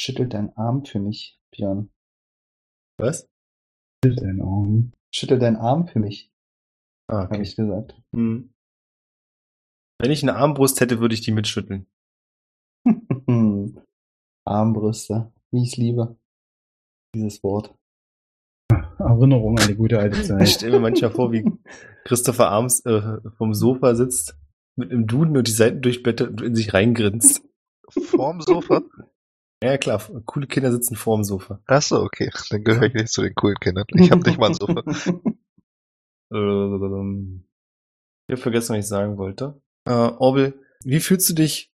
Schüttel deinen Arm für mich, Björn. Was? Schüttel deinen Arm. Schüttel deinen Arm für mich, Ah, habe okay. ich gesagt. Hm. Wenn ich eine Armbrust hätte, würde ich die mitschütteln. Armbrüste, wie ich es liebe. Dieses Wort. Erinnerung an die gute alte Ich Zeit. stelle mir manchmal vor, wie Christopher Arms äh, vom Sofa sitzt, mit einem Duden und die Seiten durchblättert und in sich reingrinst. Vorm Sofa? Ja, klar, coole Kinder sitzen vorm Sofa. Achso, okay. Dann gehöre ich nicht zu den coolen Kindern. Ich habe nicht mal ein Sofa. Ähm, Ich habe vergessen, was ich sagen wollte. Äh, Orwell, wie fühlst du dich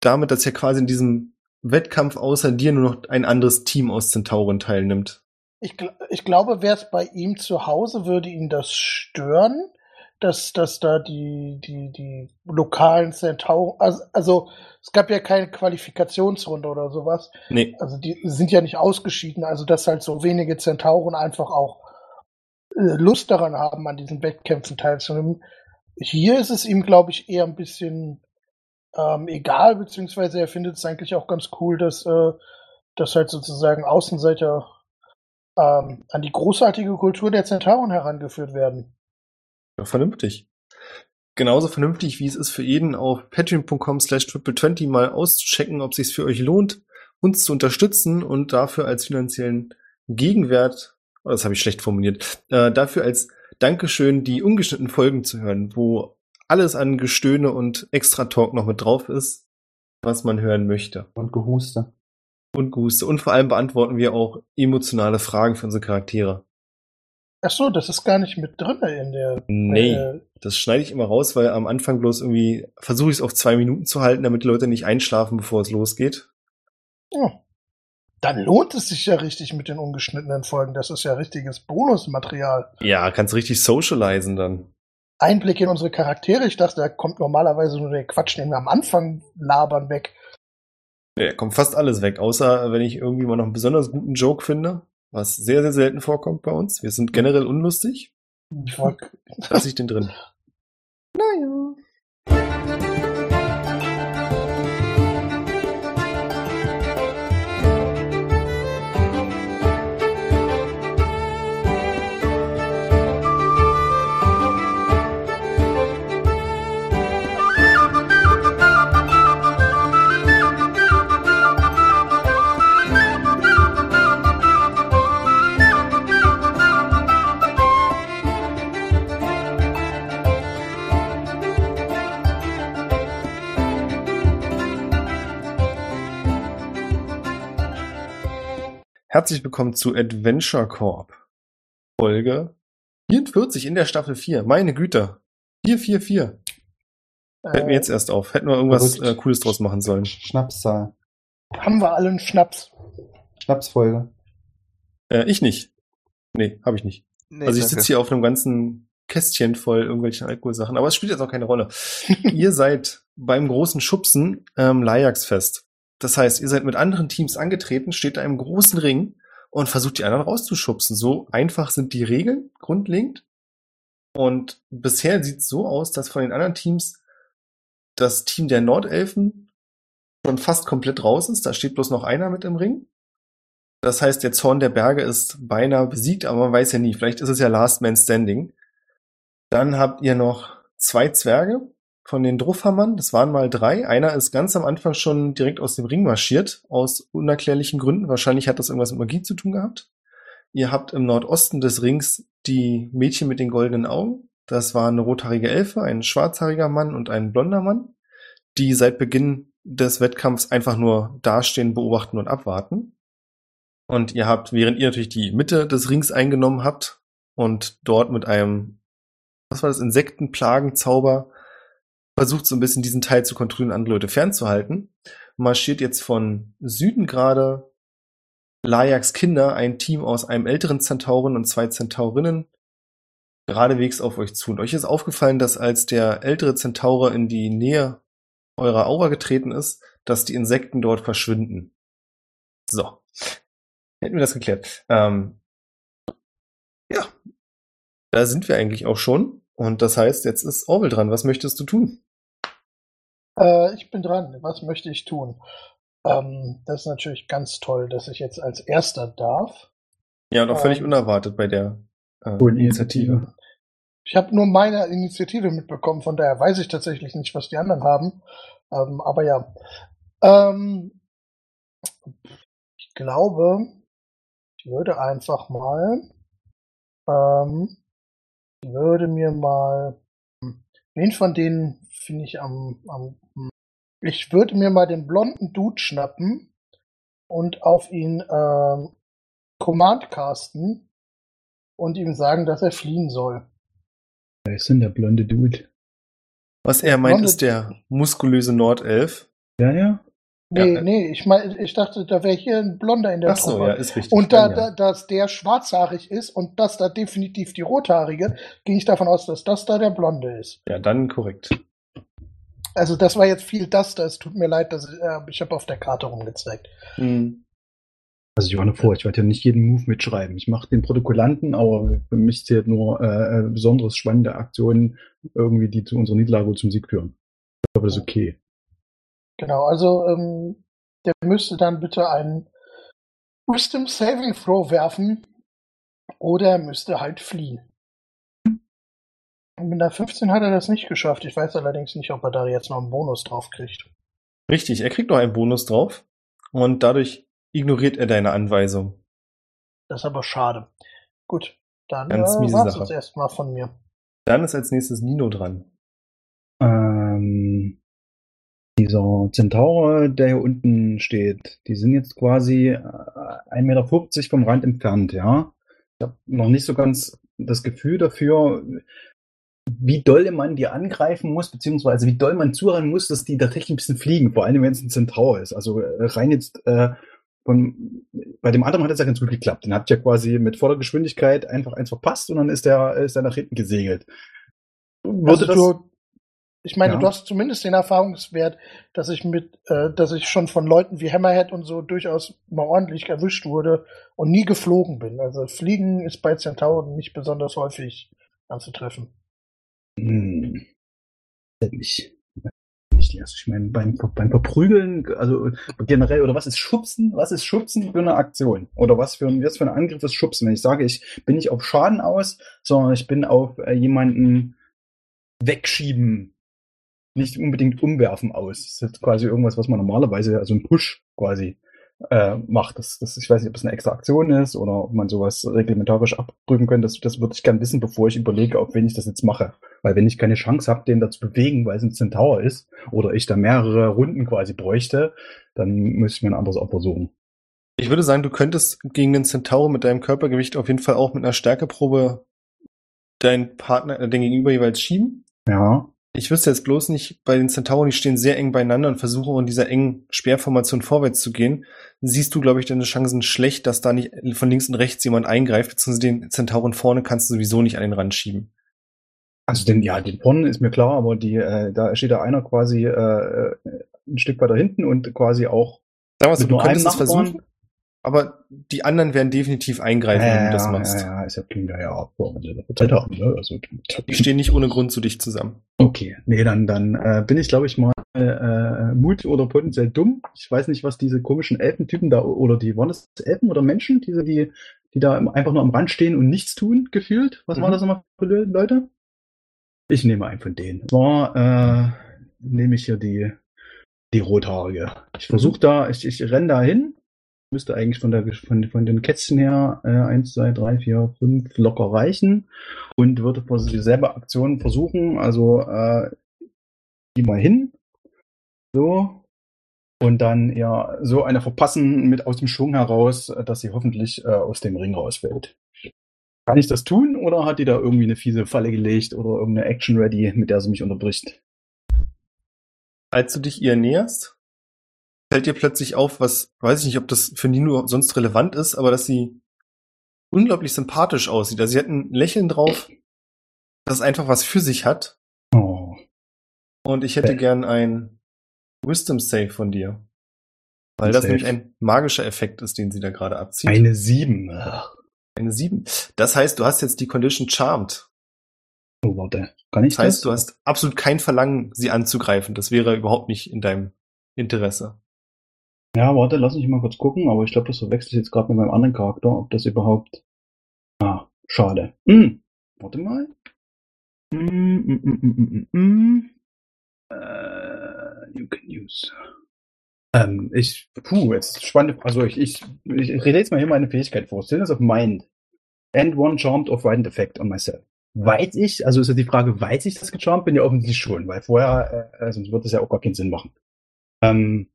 damit, dass ja quasi in diesem Wettkampf außer dir nur noch ein anderes Team aus Zentauren teilnimmt? Ich, gl- ich glaube, wäre es bei ihm zu Hause, würde ihn das stören, dass, dass da die, die, die lokalen Centauren, also, also es gab ja keine Qualifikationsrunde oder sowas. Nee, Also die sind ja nicht ausgeschieden, also dass halt so wenige Zentauren einfach auch äh, Lust daran haben, an diesen Wettkämpfen teilzunehmen. Hier ist es ihm, glaube ich, eher ein bisschen ähm, egal, beziehungsweise er findet es eigentlich auch ganz cool, dass, äh, dass halt sozusagen Außenseiter ähm, an die großartige Kultur der Zentauren herangeführt werden. Ja, vernünftig. Genauso vernünftig, wie es ist für jeden auf patreon.com slash triple20 mal auszuchecken, ob es sich für euch lohnt, uns zu unterstützen und dafür als finanziellen Gegenwert, oh, das habe ich schlecht formuliert, äh, dafür als Dankeschön die ungeschnittenen Folgen zu hören, wo alles an Gestöhne und extra Talk noch mit drauf ist, was man hören möchte. Und Gehuste. Und Guste. Und vor allem beantworten wir auch emotionale Fragen für unsere Charaktere. Ach so, das ist gar nicht mit drin in der. Nee. Äh, Das schneide ich immer raus, weil am Anfang bloß irgendwie versuche ich es auf zwei Minuten zu halten, damit die Leute nicht einschlafen, bevor es losgeht. oh. Dann lohnt es sich ja richtig mit den ungeschnittenen Folgen. Das ist ja richtiges Bonusmaterial. Ja, kannst richtig socialisen dann. Einblick in unsere Charaktere. Ich dachte, da kommt normalerweise nur der Quatsch, den wir am Anfang labern, weg. Ja, kommt fast alles weg, außer wenn ich irgendwie mal noch einen besonders guten Joke finde, was sehr, sehr selten vorkommt bei uns. Wir sind generell unlustig. Ich wollt- Lass ich den drin. naja. Herzlich willkommen zu Adventure Corp. Folge 44 in der Staffel 4. Meine Güte. 444. Fällt mir Äh, jetzt erst auf. Hätten wir irgendwas äh, Cooles draus machen sollen. Schnapszahl. haben wir alle einen Schnaps. Schnapsfolge. Äh, ich nicht. Nee, habe ich nicht. Nee, also ich sitze hier auf einem ganzen Kästchen voll irgendwelchen Alkoholsachen, aber es spielt jetzt auch keine Rolle. ihr seid beim großen Schubsen ähm, Lajax-Fest. Das heißt, ihr seid mit anderen Teams angetreten, steht da im großen Ring und versucht die anderen rauszuschubsen. So einfach sind die Regeln grundlegend. Und bisher sieht es so aus, dass von den anderen Teams das Team der Nordelfen schon fast komplett raus ist. Da steht bloß noch einer mit im Ring. Das heißt, der Zorn der Berge ist beinahe besiegt, aber man weiß ja nie. Vielleicht ist es ja Last Man Standing. Dann habt ihr noch zwei Zwerge von den Druffhammern. Das waren mal drei. Einer ist ganz am Anfang schon direkt aus dem Ring marschiert, aus unerklärlichen Gründen. Wahrscheinlich hat das irgendwas mit Magie zu tun gehabt. Ihr habt im Nordosten des Rings die Mädchen mit den goldenen Augen. Das waren eine rothaarige Elfe, ein schwarzhaariger Mann und ein blonder Mann, die seit Beginn des Wettkampfs einfach nur dastehen, beobachten und abwarten. Und ihr habt, während ihr natürlich die Mitte des Rings eingenommen habt und dort mit einem, was war das, Insektenplagenzauber versucht so ein bisschen diesen Teil zu kontrollieren, andere Leute fernzuhalten, marschiert jetzt von Süden gerade Lajaks Kinder, ein Team aus einem älteren Zentauren und zwei Zentaurinnen, geradewegs auf euch zu. Und euch ist aufgefallen, dass als der ältere Zentaure in die Nähe eurer Aura getreten ist, dass die Insekten dort verschwinden. So. Hätten wir das geklärt. Ähm, ja. Da sind wir eigentlich auch schon. Und das heißt, jetzt ist Orwell dran. Was möchtest du tun? Äh, ich bin dran. Was möchte ich tun? Ähm, das ist natürlich ganz toll, dass ich jetzt als Erster darf. Ja, und auch völlig Ähm, unerwartet bei der äh, Initiative. Ich habe nur meine Initiative mitbekommen, von daher weiß ich tatsächlich nicht, was die anderen haben. Ähm, aber ja. Ähm, ich glaube, ich würde einfach mal, ähm, würde mir mal, hm, wen von denen finde ich am, am, hm, ich würde mir mal den blonden Dude schnappen und auf ihn ähm, Command casten und ihm sagen, dass er fliehen soll. Wer ist denn der blonde Dude? Was er meint, Blonde- ist der muskulöse Nordelf. Ja, ja. Nee, Ja, nee, ich meine, ich dachte, da wäre hier ein Blonder in der Ach so, Truppe. ja, ist richtig. Und da, Dann da, dass der schwarzhaarig ist und das da definitiv die rothaarige, gehe ich davon aus, dass das da der Blonde ist. ja, dann korrekt. Also das war jetzt viel das da. Es tut mir leid, dass ich, äh, ich habe auf der Karte rumgezeigt. Hm. Also ich warne vor, ich werde ja nicht jeden Move mitschreiben. Ich mache den Protokollanten, aber für mich zählt nur äh, äh, besonders spannende Aktionen, irgendwie, die zu unserer Niederlage oder zum Sieg führen. Ich glaube, das ist okay. Genau, also ähm, der müsste dann bitte einen Wisdom Saving Throw werfen oder er müsste halt fliehen. Und mit der 15 hat er das nicht geschafft. Ich weiß allerdings nicht, ob er da jetzt noch einen Bonus drauf kriegt. Richtig, er kriegt noch einen Bonus drauf und dadurch ignoriert er deine Anweisung. Das ist aber schade. Gut, dann Ganz äh, miese war's Sache. jetzt erstmal von mir. Dann ist als nächstes Nino dran. Ähm, dieser Zentaur, der hier unten steht, die sind jetzt quasi äh, 1,50 Meter vom Rand entfernt, ja. Ich habe noch nicht so ganz das Gefühl dafür, wie doll man die angreifen muss, beziehungsweise wie doll man zurennen muss, dass die tatsächlich ein bisschen fliegen, vor allem wenn es ein Zentaur ist. Also äh, rein jetzt äh, von, bei dem anderen hat es ja ganz gut geklappt. Den hat ja quasi mit voller Geschwindigkeit einfach eins verpasst und dann ist der, ist der nach hinten gesegelt. Würde Also das, du, ich meine, Ja. du hast zumindest den Erfahrungswert, dass ich mit, äh, dass ich schon von Leuten wie Hammerhead und so durchaus mal ordentlich erwischt wurde und nie geflogen bin. Also Fliegen ist bei Centauren nicht besonders häufig anzutreffen. Hm. Nicht. Nicht, also ich meine, beim, beim Verprügeln, also generell, oder was ist Schubsen? Was ist Schubsen für eine Aktion? Oder was für ein, was für ein Angriff ist Schubsen? Wenn ich sage, ich bin nicht auf Schaden aus, sondern ich bin auf äh, jemanden wegschieben, nicht unbedingt umwerfen aus. Das ist jetzt quasi irgendwas, was man normalerweise, also ein Push quasi äh, macht. Das, das, ich weiß nicht, ob es eine extra Aktion ist oder ob man sowas reglementarisch abprüfen könnte. Das, das würde ich gern wissen, bevor ich überlege, auf wen ich das jetzt mache. Weil wenn ich keine Chance habe, den da zu bewegen, weil es ein Centaur ist, oder ich da mehrere Runden quasi bräuchte, dann müsste ich mir ein anderes Opfer suchen. Ich würde sagen, du könntest gegen den Centaur mit deinem Körpergewicht auf jeden Fall auch mit einer Stärkeprobe deinen Partner, äh, den Gegenüber jeweils schieben. Ja. Ich wüsste jetzt bloß nicht, bei den Centauren, die stehen sehr eng beieinander und versuchen in dieser engen Speerformation vorwärts zu gehen. Siehst du, glaube ich, deine Chancen schlecht, dass da nicht von links und rechts jemand eingreift, beziehungsweise den Centauren vorne kannst du sowieso nicht an den Rand schieben. Also den, ja, den vorne ist mir klar, aber die, äh, da steht da einer quasi äh, ein Stück weiter hinten und quasi auch Sagen wir so, du könntest es versuchen, aber die anderen werden definitiv eingreifen, wenn du das machst. Ja, ja, ist ja klar, ja, ja, dafür Zeit haben, ne? Also, Die stehen nicht ohne Grund zu dich zusammen. Okay, nee, dann, dann äh, bin ich, glaube ich, mal äh, Mut oder potenziell dumm. Ich weiß nicht, was diese komischen Elfentypen da, oder die, waren das Elfen oder Menschen, diese, die, die da einfach nur am Rand stehen und nichts tun, gefühlt? Was Mhm. waren das nochmal für Le- Leute? Ich nehme einen von denen. Zwar äh, nehme ich hier die, die Rothaarige. Ich versuche da, ich, ich renne da hin. Müsste eigentlich von, der, von, von den Kätzchen her äh, 1, 2, 3, 4, 5 locker reichen und würde dieselbe Aktion versuchen, also äh, die mal hin, so, und dann ja so eine verpassen mit aus dem Schwung heraus, dass sie hoffentlich äh, aus dem Ring rausfällt. Kann ich das tun oder hat die da irgendwie eine fiese Falle gelegt oder irgendeine Action ready, mit der sie mich unterbricht? Als du dich ihr näherst, fällt dir plötzlich auf, was, weiß ich nicht, ob das für Nino sonst relevant ist, aber dass sie unglaublich sympathisch aussieht. Also sie hat ein Lächeln drauf, das einfach was für sich hat. Oh, Und ich hätte gern ein Wisdom Save von dir. Weil das Save. nämlich ein magischer Effekt ist, den sie da gerade abzieht. eine 7. Ach, Eine 7. Das heißt, du hast jetzt die Condition Charmed. Oh, warte. Kann ich Das heißt, das? du hast absolut kein Verlangen, sie anzugreifen. Das wäre überhaupt nicht in deinem Interesse. Ja, warte, lass mich mal kurz gucken, aber ich glaube, das verwechselt jetzt gerade mit meinem anderen Charakter, ob das überhaupt. Ah, schade. Hm. Warte mal. Hm, hm, hm, hm, hm, hm, hm. Äh, you can use. Ähm, ich, puh, jetzt spannend, also ich, ich, ich, ich rede jetzt mal hier meine Fähigkeit vor. Stillness of Mind. And one charmed of Widened Effect on myself. Weiß ich, also ist ja die Frage, weiß ich das gecharmt bin? Ja, offensichtlich schon, weil vorher, äh, sonst würde das ja auch gar keinen Sinn machen. Ähm,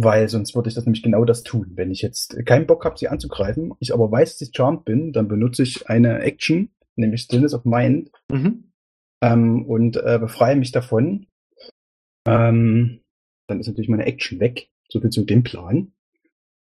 weil sonst würde ich das nämlich genau das tun. Wenn ich jetzt keinen Bock habe, sie anzugreifen, ich aber weiß, dass ich charmed bin, dann benutze ich eine Action, nämlich Stillness of Mind, Mhm. ähm, und äh, befreie mich davon. Ähm, dann ist natürlich meine Action weg. So viel zu dem Plan.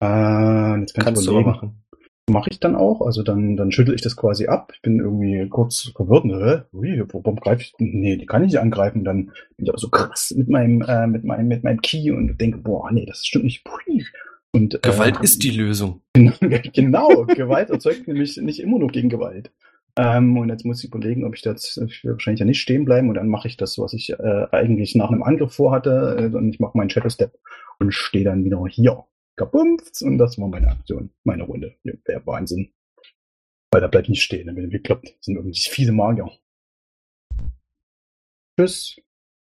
Äh, jetzt kann Kannst ich du aber überlegen, machen. Mache ich dann auch. Also dann, dann schüttel ich das quasi ab. Ich bin irgendwie kurz verwirrt. Ne? Ui, warum greife ich? Nee, die kann ich nicht angreifen. Dann bin ich aber so krass mit meinem, äh, mit meinem, mit meinem Key und denke, boah, nee, das stimmt nicht. Pui. Und, Gewalt äh, ist die Lösung. genau, Gewalt erzeugt nämlich nicht immer nur gegen Gewalt. Ähm, und jetzt muss ich überlegen, ob ich das, ich will wahrscheinlich ja nicht stehen bleiben und dann mache ich das, was ich äh, eigentlich nach einem Angriff vorhatte. Äh, und ich mache meinen Shadow Step und stehe dann wieder hier. Kabumpft! Und das war meine Aktion, meine Runde. Ja, Wäre Wahnsinn. Weil da bleibt nicht stehen, dann bin ich geklappt. Das sind irgendwie fiese Magier. Tschüss.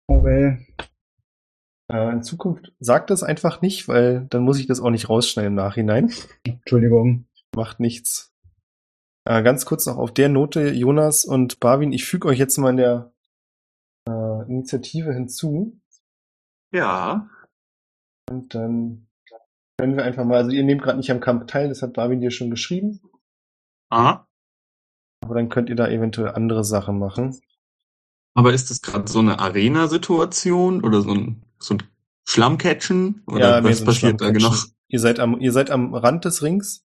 Okay. Äh, in Zukunft sagt das einfach nicht, weil dann muss ich das auch nicht rausschneiden im Nachhinein. Entschuldigung. Macht nichts. Äh, ganz kurz noch auf der Note, Jonas und Barwin, ich füge euch jetzt mal in der äh, Initiative hinzu Ja. und dann können wir einfach mal, also ihr nehmt gerade nicht am Kampf teil, das hat Barwin dir schon geschrieben, Aha. aber dann könnt ihr da eventuell andere Sachen machen. Aber ist das gerade so eine Arena-Situation oder so ein, so ein Schlammcatchen? Oder mehr was passiert da genau? Ihr seid am, ihr seid am Rand des Rings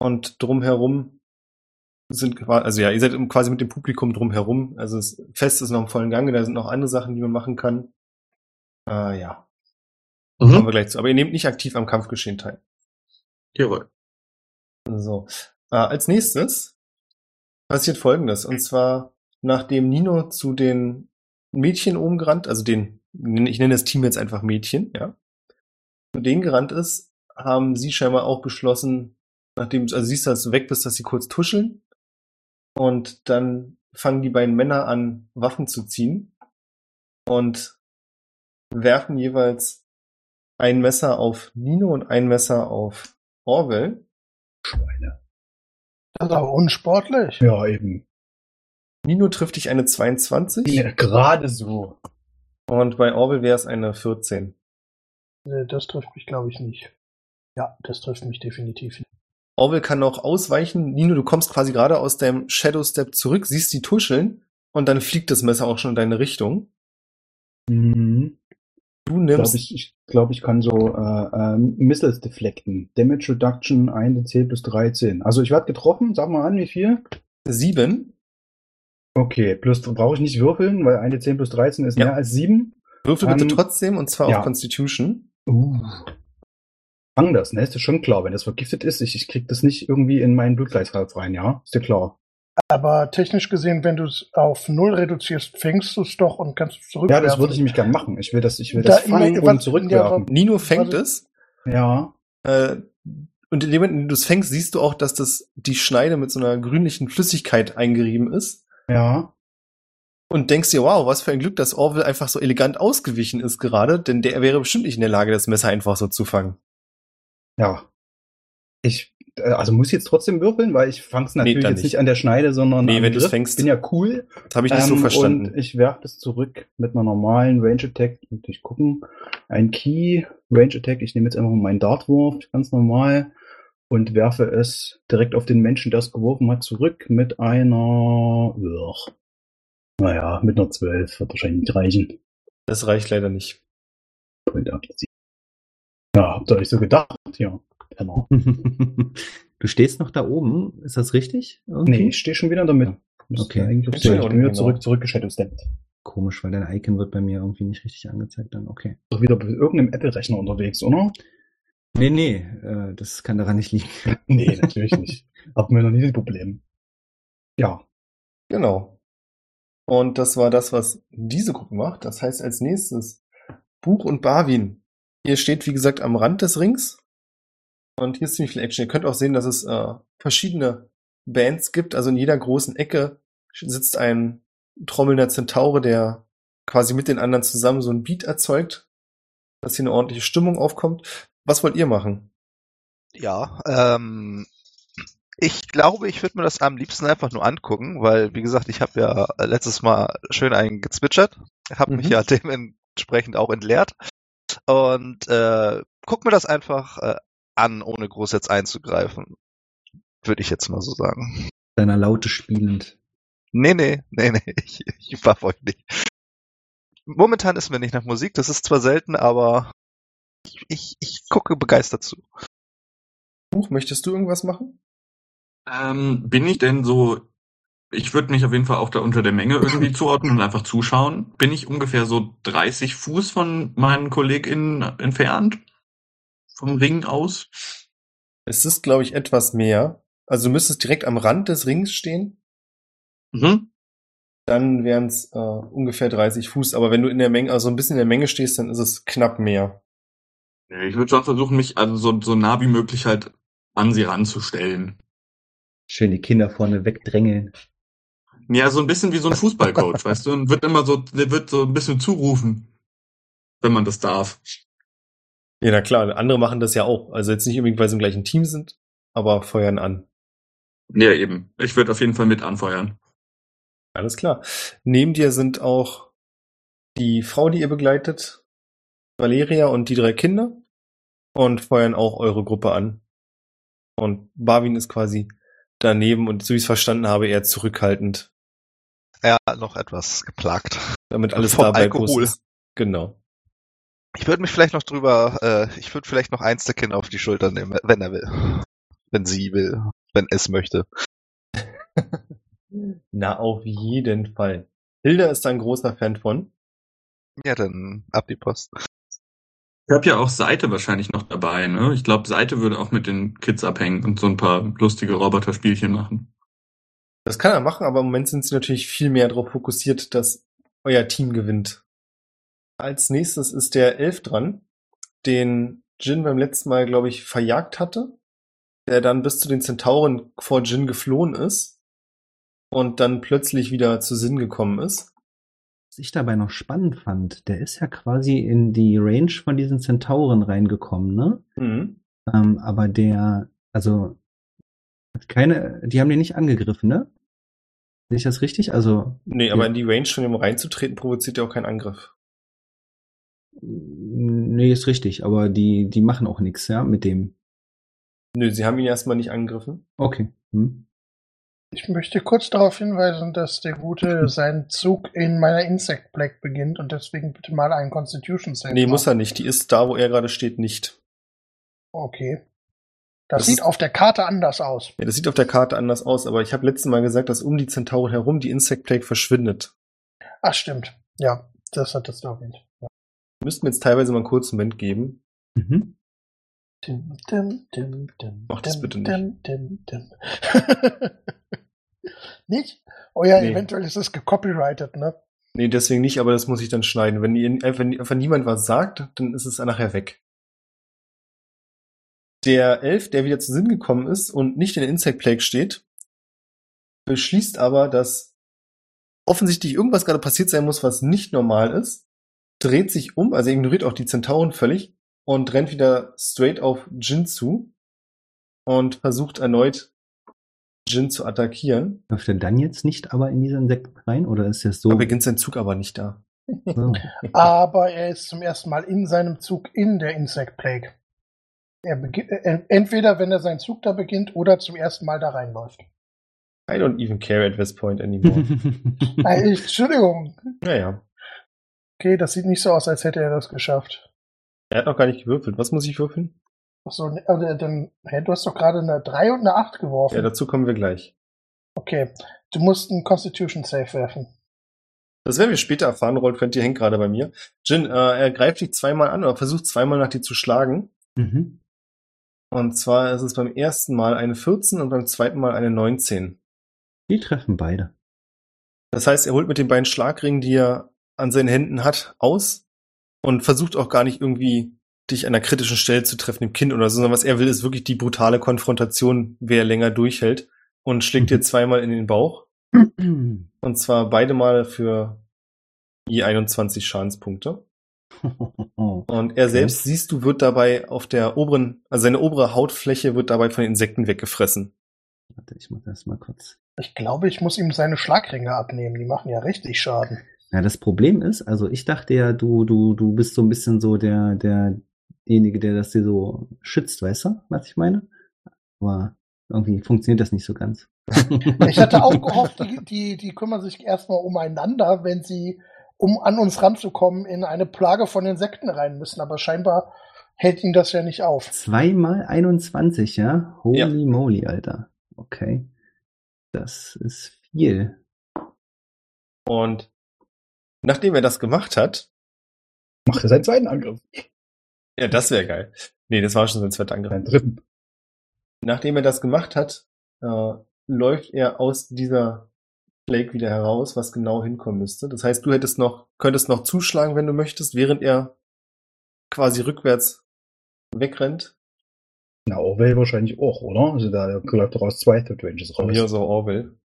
und drumherum sind qua- also ja, ihr seid quasi mit dem Publikum drumherum. Also das Fest ist noch im vollen Gange, da sind noch andere Sachen, die man machen kann. Äh, ja, kommen wir Mhm. gleich zu. Aber ihr nehmt nicht aktiv am Kampfgeschehen teil. Jawohl. So. Äh, als nächstes passiert folgendes. Und zwar, nachdem Nino zu den Mädchen oben gerannt, also den, ich nenne das Team jetzt einfach Mädchen, ja, zu denen gerannt ist, haben sie scheinbar auch beschlossen, nachdem, also siehst du, dass du weg bist, dass sie kurz tuscheln. Und dann fangen die beiden Männer an, Waffen zu ziehen und werfen jeweils ein Messer auf Nino und ein Messer auf Orwell. Schweine. Das ist aber unsportlich. Ja, eben. Nino trifft dich eine 22 Ja, gerade so. und bei Orwell wäre es eine 14. Nee, Das trifft mich, glaube ich, nicht. Ja, das trifft mich definitiv nicht. Orwell kann noch ausweichen. Nino, du kommst quasi gerade aus deinem Shadow Step zurück, siehst die tuscheln und dann fliegt das Messer auch schon in deine Richtung. Mhm. Du Ich nimmst glaube, ich, ich, glaub, ich kann so äh, ähm, Missiles deflecten. Damage Reduction 1 10 plus 13. Also ich werde getroffen, sag mal an, wie viel? sieben. Okay, plus brauche ich nicht würfeln, weil 1 10 plus 13 ist Ja. mehr als 7. Würfel bitte Ähm, trotzdem und zwar ja. auf Constitution. Uh. Fang das, ne? Ist dir schon klar, wenn das vergiftet ist, ich, ich krieg das nicht irgendwie in meinen Blutkreislauf rein, ja? Ist dir klar. Aber technisch gesehen, wenn du es auf null reduzierst, fängst du es doch und kannst es Ja, zurückwerfen. das würde ich nämlich gern machen. Ich will das, ich will Da- das fangen ne, und was- zurückwerfen. Nino fängt es. Ja. Äh, und in dem Moment, in dem du es fängst, siehst du auch, dass das die Schneide mit so einer grünlichen Flüssigkeit eingerieben ist. Ja. Und denkst dir, wow, was für ein Glück, dass Orwell einfach so elegant ausgewichen ist gerade, denn der wäre bestimmt nicht in der Lage, das Messer einfach so zu fangen. Ja. Ich, also muss ich jetzt trotzdem würfeln, weil ich fang's natürlich dann jetzt nicht. nicht an der Schneide, sondern Nee, wenn Griff. fängst. Bin ja cool. Das habe ich nicht so Ähm, verstanden. Und ich werfe das zurück mit einer normalen Range Attack. Muss ich gucken. Ein Key, Range Attack. Ich nehme jetzt einfach meinen Dartwurf, ganz normal, und werfe es direkt auf den Menschen, der es geworfen hat, zurück mit einer, ugh. naja, mit einer 12. Wird wahrscheinlich nicht reichen. Das reicht leider nicht. Ja, habt ihr euch so gedacht? Ja. Penner. Du stehst noch da oben, ist das richtig? Irgendwie? Nee, ich stehe schon wieder in der Mitte. Müsste Okay. Eigentlich Ich bin wieder genau. zurück, zurückgeshadowsteppt. Komisch, weil dein Icon wird bei mir irgendwie nicht richtig angezeigt dann. Okay. Doch wieder bei irgendeinem Apple-Rechner unterwegs, oder? Nee, nee, äh, das kann daran nicht liegen. Nee, natürlich nicht. Hatten wir noch nie das Problem. Ja. Genau. Und das war das, was diese Gruppe macht. Das heißt als nächstes Buch und Barwin. Ihr steht, wie gesagt, am Rand des Rings. Und hier ist ziemlich viel Action. Ihr könnt auch sehen, dass es äh, verschiedene Bands gibt. Also in jeder großen Ecke sitzt ein trommelnder Zentaure, der quasi mit den anderen zusammen so ein Beat erzeugt, dass hier eine ordentliche Stimmung aufkommt. Was wollt ihr machen? Ja, ähm, ich glaube, ich würde mir das am liebsten einfach nur angucken, weil, wie gesagt, ich habe ja letztes Mal schön einen gezwitschert, habe mich Mhm. ja dementsprechend auch entleert und äh, guck mir das einfach äh, an, ohne groß jetzt einzugreifen. Würde ich jetzt mal so sagen. Deiner Laute spielend. Nee, nee, nee, nee, ich, ich war euch nicht. Momentan ist mir nicht nach Musik, das ist zwar selten, aber ich, ich, ich gucke begeistert zu. Buch, möchtest du irgendwas machen? Ähm, bin ich denn so, ich würde mich auf jeden Fall auch da unter der Menge irgendwie zuordnen und einfach zuschauen. Bin ich ungefähr so 30 Fuß von meinen KollegInnen entfernt? Vom Ring aus? Es ist, glaube ich, etwas mehr. Also du müsstest direkt am Rand des Rings stehen. Mhm. Dann wären es äh, ungefähr 30 Fuß. Aber wenn du in der Menge, also ein bisschen in der Menge stehst, dann ist es knapp mehr. Ich würde schon versuchen, mich also so, so nah wie möglich halt an sie ranzustellen. Schön die Kinder vorne wegdrängeln. Ja, so ein bisschen wie so ein Fußballcoach, weißt du? Und wird immer so, der wird so ein bisschen zurufen, wenn man das darf. Ja, na klar, andere machen das ja auch. Also jetzt nicht unbedingt, weil sie im gleichen Team sind, aber feuern an. Ja, eben. Ich würde auf jeden Fall mit anfeuern. Alles klar. Neben dir sind auch die Frau, die ihr begleitet, Valeria und die drei Kinder und feuern auch eure Gruppe an. Und Barwin ist quasi daneben und so wie ich es verstanden habe, eher zurückhaltend, Ja, noch etwas geplagt. damit alles Vom dabei Alkohol. ist. Genau. Ich würde mich vielleicht noch drüber, äh, ich würde vielleicht noch eins der Kinder auf die Schulter nehmen, wenn er will. Wenn sie will. Wenn es möchte. Na, auf jeden Fall. Hilda ist da ein großer Fan von. Ja, dann ab die Post. Ich habe ja auch Seite wahrscheinlich noch dabei, ne? Ich glaube, Seite würde auch mit den Kids abhängen und so ein paar lustige Roboterspielchen machen. Das kann er machen, aber im Moment sind sie natürlich viel mehr darauf fokussiert, dass euer Team gewinnt. Als nächstes ist der Elf dran, den Jin beim letzten Mal, glaube ich, verjagt hatte, der dann bis zu den Zentauren vor Jin geflohen ist und dann plötzlich wieder zu Sinn gekommen ist. Was ich dabei noch spannend fand, der ist ja quasi in die Range von diesen Zentauren reingekommen, ne? Mhm. Ähm, aber der, also, hat keine, die haben den nicht angegriffen, ne? Sehe ich das richtig? Also, Nee, aber in die Range von ihm reinzutreten provoziert ja auch keinen Angriff. Nee, ist richtig, aber die, die machen auch nichts, ja, mit dem. Nö, sie haben ihn erstmal nicht angegriffen. Okay. Hm. Ich möchte kurz darauf hinweisen, dass der Gute seinen Zug in meiner Insect Plague beginnt und deswegen bitte mal einen Constitution Save. Nee, machen. muss er nicht. Die ist da, wo er gerade steht, nicht. Okay. Das, Das sieht ist- auf der Karte anders aus. Ja, das sieht auf der Karte anders aus, aber ich habe letztes Mal gesagt, dass um die Zentauren herum die Insect Plague verschwindet. Ach, stimmt. Ja, das hat das erwähnt. Müssten wir jetzt teilweise mal einen kurzen Moment geben. Mhm. Dim, dim, dim, dim, Mach das dim, bitte nicht. Dim, dim, dim. nicht? Oh ja, Nee. eventuell ist es gecopyrighted, ne? Nee, deswegen nicht, aber das muss ich dann schneiden. Wenn, ihr, äh, wenn einfach niemand was sagt, dann ist es nachher weg. Der Elf, der wieder zu Sinn gekommen ist und nicht in der Insect Plague steht, beschließt aber, dass offensichtlich irgendwas gerade passiert sein muss, was nicht normal ist, dreht sich um, also er ignoriert auch die Zentauren völlig und rennt wieder straight auf Jin zu und versucht erneut Jin zu attackieren. Läuft er dann jetzt nicht aber in diesen Sekt rein oder ist das so? Da beginnt sein Zug aber nicht da. so. Aber er ist zum ersten Mal in seinem Zug in der Insect Plague. Er beginnt, äh, entweder wenn er seinen Zug da beginnt oder zum ersten Mal da reinläuft. I don't even care at this point anymore. Äh, Entschuldigung. naja. Okay, das sieht nicht so aus, als hätte er das geschafft. Er hat noch gar nicht gewürfelt. Was muss ich würfeln? Achso, also, dann, hä, du hast doch gerade eine 3 und eine 8 geworfen. Ja, dazu kommen wir gleich. okay, du musst einen Constitution Save werfen. Das werden wir später erfahren. Rolf Fenty hängt gerade bei mir. Jin, äh, er greift dich zweimal an oder versucht zweimal nach dir zu schlagen. mhm. Und zwar ist es beim ersten Mal eine 14 und beim zweiten Mal eine 19. Die treffen beide. Das heißt, er holt mit den beiden Schlagringen, die er an seinen Händen hat, aus und versucht auch gar nicht irgendwie dich an einer kritischen Stelle zu treffen, im Kinn oder so, sondern was er will, ist wirklich die brutale Konfrontation, wer länger durchhält und schlägt dir zweimal in den Bauch. Und zwar beide Mal für je 21 Schadenspunkte. Und er selbst, siehst du, wird dabei auf der oberen, also seine obere Hautfläche wird dabei von Insekten weggefressen. Warte, ich mach das mal kurz. Ich glaube, ich muss ihm seine Schlagringe abnehmen. Die machen ja richtig Schaden. Ja, das Problem ist, also ich dachte ja, du, du, du bist so ein bisschen so der, der, derjenige, der das dir so schützt, weißt du, was ich meine? Aber irgendwie funktioniert das nicht so ganz. Ich hatte auch gehofft, die, die, die kümmern sich erstmal umeinander, wenn sie, um an uns ranzukommen, in eine Plage von Insekten rein müssen. Aber scheinbar hält ihn das ja nicht auf. Zweimal 21, ja? Holy Ja. moly, Alter. Okay. Das ist viel. Und nachdem er das gemacht hat, Macht er seinen zweiten Angriff. ja, das wäre geil. Nee, das war schon sein zweiter Angriff. Seinen dritten. Nachdem er das gemacht hat, äh, läuft er aus dieser Flake wieder heraus, was genau hinkommen müsste. Das heißt, du hättest noch, könntest noch zuschlagen, wenn du möchtest, während er quasi rückwärts wegrennt. Na, Orwell wahrscheinlich auch, oder? Also da läuft daraus zwei Third Ranges raus. hier so Orwell.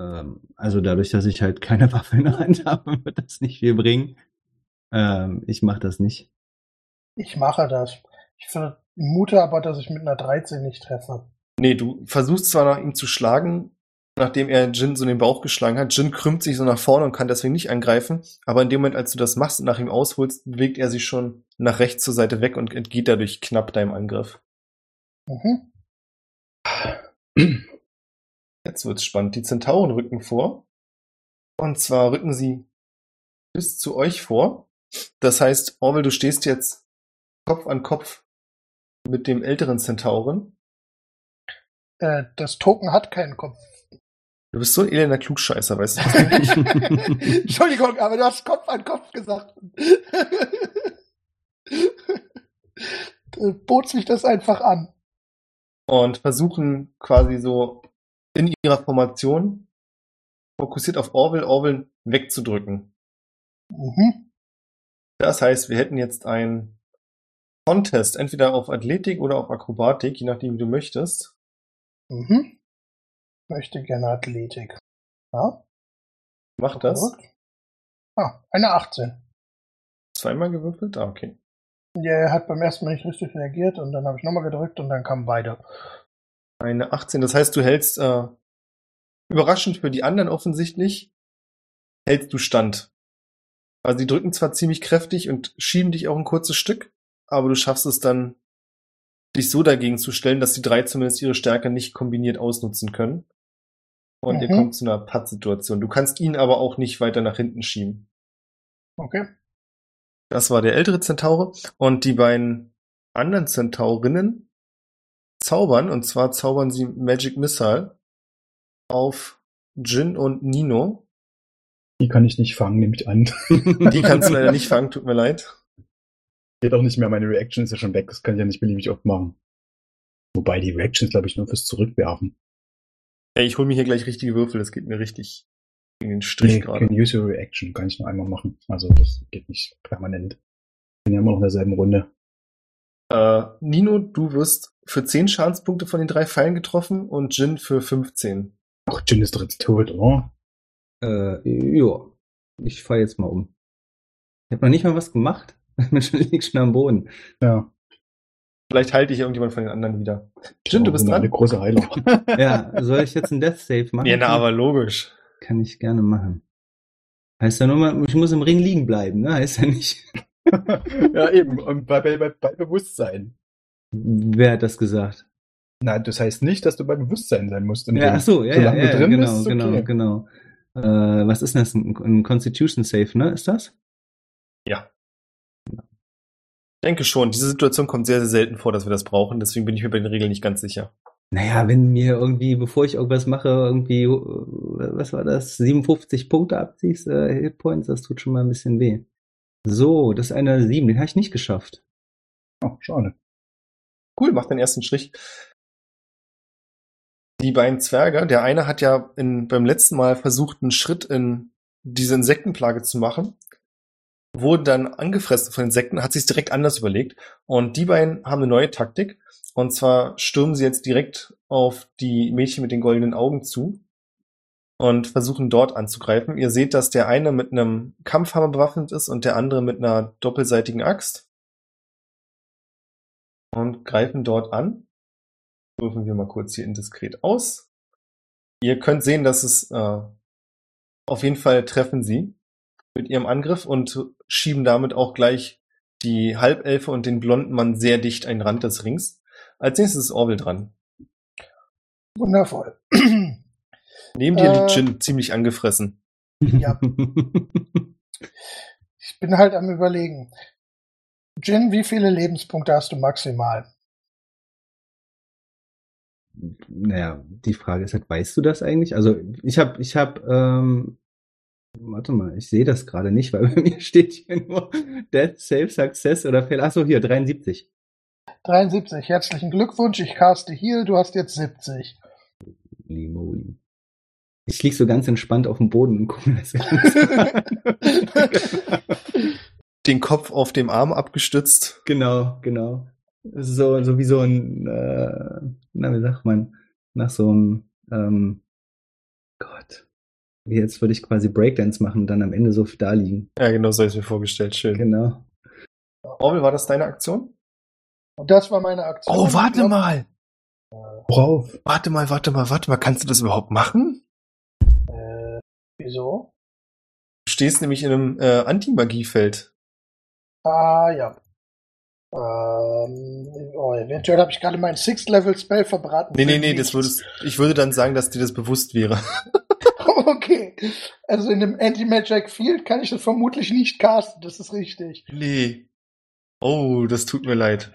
Ähm, also dadurch, dass ich halt keine Waffe in der Hand habe, wird das nicht viel bringen. Ähm, ich mach das nicht. Ich mache das. Ich vermute aber, dass ich mit einer 13 nicht treffe. Nee, du versuchst zwar nach ihm zu schlagen, nachdem er Jin so in den Bauch geschlagen hat. Jin krümmt sich so nach vorne und kann deswegen nicht angreifen. Aber in dem Moment, als du das machst und nach ihm ausholst, bewegt er sich schon nach rechts zur Seite weg und entgeht dadurch knapp deinem Angriff. Mhm. Jetzt wird's spannend. Die Zentauren rücken vor. Und zwar rücken sie bis zu euch vor. Das heißt, Orwell, du stehst jetzt Kopf an Kopf mit dem älteren Zentauren. Äh, das Token hat keinen Kopf. Du bist so ein elender Klugscheißer, weißt du? Entschuldigung, aber du hast Kopf an Kopf gesagt. Äh, Bot sich das einfach an. und versuchen quasi so in ihrer Formation fokussiert auf Orwell, Orwell wegzudrücken. Mhm. Das heißt, wir hätten jetzt ein Contest, entweder auf Athletik oder auf Akrobatik, je nachdem, wie du möchtest. Mhm. Möchte gerne Athletik. Ja, Mach das. verrückt. Ah, eine 18. Zweimal gewürfelt? Ah, okay. Ja, er hat beim ersten Mal nicht richtig reagiert und dann habe ich nochmal gedrückt und dann kamen beide. Eine 18. Das heißt, du hältst, äh, überraschend für die anderen offensichtlich, hältst du Stand. Also die drücken zwar ziemlich kräftig und schieben dich auch ein kurzes Stück, aber du schaffst es dann, dich so dagegen zu stellen, dass die drei zumindest ihre Stärke nicht kombiniert ausnutzen können. Und ihr Mhm. kommt zu einer Pattsituation. Du kannst ihn aber auch nicht weiter nach hinten schieben. Okay. Das war der ältere Zentaure. Und die beiden anderen Zentaurinnen zaubern, und zwar zaubern sie Magic Missile auf Jin und Nino. Die kann ich nicht fangen, nehme ich an. Die kannst du leider nicht fangen, tut mir leid. Geht auch nicht mehr, meine Reaction ist ja schon weg, das kann ich ja nicht beliebig oft machen. Wobei die Reaction ist, glaube ich, nur fürs Zurückwerfen. Ey, ich hol mir hier gleich richtige Würfel, das geht mir richtig in den Strich Nee, gerade. use your reaction, kann ich nur einmal machen. Also das geht nicht permanent. Bin ja immer noch in derselben Runde. Äh, Nino, du wirst für 10 Schadenspunkte von den drei Pfeilen getroffen und Jin für 15. Ach, Jin ist doch jetzt tot, oder? Äh, ja. Ich fall jetzt mal um. Ich habe noch nicht mal was gemacht. Ich bin schon, lieg schon am Boden. Ja. Vielleicht halte ich irgendjemand von den anderen wieder. Jin, du Oh, bist eine dran. große Heiler. Ja, soll ich jetzt einen Death Save machen? Ja, na, aber logisch. Kann ich gerne machen. Heißt ja nur mal, ich muss im Ring liegen bleiben, ne? Heißt ja nicht. ja, eben. Und bei, bei, bei Bewusstsein. Wer hat das gesagt? Na, das heißt nicht, dass du bei Bewusstsein sein musst. Ja, ach so, ja, ja, Solange ja, drin genau, bist, ist genau, okay. genau. Äh, was ist denn das? Ein, ein Constitution Save, ne? Ist das? Ja. Ich denke schon, diese Situation kommt sehr, sehr selten vor, dass wir das brauchen, deswegen bin ich mir bei den Regeln nicht ganz sicher. Naja, wenn mir irgendwie, bevor ich irgendwas mache, irgendwie, äh, was war das, 57 Punkte abziehst, äh, Hitpoints, das tut schon mal ein bisschen weh. So, das ist eine 7, den habe ich nicht geschafft. Oh, schade. Cool, mach den ersten Strich. Die beiden Zwerge, der eine hat ja in, beim letzten Mal versucht, einen Schritt in diese Insektenplage zu machen. wurde dann angefressen von Insekten, hat sich direkt anders überlegt. Und die beiden haben eine neue Taktik. Und zwar stürmen sie jetzt direkt auf die Mädchen mit den goldenen Augen zu und versuchen dort anzugreifen. Ihr seht, dass der eine mit einem Kampfhammer bewaffnet ist und der andere mit einer doppelseitigen Axt. Und greifen dort an. Würfen wir mal kurz hier indiskret aus. Ihr könnt sehen, dass es äh, auf jeden Fall treffen sie mit ihrem Angriff und schieben damit auch gleich die Halbelfe und den blonden Mann sehr dicht an den Rand des Rings. Als nächstes ist Orwell dran. Wundervoll. Neben dir Äh. liegt Jin ziemlich angefressen. Ja. Ich bin halt am überlegen. Jin, wie viele Lebenspunkte hast du maximal? Naja, die Frage ist halt, weißt du das eigentlich? Also ich habe, ich habe, ähm, warte mal, ich sehe das gerade nicht, weil bei mir steht hier nur Death, Save, Success oder Fail. Achso, hier, 73. 73. Herzlichen Glückwunsch. Ich caste Heal. Du hast jetzt 70. Limoli. Ich lieg so ganz entspannt auf dem Boden und gucke mir das Ganze an. Den Kopf auf dem Arm abgestützt. Genau, genau. So, so wie so ein, äh, na, wie sagt man, nach so einem, ähm, Gott. Jetzt würde ich quasi Breakdance machen und dann am Ende so da liegen. Ja, genau so habe ich mir vorgestellt. Schön. Genau. Orwell, war das deine Aktion? Und das war meine Aktion. Oh, warte glaub, mal. Worauf? Warte mal, warte mal, warte mal. Kannst du das überhaupt machen? Äh, wieso? Du stehst nämlich in einem äh, Anti-Magie-Feld. Ah, ja. Ähm, oh, eventuell habe ich gerade meinen Sixth-Level-Spell verbraten. Nee, nee, nee, das würdest, ich würde dann sagen, dass dir das bewusst wäre. Okay. Also in dem Anti-Magic Field kann ich das vermutlich nicht casten. Das ist richtig. Nee. Oh, das tut mir leid.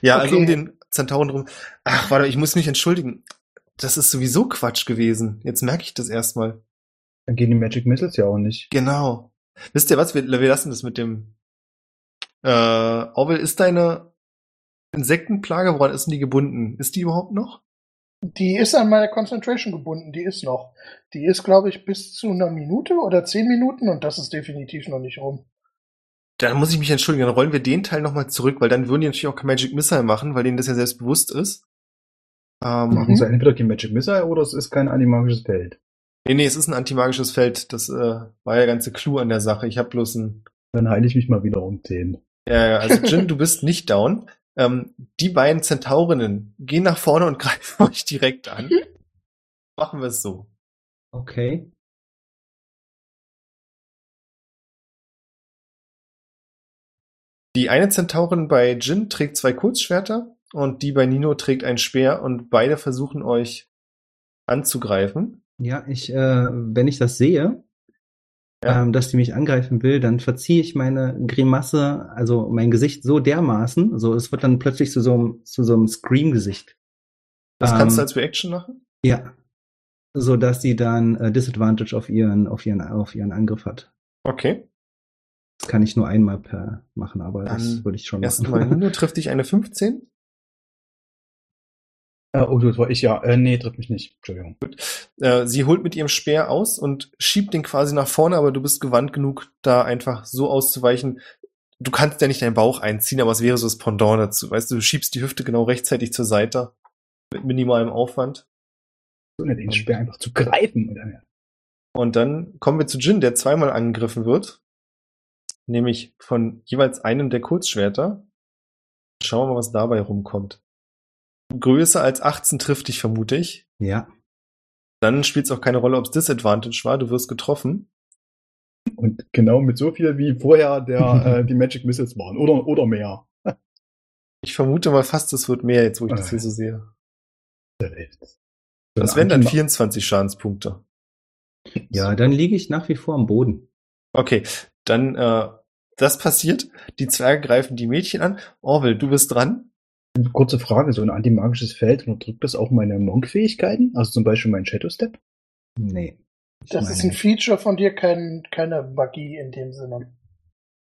Ja, also Okay. um den Zentauren rum. Ach, warte, ich muss mich entschuldigen. Das ist sowieso Quatsch gewesen. Jetzt merke ich das erstmal. Dann gehen die Magic Missiles ja auch nicht. Genau. Wisst ihr was? Wir, wir lassen das mit dem. Äh, Orwell, ist deine Insektenplage, woran ist denn die gebunden? Ist die überhaupt noch? Die ist an meine Concentration gebunden. Die ist noch. Die ist, glaube ich, bis zu einer Minute oder zehn Minuten und das ist definitiv noch nicht rum. Dann muss ich mich entschuldigen, dann rollen wir den Teil nochmal zurück, weil dann würden die natürlich auch kein Magic Missile machen, weil denen das ja selbst bewusst ist. Ähm, Mhm. Machen sie entweder kein Magic Missile oder es ist kein animagisches Feld. Nee, nee, es ist ein antimagisches Feld. Das äh, war ja der ganze Clou an der Sache. Ich habe bloß ein. Dann heile ich mich mal wieder um 10. Ja, also Jin, du bist nicht down. Ähm, die beiden Zentaurinnen gehen nach vorne und greifen euch direkt an. Machen wir es so. Okay. Die eine Zentaurin bei Jin trägt zwei Kurzschwerter und die bei Nino trägt ein Speer und beide versuchen euch anzugreifen. Ja, ich, äh, wenn ich das sehe, Ja. ähm, dass die mich angreifen will, dann verziehe ich meine Grimasse, also mein Gesicht so dermaßen, so es wird dann plötzlich zu so einem, zu so einem Scream-Gesicht. Das kannst du Ähm, als Reaction machen? Ja. So dass sie dann äh, Disadvantage auf ihren, auf ihren, auf ihren Angriff hat. Okay. Das kann ich nur einmal per machen, aber das Dann würde ich schon Erstmal machen. Nino trifft dich eine 15. Äh, oh, das war ich ja. Äh, nee, trifft mich nicht. Entschuldigung. Äh, sie holt mit ihrem Speer aus und schiebt den quasi nach vorne, aber du bist gewandt genug, da einfach so auszuweichen. Du kannst ja nicht deinen Bauch einziehen, aber es wäre so das Pendant dazu. Weißt du, du schiebst die Hüfte genau rechtzeitig zur Seite. Mit minimalem Aufwand. Nicht den Speer einfach zu greifen. Oder? Und dann kommen wir zu Jin, der zweimal angegriffen wird. Nämlich von jeweils einem der Kurzschwerter. Schauen wir mal, was dabei rumkommt. Größer als 18 trifft dich, vermute ich. Ja. Dann spielt es auch keine Rolle, ob es Disadvantage war. Du wirst getroffen. Und genau mit so viel wie vorher der, äh, die Magic Missiles waren. Oder, oder mehr. Ich vermute mal fast, es wird mehr, jetzt wo ich das hier so sehe. Das wären dann 24 Schadenspunkte. Ja, dann liege ich nach wie vor am Boden. Okay, dann äh, das passiert. Die Zwerge greifen die Mädchen an. Orwell, du bist dran. Kurze Frage, so ein antimagisches Feld unterdrückt das auch meine Monk-Fähigkeiten? Also zum Beispiel mein Shadow Step? Nee. Ich Das meine ist ein. Feature von dir, kein, keine Magie in dem Sinne.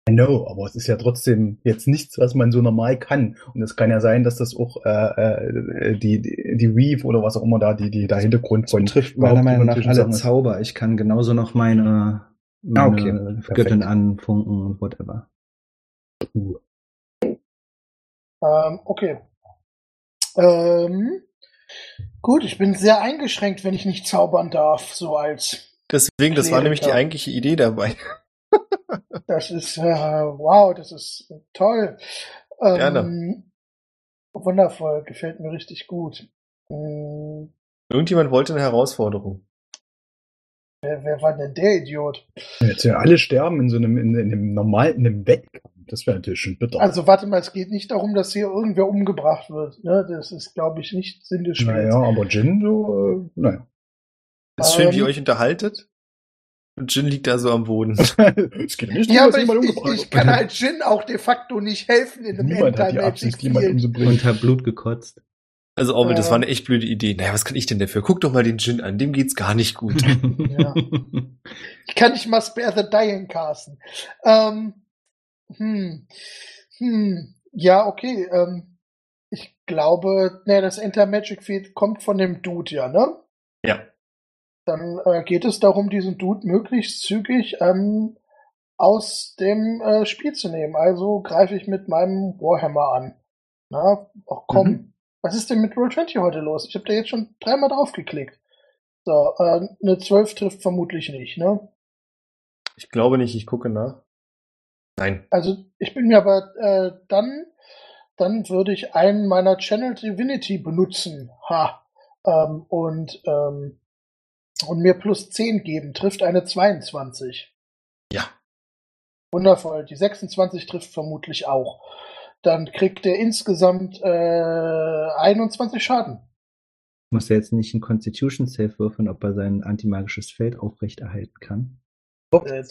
I know, aber es ist ja trotzdem jetzt nichts, was man so normal kann. Und es kann ja sein, dass das auch äh, äh, die, die, die Weave oder was auch immer da, die, die der Hintergrund von trifft meiner Meinung nach alle. Zauber. Ich kann genauso noch meine Ah, okay. meine. Göttin anfunken und whatever. Ähm, okay. Ähm, gut, ich bin sehr eingeschränkt, wenn ich nicht zaubern darf, so als. Deswegen, das war nämlich die eigentliche Idee dabei. Das ist, äh, wow, das ist toll. Ähm, Gerne. Wundervoll, gefällt mir richtig gut. Hm, Irgendjemand wollte eine Herausforderung. Wer, wer war denn der Idiot? Jetzt ja alle sterben in so einem, in, in einem normalen, in einem Wettkampf. Das wäre natürlich schon bitter. Also warte mal, es geht nicht darum, dass hier irgendwer umgebracht wird. Ne? Das ist, glaube ich, nicht Sinn des Spiels. naja, aber Jin so, äh, naja. Ist schön, wie ihr Ähm. euch unterhaltet. Und Jin liegt da so am Boden. es geht nicht Ja, darum, dass aber ich, jemand ich, umgebracht ich wird. kann halt Jin auch de facto nicht helfen in einem Niemand hat die Absicht, jemanden umzubringen. Unter Blut gekotzt. Also Orwell, das Ja. war eine echt blöde Idee. Naja, was kann ich denn dafür? Guck doch mal den Jin an, dem geht's gar nicht gut. Ja. Ich kann nicht mal Spare the Dying casten. Ähm, hm, hm, ja, okay. Ähm, ich glaube, ne, das Enter-Magic Field kommt von dem Dude, ja, ne? ja. Dann äh, geht es darum, diesen Dude möglichst zügig ähm, aus dem äh, Spiel zu nehmen. Also greife ich mit meinem Warhammer an. Na, ach komm. Mhm. Was ist denn mit Roll20 heute los? Ich habe da jetzt schon dreimal drauf geklickt. So, äh, eine 12 trifft vermutlich nicht, ne? Ich glaube nicht, ich gucke nach. Nein. Also ich bin mir aber äh, dann, dann würde ich einen meiner Channel Divinity benutzen. Ha. Ähm, und, ähm, und mir plus 10 geben. Trifft eine 22. Ja. Wundervoll. Die 26 trifft vermutlich auch. Dann kriegt er insgesamt äh, 21 Schaden. Muss er jetzt nicht einen Constitution Save würfeln, ob er sein antimagisches Feld aufrechterhalten kann? Äh,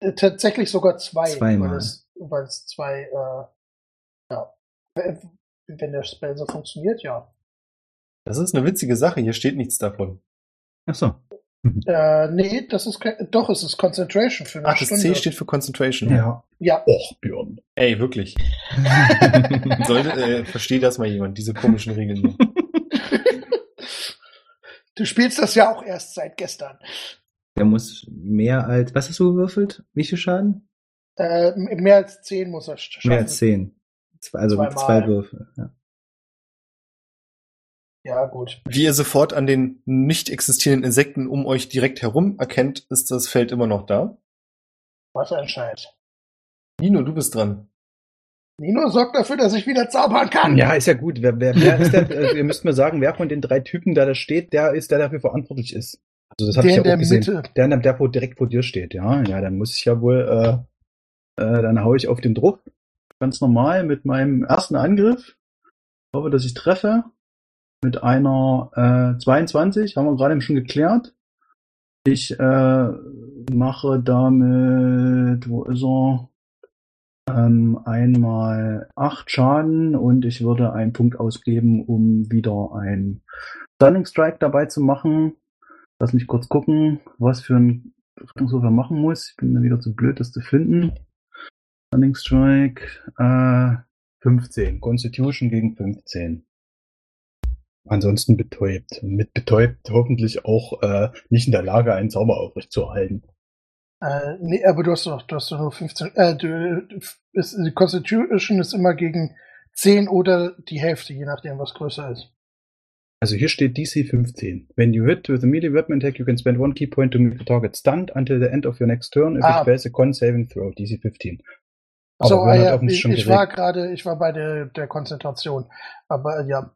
äh, tatsächlich sogar zwei. Zweimal. Weil es, weil es zwei, äh, ja. Äh, Wenn der Spell so funktioniert, ja. Das ist eine witzige Sache, hier steht nichts davon. Ach so. Äh, nee, das ist doch, es ist Concentration für eine Ach, das Stunde. C steht für Concentration. Ja. Ja, Och, Björn. Ey, wirklich. Sollte, äh, versteht das mal jemand, diese komischen Regeln. du spielst das ja auch erst seit gestern. Der muss mehr als, was hast du gewürfelt? Wie viel Schaden? Äh, mehr als 10 muss er sch- schaffen. Mehr als zehn. Zwei, also Zweimal. zwei Würfe. Ja. Ja, gut. Wie ihr sofort an den nicht existierenden Insekten um euch direkt herum erkennt, ist das Feld immer noch da. Was ein Scheiß. Nino, du bist dran. Nino sorgt dafür, dass ich wieder zaubern kann. Ja, ist ja gut. Wer, wer, wer ist der, also ihr müsst mir sagen, wer von den drei Typen, der da steht, der ist, der dafür verantwortlich ist. Also das habe Der ich in ja der auch gesehen. Mitte. Der, der vor, direkt vor dir steht, ja. Ja, dann muss ich ja wohl, äh, äh, dann hau ich auf den Druck. Ganz normal mit meinem ersten Angriff. Hoffe, dass ich treffe. Mit einer äh, 22, haben wir gerade eben schon geklärt. Ich äh, mache damit, wo ist er? Ähm, einmal acht Schaden und ich würde einen Punkt ausgeben, um wieder ein Stunning Strike dabei zu machen. Lass mich kurz gucken, was für ein Rettungswurf er machen muss. Ich bin mir wieder zu blöd, das zu finden. Stunning Strike, äh, 15. Constitution gegen 15. Ansonsten betäubt. Und mit betäubt hoffentlich auch äh, nicht in der Lage, einen Zauber aufrechtzuerhalten. Äh, nee, aber du hast doch, du hast doch nur 15. Äh, du, ist, die Constitution ist immer gegen 10 oder die Hälfte, je nachdem, was größer ist. Also hier steht DC 15. When you hit with a melee weapon attack, you can spend one key point to make the target stunned until the end of your next turn if Ah. it fails a con saving throw. DC 15. So, Björn ah, hat ja, ich, ich war gerade, ich war bei der, der Konzentration. Aber äh, ja,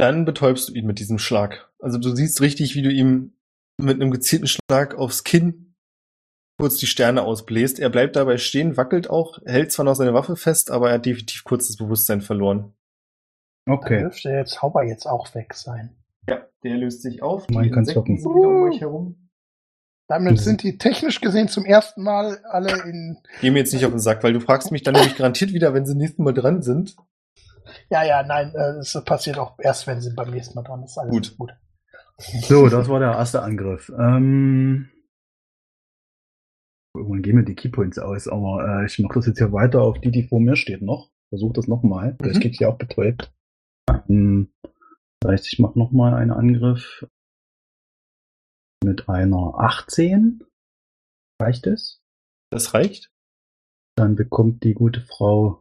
Dann betäubst du ihn mit diesem Schlag. Also du siehst richtig, wie du ihm mit einem gezielten Schlag aufs Kinn kurz die Sterne ausbläst. Er bleibt dabei stehen, wackelt auch, hält zwar noch seine Waffe fest, aber er hat definitiv kurz das Bewusstsein verloren. dann Okay. dürfte der Zauber jetzt auch weg sein. Ja, der löst sich auf. Man die kann's Insekten hoffen. sind wieder um euch herum. Damit Mhm. sind die technisch gesehen zum ersten Mal alle in. Geh mir jetzt nicht auf den Sack, weil du fragst mich dann nämlich garantiert wieder, wenn sie nächsten Mal dran sind. Ja, ja, nein, äh, es passiert auch erst, wenn sie beim nächsten Mal dran ist. Alles Gut. gut. So, das war der erste Angriff. Ähm, irgendwann gehen mir die Keypoints aus, aber äh, ich mache das jetzt hier weiter auf die, die vor mir steht noch. Versuch das nochmal. Mhm. ich ja auch betäubt. Ähm, das heißt, ich mache nochmal einen Angriff mit einer 18. Reicht es? Das reicht. Dann bekommt die gute Frau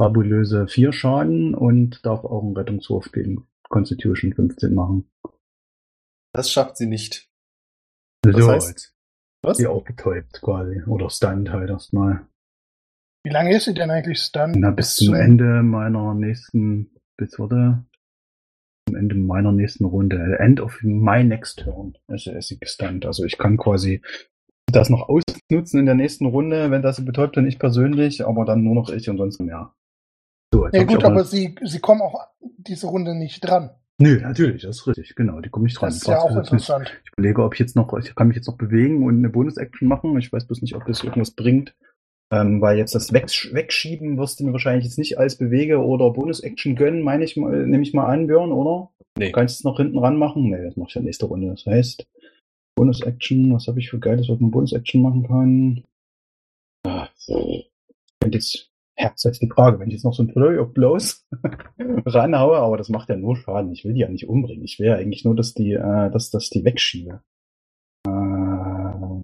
fabulöse vier Schaden und darf auch einen Rettungswurf gegen Constitution 15 machen. Das schafft sie nicht. So, Das heißt- jetzt Was? sie auch betäubt quasi. Oder stunned halt erstmal. Wie lange ist sie denn eigentlich stunned? Na, bis zum Ende meiner nächsten, bis wurde, zum Ende meiner nächsten Runde, end of my next turn, ist, ist sie gestunt. Also ich kann quasi das noch ausnutzen in der nächsten Runde, wenn das sie betäubt, dann ich persönlich, aber dann nur noch ich und sonst mehr. So, Ja ich gut, aber sie, sie kommen auch diese Runde nicht dran. Nö, natürlich, das ist richtig, genau, die komme ich dran. Das ist ja auch interessant. Ich überlege, ob ich jetzt noch, ich kann mich jetzt noch bewegen und eine Bonus-Action machen. Ich weiß bloß nicht, ob das irgendwas bringt. Ähm, weil jetzt das Wegsch Wegschieben wirst du mir wahrscheinlich jetzt nicht als Bewege oder Bonus-Action gönnen, meine ich mal, nehme ich mal an, Björn, oder? Nee. Du kannst es noch hinten ran machen? Nee, das mache ich ja nächste Runde. Das heißt, Bonus-Action, was habe ich für Geiles, was man Bonus-Action machen kann? Ah, Und jetzt, ja, ist jetzt die Frage, wenn ich jetzt noch so ein Flurry of Blows ranhaue, aber das macht ja nur Schaden. Ich will die ja nicht umbringen. Ich will ja eigentlich nur, dass die, äh, dass, dass die wegschiebe. Äh,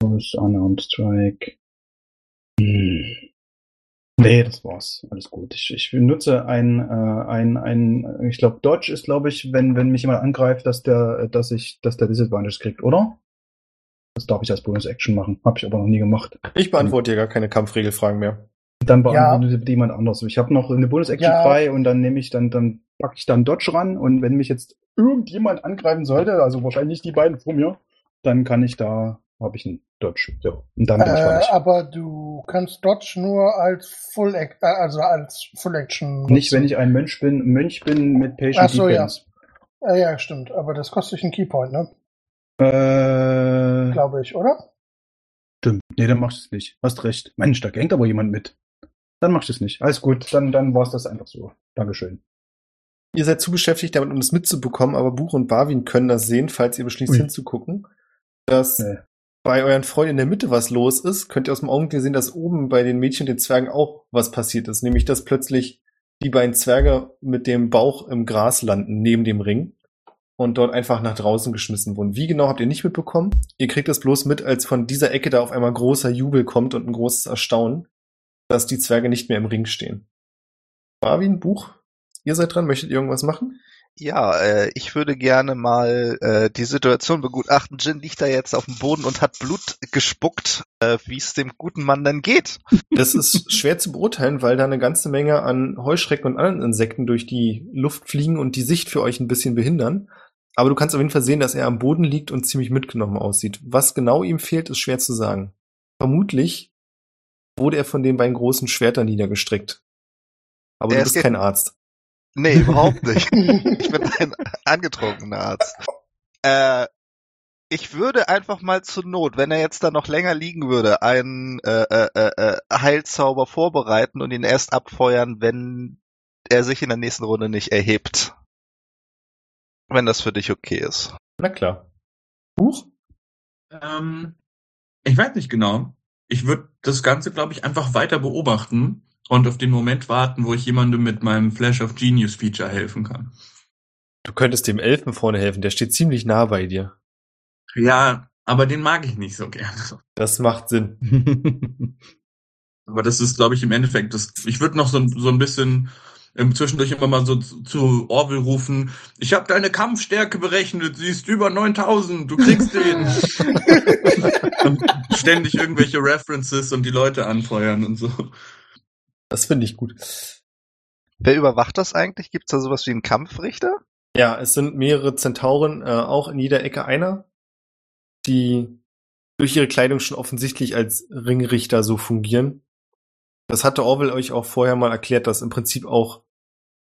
Bonus, Unarmed Strike. Hm. Nee, das war's. Alles gut. Ich, ich nutze ein, äh, ein, ein, ich glaube, Dodge ist, glaube ich, wenn, wenn mich jemand angreift, dass der, dass ich, dass der Disadvantage kriegt, oder? Das darf ich als Bonus-Action machen. Habe ich aber noch nie gemacht. Ich beantworte dir gar keine Kampfregelfragen mehr. Dann Ja. beantwortet jemand anders. Ich habe noch eine Bonus-Action Ja. frei und dann nehme ich dann, dann packe ich dann Dodge ran und wenn mich jetzt irgendjemand angreifen sollte, also wahrscheinlich die beiden vor mir, dann kann ich da, habe ich einen Dodge. So. Und dann bin ich Äh, fertig. aber du kannst Dodge nur als Full Ac äh, also als Full Action. Nicht, wenn nutzen. ich ein Mönch bin, Mönch bin mit Patient Ach so, ja. Defense. Äh, ja, stimmt. Aber das kostet dich einen Keypoint, ne? Äh, Glaube ich, oder? stimmt. Nee, dann machst du es nicht. Hast recht. Mensch, da hängt aber jemand mit. Dann machst du es nicht. Alles gut, dann, dann war es das einfach so. Dankeschön. Ihr seid zu beschäftigt damit, um das mitzubekommen, aber Buch und Barwin können das sehen, falls ihr beschließt Ui. hinzugucken. Dass Nee. bei euren Freunden in der Mitte was los ist, könnt ihr aus dem Augenblick sehen, dass oben bei den Mädchen und den Zwergen auch was passiert ist. Nämlich, dass plötzlich die beiden Zwerge mit dem Bauch im Gras landen, neben dem Ring. Und dort einfach nach draußen geschmissen wurden. Wie genau habt ihr nicht mitbekommen? Ihr kriegt das bloß mit, als von dieser Ecke da auf einmal großer Jubel kommt und ein großes Erstaunen, dass die Zwerge nicht mehr im Ring stehen. Barwin, Buch, ihr seid dran, möchtet ihr irgendwas machen? Ja, äh, ich würde gerne mal äh, die Situation begutachten. Jin liegt da jetzt auf dem Boden und hat Blut gespuckt, äh, wie es dem guten Mann dann geht. Das ist schwer zu beurteilen, weil da eine ganze Menge an Heuschrecken und anderen Insekten durch die Luft fliegen und die Sicht für euch ein bisschen behindern. Aber du kannst auf jeden Fall sehen, dass er am Boden liegt und ziemlich mitgenommen aussieht. Was genau ihm fehlt, ist schwer zu sagen. Vermutlich wurde er von den beiden großen Schwertern niedergestreckt. Aber Er du ist bist kein Arzt. Nee, überhaupt nicht. Ich bin ein angetrunkener Arzt. Äh, ich würde einfach mal zur Not, wenn er jetzt da noch länger liegen würde, einen äh, äh, äh, äh, Heilzauber vorbereiten und ihn erst abfeuern, wenn er sich in der nächsten Runde nicht erhebt. Wenn das für dich okay ist. Na klar. Buch? Ähm, ich weiß nicht genau. Ich würde das Ganze, glaube ich, einfach weiter beobachten und auf den Moment warten, wo ich jemandem mit meinem Flash of Genius Feature helfen kann. Du könntest dem Elfen vorne helfen, der steht ziemlich nah bei dir. Ja, aber den mag ich nicht so gerne. Das macht Sinn. Aber das ist, glaube ich, im Endeffekt, das, ich würde noch so, so ein bisschen ähm, zwischendurch immer mal so zu, zu Orwell rufen, ich habe deine Kampfstärke berechnet, sie ist über 9000, du kriegst den. und ständig irgendwelche References und die Leute anfeuern und so. Das finde ich gut. Wer überwacht das eigentlich? Gibt's da sowas wie einen Kampfrichter? Ja, es sind mehrere Zentauren, äh, auch in jeder Ecke einer, die durch ihre Kleidung schon offensichtlich als Ringrichter so fungieren. Das hatte Orwell euch auch vorher mal erklärt, dass im Prinzip auch,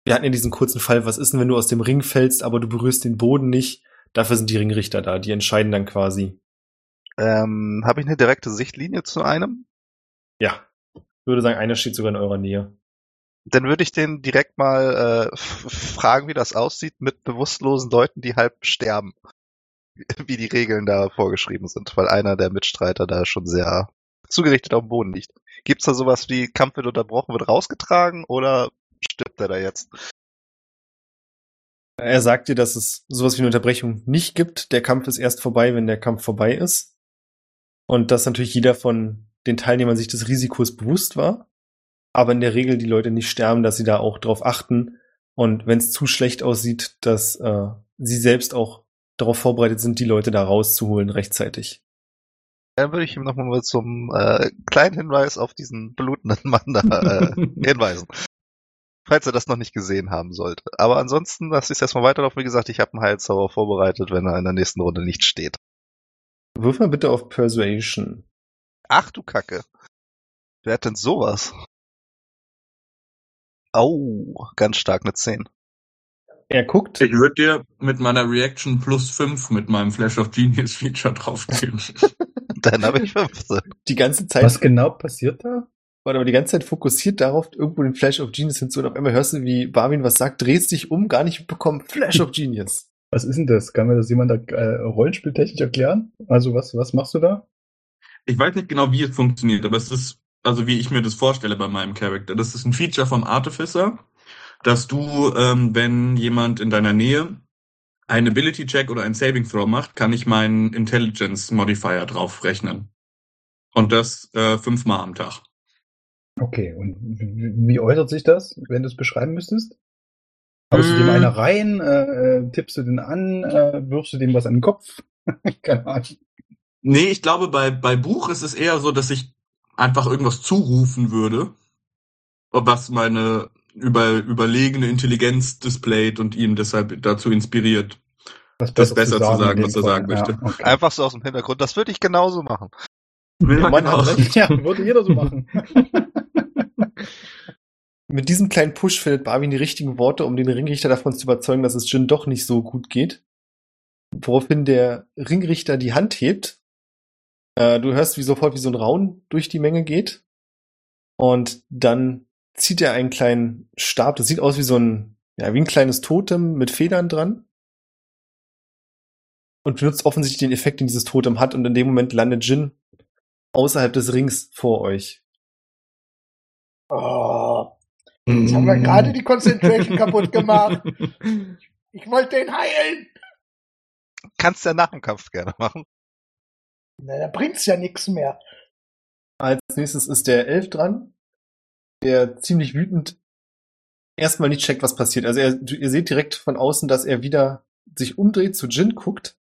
wir hatten ja diesen kurzen Fall, was ist denn, wenn du aus dem Ring fällst, aber du berührst den Boden nicht? Dafür sind die Ringrichter da, die entscheiden dann quasi. Ähm, Habe ich eine direkte Sichtlinie zu einem? Ja, ich würde sagen, einer steht sogar in eurer Nähe. Dann würde ich den direkt mal äh, fragen, wie das aussieht mit bewusstlosen Leuten, die halb sterben. Wie die Regeln da vorgeschrieben sind, weil einer der Mitstreiter da schon sehr zugerichtet auf dem Boden liegt. Gibt's da sowas wie Kampf wird unterbrochen, wird rausgetragen oder stirbt er da jetzt? Er sagt dir, dass es sowas wie eine Unterbrechung nicht gibt. Der Kampf ist erst vorbei, wenn der Kampf vorbei ist. Und dass natürlich jeder von den Teilnehmern sich des Risikos bewusst war. Aber in der Regel die Leute nicht sterben, dass sie da auch drauf achten. Und wenn es zu schlecht aussieht, dass äh, sie selbst auch darauf vorbereitet sind, die Leute da rauszuholen rechtzeitig. Dann würde ich ihm nochmal zum äh, kleinen Hinweis auf diesen blutenden Mann da äh, hinweisen. Falls er das noch nicht gesehen haben sollte. Aber ansonsten lasse ich es erstmal weiterlaufen. Wie gesagt, ich habe einen Heilzauber vorbereitet, wenn er in der nächsten Runde nicht steht. Wirf mal bitte auf Persuasion. Ach du Kacke. Wer hat denn sowas? Au, ganz stark eine 10. Er guckt, Ich würde dir mit meiner Reaction plus 5 mit meinem Flash of Genius Feature draufgeben. Dann habe ich 15. die ganze Zeit, Was genau passiert da? war aber die ganze Zeit fokussiert darauf, irgendwo den Flash of Genius hinzu und auf einmal hörst du, wie Barwin was sagt, drehst dich um, gar nicht bekommen, Flash of Genius. Was ist denn das? Kann mir das jemand da, äh, rollenspieltechnisch erklären? Also was, was machst du da? Ich weiß nicht genau, wie es funktioniert, aber es ist, also wie ich mir das vorstelle bei meinem Charakter. Das ist ein Feature vom Artificer, dass du, ähm, wenn jemand in deiner Nähe einen Ability Check oder einen Saving Throw macht, kann ich meinen Intelligence Modifier drauf rechnen. Und das äh, fünfmal am Tag. Okay, und wie, äußert sich das, wenn du es beschreiben müsstest? Haust du dem Mm. einer rein, äh, äh, tippst du den an, äh, wirfst du dem was an den Kopf? Keine Ahnung. Nee, ich glaube, bei, bei Buch ist es eher so, dass ich einfach irgendwas zurufen würde, was meine über, überlegene Intelligenz displayt und ihn deshalb dazu inspiriert. Das besser zu sagen, in dem was er sagen möchte. Ja, okay. Einfach so aus dem Hintergrund. Das würde ich genauso machen. Ja, Mann genau. ja, würde jeder so machen. Mit diesem kleinen Push findet Barwin die richtigen Worte, um den Ringrichter davon zu überzeugen, dass es Jin doch nicht so gut geht. Woraufhin der Ringrichter die Hand hebt. Äh, du hörst wie sofort, wie so ein Raun durch die Menge geht. Und dann zieht er einen kleinen Stab. Das sieht aus wie so ein, ja, wie ein kleines Totem mit Federn dran. Und benutzt offensichtlich den Effekt, den dieses Totem hat. Und in dem Moment landet Jin außerhalb des Rings vor euch. Oh, jetzt haben wir gerade die Concentration kaputt gemacht. Ich wollte ihn heilen. Kannst ja nach dem Kampf gerne machen. Na, da bringt's ja nichts mehr. Als nächstes ist der Elf dran, der ziemlich wütend erstmal nicht checkt, was passiert. Also er, ihr seht direkt von außen, dass er wieder sich umdreht, zu Jin guckt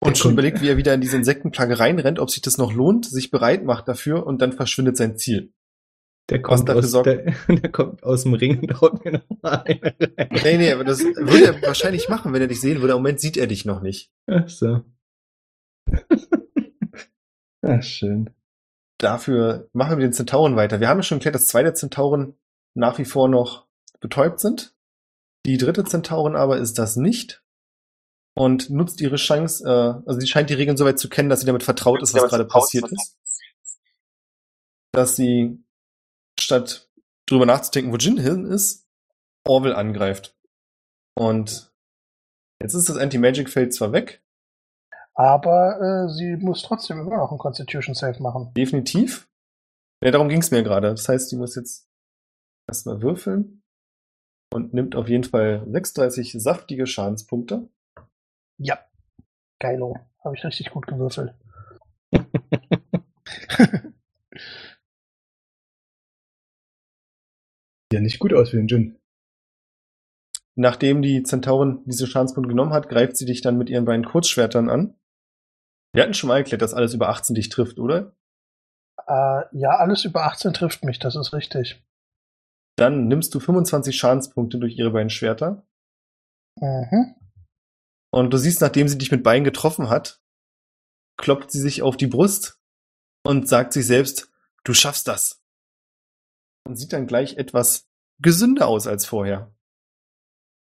und schon kommt- überlegt, wie er wieder in diese Insektenplage reinrennt, ob sich das noch lohnt, sich bereit macht dafür und dann verschwindet sein Ziel. Der kommt, aus, der, der kommt aus dem Ring und haut mir nochmal eine rein. Nee, nee, aber das würde er wahrscheinlich machen, wenn er dich sehen würde. Im Moment sieht er dich noch nicht. Ach so. Ach, schön. Dafür machen wir mit den Zentauren weiter. Wir haben ja schon geklärt, dass zwei der Zentauren nach wie vor noch betäubt sind. Die dritte Zentaurin aber ist das nicht und nutzt ihre Chance, äh, also sie scheint die Regeln soweit zu kennen, dass sie damit vertraut ist, was gerade passiert ist. Dass sie statt drüber nachzudenken, wo Jin hin ist, Orwell angreift. Und jetzt ist das Anti-Magic-Feld zwar weg, Aber äh, sie muss trotzdem immer noch einen Constitution Save machen. Definitiv. Ja, darum ging es mir gerade. Das heißt, die muss jetzt erstmal würfeln und nimmt auf jeden Fall 36 saftige Schadenspunkte. Ja. Geilo. Habe ich richtig gut gewürfelt. Ja, nicht gut aus für den Jin. Nachdem die Zentaurin diese Schadenspunkte genommen hat, greift sie dich dann mit ihren beiden Kurzschwertern an. Wir hatten schon mal erklärt, dass alles über 18 dich trifft, oder? Äh, ja, alles über 18 trifft mich, das ist richtig. Dann nimmst du 25 Schadenspunkte durch ihre beiden Schwerter. Mhm. Und du siehst, nachdem sie dich mit Beinen getroffen hat, klopft sie sich auf die Brust und sagt sich selbst, du schaffst das. Und sieht dann gleich etwas gesünder aus als vorher.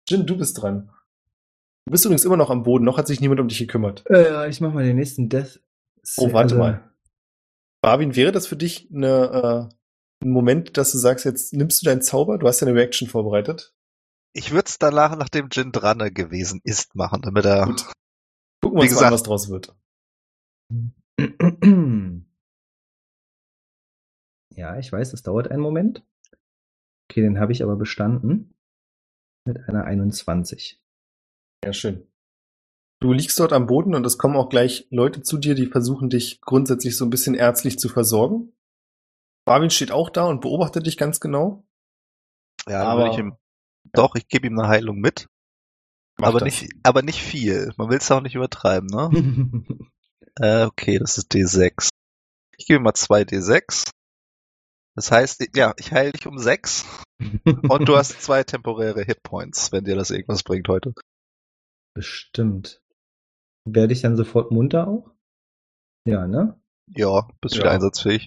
Jin, du bist dran. Du bist übrigens immer noch am Boden, noch hat sich niemand um dich gekümmert. Äh, ich mach mal den nächsten Death. Oh, warte Also, mal. Barwin, wäre das für dich eine, äh, ein Moment, dass du sagst, jetzt nimmst du deinen Zauber, du hast deine Reaction vorbereitet. Ich würde es danach, nachdem Jin dran gewesen ist, machen, damit er. Gut. Gucken wir uns mal an, was draus wird. Ja, ich weiß, es dauert einen Moment. Okay, den habe ich aber bestanden. Mit einer 21. Ja, schön. Du liegst dort am Boden und es kommen auch gleich Leute zu dir, die versuchen dich grundsätzlich so ein bisschen ärztlich zu versorgen. Barwin steht auch da und beobachtet dich ganz genau. Ja, Aber- ich ihm, doch, ich gebe ihm eine Heilung mit. Aber das. nicht, aber nicht viel. Man will es auch nicht übertreiben, ne? Äh, okay, das ist D6. Ich gebe mal zwei D6. Das heißt, ja, ich heile dich um sechs und du hast zwei temporäre Hitpoints, wenn dir das irgendwas bringt heute. Bestimmt. Werde ich dann sofort munter auch? Ja, ne? Ja, bist Ja. wieder einsatzfähig.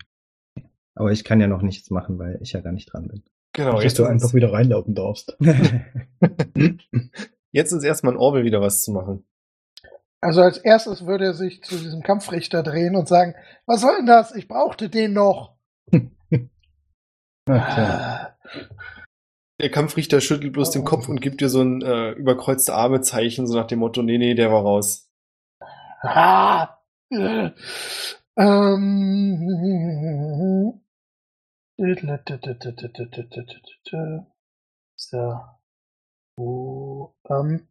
Aber ich kann ja noch nichts machen, weil ich ja gar nicht dran bin. Genau, Dass jetzt du einfach wieder reinlaufen darfst. jetzt ist erstmal ein Orwell wieder was zu machen. Also als erstes würde er sich zu diesem Kampfrichter drehen und sagen, was soll denn das? Ich brauchte den noch. Tja. Der Kampfrichter schüttelt bloß den Kopf und gibt dir so ein äh, überkreuzte Arme-Zeichen, so nach dem Motto, nee, nee, der war raus. Ah, äh, ähm, so. Oh, ähm,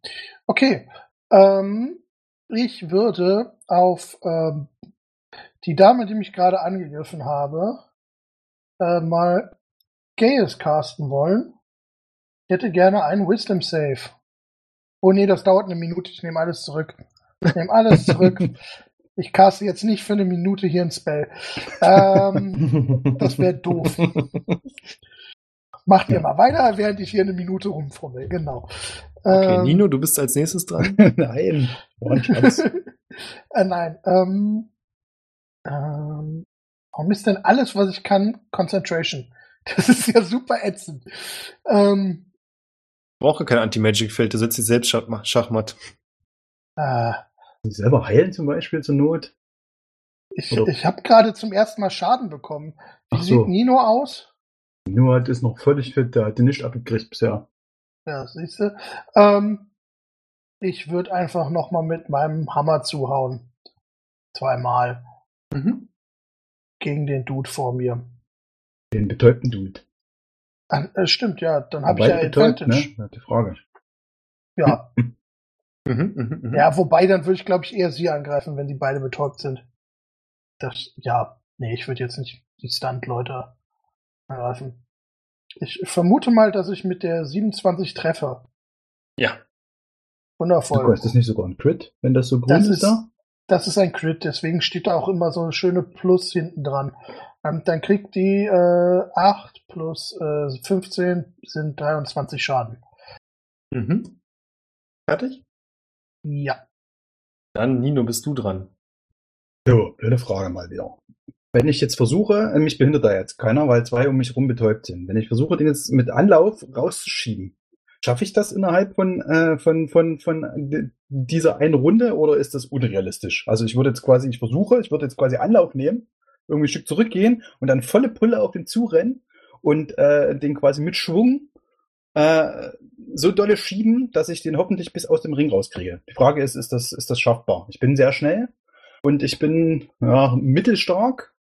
okay. Ähm, ich würde auf ähm, die Dame, die mich gerade angegriffen habe, äh, mal Gales casten wollen. Ich hätte gerne einen Wisdom Save. Oh nee, das dauert eine Minute. Ich nehme alles zurück. Ich nehme alles zurück. Ich caste jetzt nicht für eine Minute hier ein Spell. Ähm, das wäre doof. Macht ihr mal weiter, während ich hier eine Minute rumfummel. Genau. Okay, Ähm, Nino, du bist als nächstes dran. Nein. Scherz. äh, nein. Ähm, ähm, warum ist denn alles, was ich kann, Concentration? Das ist ja super ätzend. Ähm, Brauche kein Anti-Magic-Feld, du setzt dich selbst Schach Schachmatt. äh, Sich selber heilen zum Beispiel zur Not. ich Oder- ich habe gerade zum ersten Mal Schaden bekommen. Wie Ach so. sieht Nino aus? Nur hat ist noch völlig fit, der hat den nicht abgekriegt bisher. Ja, siehst du. Ähm, ich würde einfach noch mal mit meinem Hammer zuhauen. Zweimal Mhm. gegen den Dude vor mir. Den betäubten Dude. Ah, stimmt, ja. Dann habe ich ja betäubt, Advantage. Ne? Ja, die Frage. Ja. Mhm, mhm, mhm. ja, wobei dann würde ich, glaube ich, eher sie angreifen, wenn die beide betäubt sind. Das, ja, nee, ich würde jetzt nicht die Stunt-Leute angreifen. Ich vermute mal, dass ich mit der 27 treffe. Ja. Wundervoll. Ist das nicht sogar ein Crit, wenn das so grün Das ist, ist, da? das ist ein Crit, deswegen steht da auch immer so eine schöne Plus hinten dran. Ähm, dann kriegt die äh, 8 plus äh, 15 sind 23 Schaden. Mhm. Fertig? Ja. Dann, Nino, bist du dran. So, blöde Frage mal wieder. Wenn ich jetzt versuche, äh, mich behindert da jetzt keiner, weil zwei um mich rum betäubt sind. Wenn ich versuche, den jetzt mit Anlauf rauszuschieben, schaffe ich das innerhalb von, äh, von, von, von dieser einen Runde oder ist das unrealistisch? Also ich würde jetzt quasi, ich versuche, ich würde jetzt quasi Anlauf nehmen, irgendwie ein Stück zurückgehen und dann volle Pulle auf den zurennen und äh, den quasi mit Schwung äh, so dolle schieben, dass ich den hoffentlich bis aus dem Ring rauskriege. Die Frage ist, ist das, ist das schaffbar? Ich bin sehr schnell und ich bin ja, mittelstark.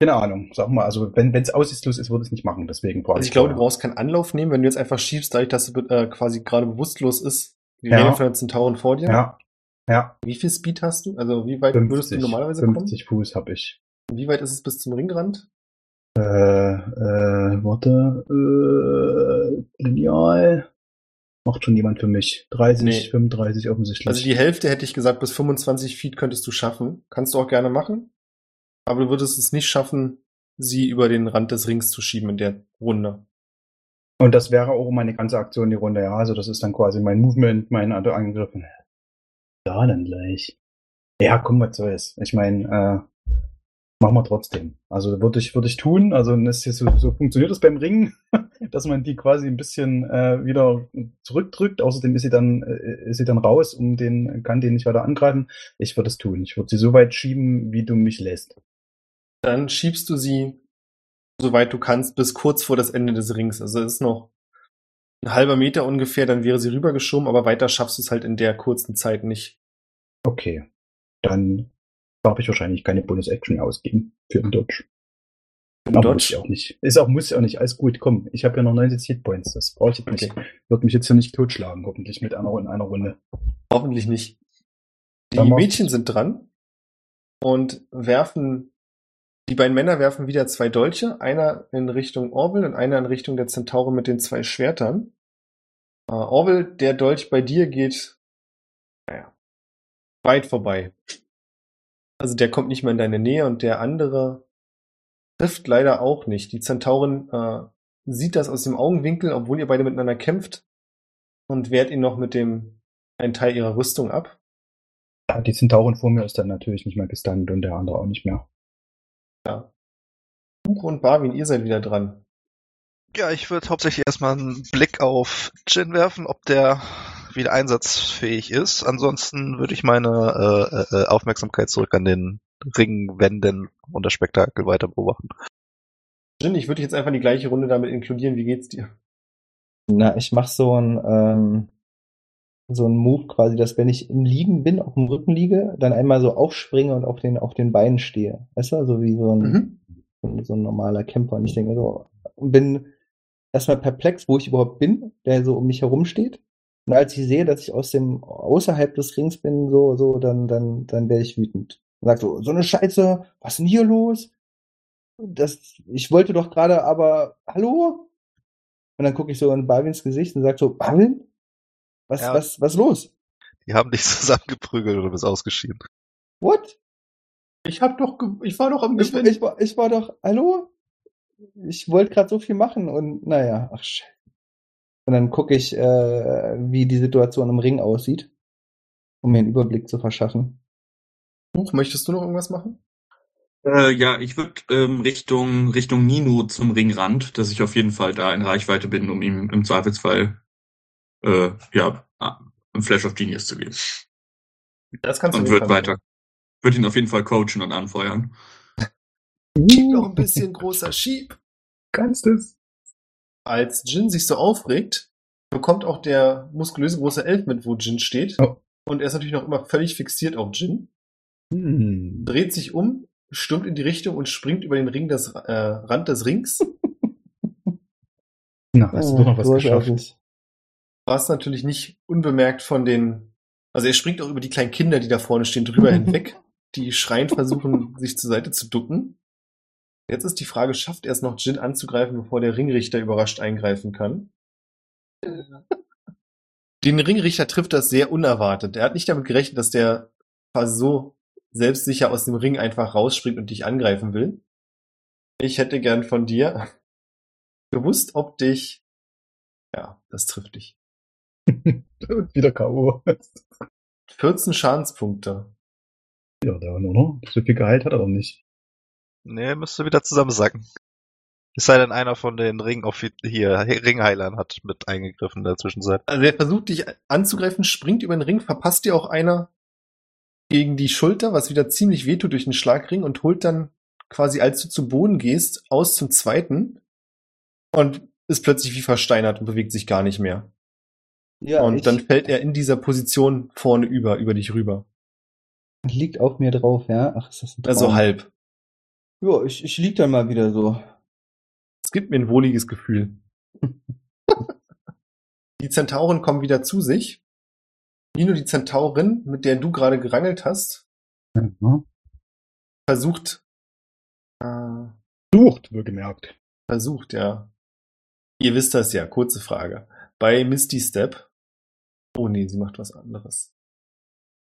Keine Ahnung, sag mal, also wenn es aussichtslos ist, würde ich es nicht machen. Deswegen Also ich glaube, du brauchst keinen Anlauf nehmen, wenn du jetzt einfach schiebst, dadurch, dass du äh, quasi gerade bewusstlos ist. Die Ja. Rede von der Zentauren vor dir. Ja, ja. Wie viel Speed hast du? Also wie weit würdest du 50, normalerweise 50 Fuß habe ich. Wie weit ist es bis zum Ringrand? Äh, äh, warte, äh, lineal. Macht schon jemand für mich. 30, Nee. 35 offensichtlich. Also die Hälfte hätte ich gesagt, bis 25 Feet könntest du schaffen. Kannst du auch gerne machen. Aber du würdest es nicht schaffen, sie über den Rand des Rings zu schieben in der Runde. Und das wäre auch meine ganze Aktion die Runde, ja. Also das ist dann quasi mein Movement, mein Angriff. Ja, dann gleich. Ja, komm, was soll's. Ich meine, äh, machen wir trotzdem. Also würde ich, würde ich tun. Also das so, so funktioniert das beim Ringen, dass man die quasi ein bisschen äh, wieder zurückdrückt. Außerdem ist sie dann, äh, ist sie dann raus und den kann den nicht weiter angreifen. Ich würde es tun. Ich würde sie so weit schieben, wie du mich lässt. Dann schiebst du sie, soweit du kannst, bis kurz vor das Ende des Rings. Also es ist noch ein halber Meter ungefähr, dann wäre sie rübergeschoben, aber weiter schaffst du es halt in der kurzen Zeit nicht. Okay. Dann darf ich wahrscheinlich keine Bonus-Action ausgeben für den Dodge. Im Aber muss Dodge. ich auch nicht. Ist auch, muss ich auch nicht. Alles gut, komm. Ich habe ja noch 90 Hitpoints. Das brauche ich jetzt nicht. Okay. Wird mich jetzt hier nicht totschlagen, hoffentlich mit einer in einer Runde. Hoffentlich nicht. Die Dann Mädchen sind dran und werfen, die beiden Männer werfen wieder zwei Dolche, einer in Richtung Orwell und einer in Richtung der Zentaure mit den zwei Schwertern. Äh, Orwell, der Dolch bei dir geht, naja, weit vorbei. Also der kommt nicht mehr in deine Nähe und der andere trifft leider auch nicht. Die Zentaurin äh, sieht das aus dem Augenwinkel, obwohl ihr beide miteinander kämpft und wehrt ihn noch mit dem einen Teil ihrer Rüstung ab. Ja, die Zentaurin vor mir ist dann natürlich nicht mehr gestunt und der andere auch nicht mehr. Ja. Buch und Barwin, ihr seid wieder dran. Ja, ich würde hauptsächlich erstmal einen Blick auf Jin werfen, ob der wieder einsatzfähig ist. Ansonsten würde ich meine äh, äh, Aufmerksamkeit zurück an den Ring wenden und das Spektakel weiter beobachten. Jin, ich würde jetzt einfach die gleiche Runde damit inkludieren. Wie geht's dir? Na, ich mach so ein, ähm, so ein Move quasi, dass wenn ich im Liegen bin, auf dem Rücken liege, dann einmal so aufspringe und auf den, auf den Beinen stehe. Weißt du, so wie so ein, Mhm. so ein- so ein normaler Camper. Und ich denke so, bin erstmal perplex, wo ich überhaupt bin, der so um mich herum steht. Und als ich sehe, dass ich aus dem, außerhalb des Rings bin, so, so, dann, dann, dann werde ich wütend. Und sag so, so eine Scheiße, was ist denn hier los? Das, ich wollte doch gerade, aber, hallo? Und dann gucke ich so in Barwins Gesicht und sag so, Barwin? Was, Ja. was, was los? Die haben dich zusammengeprügelt und du bist ausgeschieden. What? Ich hab doch, ge- ich war doch am Ich, Gewinn. ich, war, ich war doch, hallo? Ich wollte gerade so viel machen und naja, ach shit. Und dann gucke ich, äh, wie die Situation im Ring aussieht, um mir einen Überblick zu verschaffen. Buch, möchtest du noch irgendwas machen? Äh, ja, ich würde ähm, Richtung Richtung Nino zum Ringrand, dass ich auf jeden Fall da in Reichweite bin, um ihm im Zweifelsfall äh, ja ein Flash of Genius zu geben. Das kannst Und auf jeden wird weiter, wird ihn auf jeden Fall coachen und anfeuern. Noch ein bisschen großer Schieb. Kannst es? Als Jin sich so aufregt, bekommt auch der muskulöse große Elf mit, wo Jin steht. Oh. Und er ist natürlich noch immer völlig fixiert auf Jin. Hm. dreht sich um, stürmt in die Richtung und springt über den Ring des, äh, Rand des Rings. Na, hast du doch noch was geschafft. Großartig. Was natürlich nicht unbemerkt von den, also er springt auch über die kleinen Kinder, die da vorne stehen, drüber hinweg, die schreiend versuchen, sich zur Seite zu ducken. Jetzt ist die Frage, schafft er es noch, Jin anzugreifen, bevor der Ringrichter überrascht eingreifen kann? Den Ringrichter trifft das sehr unerwartet. Er hat nicht damit gerechnet, dass der quasi so selbstsicher aus dem Ring einfach rausspringt und dich angreifen will. Ich hätte gern von dir gewusst, ob dich, ja, das trifft dich. Und wieder K.O. 14 Schadenspunkte. Ja, da nur noch. So viel Gehalt hat er doch nicht. Nee, müsste wieder zusammensacken. Es sei denn, einer von den Ring hier Ringheilern hat mit eingegriffen in der Zwischenzeit. Also er versucht dich anzugreifen, springt über den Ring, verpasst dir auch einer gegen die Schulter, was wieder ziemlich wehtut durch den Schlagring und holt dann quasi, als du zu Boden gehst, aus zum zweiten und ist plötzlich wie versteinert und bewegt sich gar nicht mehr. Ja, und dann fällt er in dieser Position vorne über, über dich rüber. liegt auf mir drauf, ja. Ach, ist das ein Traum. Also halb. Ja, ich, ich lieg dann mal wieder so. Es gibt mir ein wohliges Gefühl. die Zentauren kommen wieder zu sich. Nino, die Zentaurin, mit der du gerade gerangelt hast, Mhm. versucht, äh, Sucht, versucht, ja. Ihr wisst das ja, kurze Frage. Bei Misty Step, oh nee, sie macht was anderes.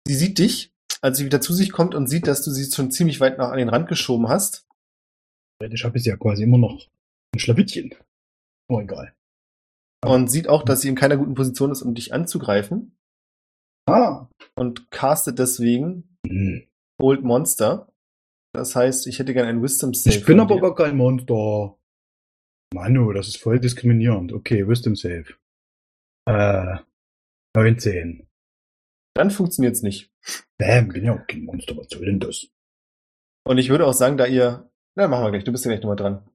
Sie sieht dich, als sie wieder zu sich kommt und sieht, dass du sie schon ziemlich weit nach an den Rand geschoben hast. Ich habe es ja quasi immer noch ein Schlawittchen. Oh, egal. Und sieht auch, dass sie in keiner guten Position ist, um dich anzugreifen. Ah. Und castet deswegen Hm. Old Monster. Das heißt, ich hätte gerne ein Wisdom Save. Ich bin aber gar kein Monster. Manu, das ist voll diskriminierend. Okay, Wisdom Save. Äh, 19. Dann funktioniert's nicht. Bäm, bin ja auch kein Monster. Was soll denn das? Und ich würde auch sagen, da ihr, na, machen wir gleich, du bist ja gleich nochmal dran.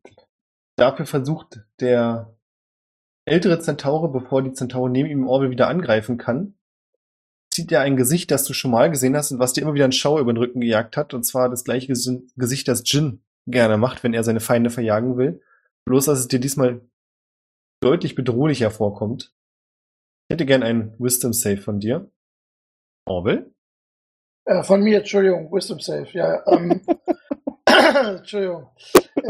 Dafür versucht der ältere Zentaure, bevor die Zentaure neben ihm im Orbel wieder angreifen kann, zieht er ein Gesicht, das du schon mal gesehen hast und was dir immer wieder einen Schauer über den Rücken gejagt hat, und zwar das gleiche Ges- Gesicht, das Jin gerne macht, wenn er seine Feinde verjagen will. Bloß, dass es dir diesmal deutlich bedrohlicher vorkommt. Ich hätte gern einen Wisdom Save von dir. Orbel? Äh, von mir, Entschuldigung, Wisdom Save, ja. Ähm, Entschuldigung.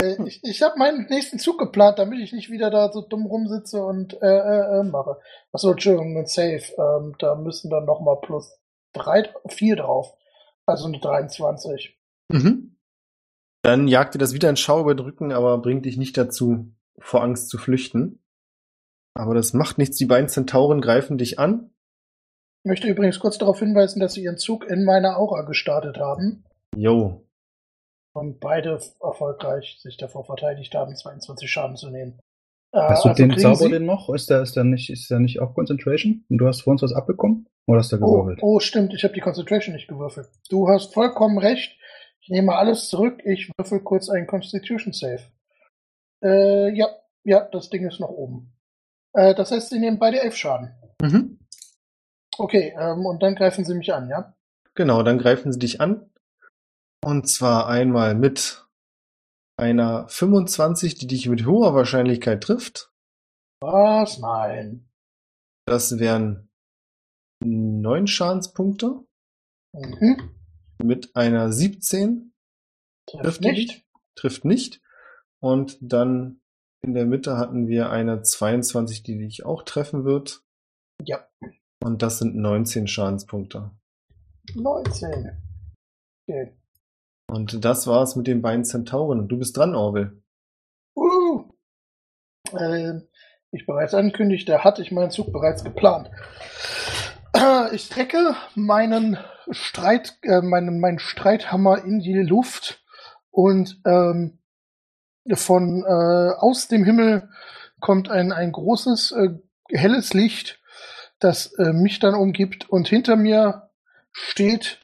Äh, ich ich habe meinen nächsten Zug geplant, damit ich nicht wieder da so dumm rumsitze und äh, äh, äh, mache. Achso, Entschuldigung, ein Save. Ähm, da müssen dann nochmal plus drei, vier drauf. Also eine 23. Mhm. Dann jagt dir das wieder ein Schau über den Rücken, aber bringt dich nicht dazu, vor Angst zu flüchten. Aber das macht nichts. Die beiden Zentauren greifen dich an. Ich möchte übrigens kurz darauf hinweisen, dass sie ihren Zug in meiner Aura gestartet haben Jo. Und beide erfolgreich sich davor verteidigt haben, 22 Schaden zu nehmen. Äh, Hast du also den Zauber sie- denn noch? Ist der, ist der nicht, ist der nicht auch Concentration? Und du hast vor uns was abbekommen? Oder hast du Oh, gewürfelt? oh, stimmt, ich habe die Concentration nicht gewürfelt. Du hast vollkommen recht. Ich nehme alles zurück. Ich würfel kurz einen Constitution Save. Äh, ja, ja, das Ding ist noch oben. Äh, das heißt, sie nehmen beide elf Schaden. Mhm. Okay, ähm, und dann greifen sie mich an, ja? Genau, dann greifen sie dich an. Und zwar einmal mit einer 25, die dich mit hoher Wahrscheinlichkeit trifft. Was? Nein. Das wären neun Schadenspunkte. Mhm. Mit einer 17 Trifft die nicht. trifft nicht. Und dann in der Mitte hatten wir eine 22, die dich auch treffen wird. Ja, Und das sind 19 Schadenspunkte. 19. Okay. Und das war's mit den beiden Zentauren. Du bist dran, Orwell. Uh. Äh, ich bereits ankündigte, hatte ich meinen Zug bereits geplant. Äh, Ich strecke meinen Streit, äh, meinen, meinen Streithammer in die Luft und ähm, von äh, aus dem Himmel kommt ein, ein großes äh, helles Licht, das äh, mich dann umgibt und hinter mir steht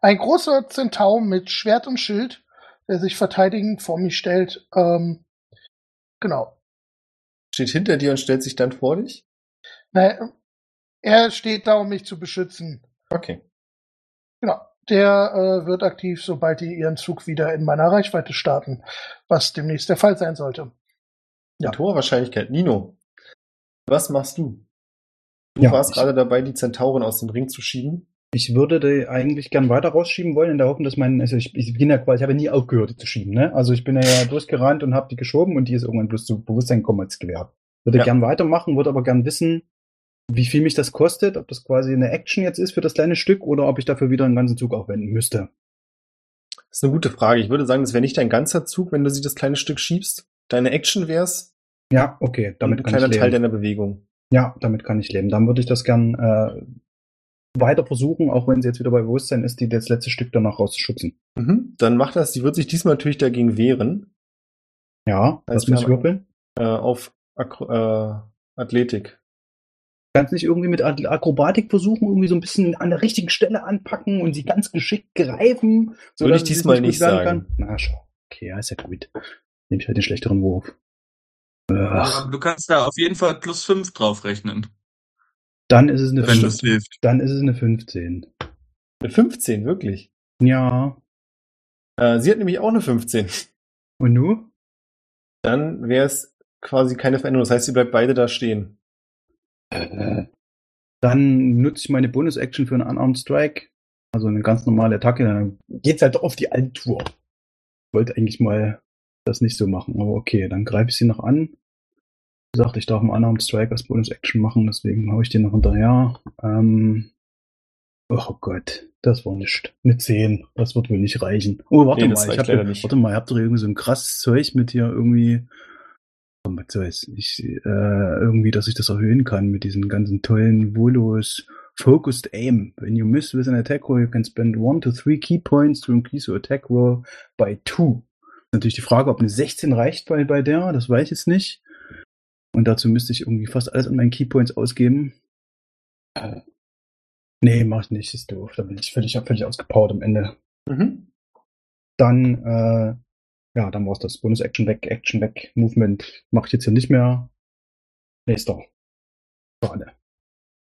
ein großer Zentaur mit Schwert und Schild, der sich verteidigend vor mich stellt. Ähm, genau. Steht hinter dir und stellt sich dann vor dich. Naja, er steht da, um mich zu beschützen. Okay. Genau. Der äh, wird aktiv, sobald die ihren Zug wieder in meiner Reichweite starten, was demnächst der Fall sein sollte. Ja. Mit hoher Wahrscheinlichkeit. Nino, was machst du? Du Ja, warst gerade dabei, die Zentauren aus dem Ring zu schieben. Ich würde die eigentlich gern weiter rausschieben wollen, in der Hoffnung, dass mein, also ich, ich bin ja quasi, ich habe ja nie aufgehört, die zu schieben, ne? Also ich bin ja, durchgerannt und habe die geschoben und die ist irgendwann bloß zu Bewusstsein gekommen als Gewehr. Würde Ja. gern weitermachen, würde aber gern wissen, wie viel mich das kostet, ob das quasi eine Action jetzt ist für das kleine Stück oder ob ich dafür wieder einen ganzen Zug aufwenden müsste. Das ist eine gute Frage. Ich würde sagen, das wäre nicht dein ganzer Zug, wenn du sie das kleine Stück schiebst. Deine Action wär's Ja, okay, damit ein kann kleiner ich leben. Teil deiner Bewegung. Ja, damit kann ich leben. Dann würde ich das gern äh, weiter versuchen, auch wenn sie jetzt wieder bei Bewusstsein ist, die das letzte Stück danach rauszuschubsen. Mhm. Dann macht das. Sie wird sich diesmal natürlich dagegen wehren. Ja, was muss ich würfeln? Äh, auf Akro äh, Athletik. Kannst nicht irgendwie mit Ak- Akrobatik versuchen, irgendwie so ein bisschen an der richtigen Stelle anpacken und sie ganz geschickt greifen? Würde ich diesmal nicht sagen. Kann? Na, schau. Okay, ja, ist ja gut. Nehme ich halt den schlechteren Wurf. Ach, du kannst da auf jeden Fall plus fünf draufrechnen, dann ist es eine wenn 15. das hilft. Dann ist es eine 15. Eine 15, wirklich. Ja. Äh, sie hat nämlich auch eine 15. Und nu? Dann wäre es quasi keine Veränderung. Das heißt, sie bleibt beide da stehen. Äh, Dann nutze ich meine Bonus-Action für einen Unarmed Strike. Also eine ganz normale Attacke. Dann geht's halt auf die Altur. Ich wollte eigentlich mal das nicht so machen, aber okay, dann greife ich sie noch an. Gesagt, ich darf einen Unarmed Strike als Bonus-Action machen, deswegen hau ich den noch hinterher. Ähm, oh Gott, das war nicht. Eine 10. Das wird wohl nicht reichen. Oh, warte Nee, mal, ich reicht hab, leider nicht. warte mal, ihr habt doch irgendwie so ein krasses Zeug mit hier irgendwie. Oh, was soll's? Ich, äh, irgendwie, dass ich das erhöhen kann mit diesen ganzen tollen Volos. Focused Aim. When you miss with an attack roll, you can spend one to three key points to increase your attack roll by two. Natürlich die Frage, ob eine 16 reicht bei, bei der, das weiß ich jetzt nicht. Und dazu müsste ich irgendwie fast alles an meinen Keypoints ausgeben. Äh, nee, mach ich nicht, ist doof. Da bin ich völlig, völlig ausgepowert am Ende. Mhm. Dann, äh, ja, dann war's das. Bonus Action weg, Action weg, Movement mache ich jetzt hier nicht mehr. Nächster. Schade.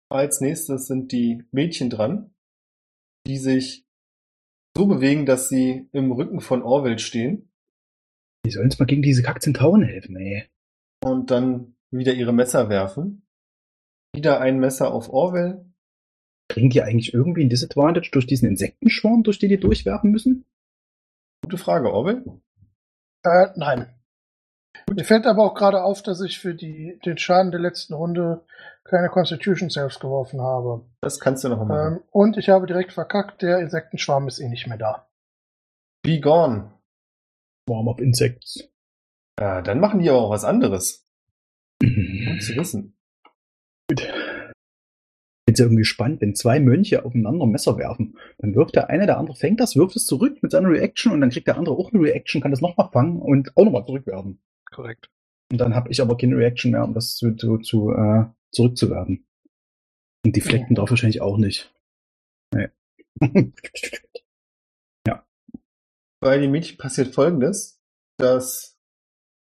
Als nächstes sind die Mädchen dran, die sich so bewegen, dass sie im Rücken von Orwell stehen Die sollen uns mal gegen diese Kackzentauren helfen, ey. Und dann wieder ihre Messer werfen. Wieder ein Messer auf Orwell. Kriegen die eigentlich irgendwie ein Disadvantage durch diesen Insektenschwarm, durch den die durchwerfen müssen? Gute Frage, Orwell. Äh, nein. Mir fällt aber auch gerade auf, dass ich für die, den Schaden der letzten Runde keine Constitution Saves geworfen habe. Das kannst du noch mal machen. Ähm, und ich habe direkt verkackt, der Insektenschwarm ist eh nicht mehr da. Be gone. Warm up Insects. Ja, dann machen die aber auch was anderes. Gut zu wissen. Jetzt irgendwie spannend, wenn zwei Mönche aufeinander Messer werfen, dann wirft der eine, der andere fängt das, wirft es zurück mit seiner Reaction und dann kriegt der andere auch eine Reaction, kann das nochmal fangen und auch nochmal zurückwerfen. Korrekt. Und dann habe ich aber keine Reaction mehr, um das zu, zu, zu äh, zurückzuwerfen. Und die Flecken drauf wahrscheinlich auch nicht. Nee. Bei den Mädchen passiert folgendes, dass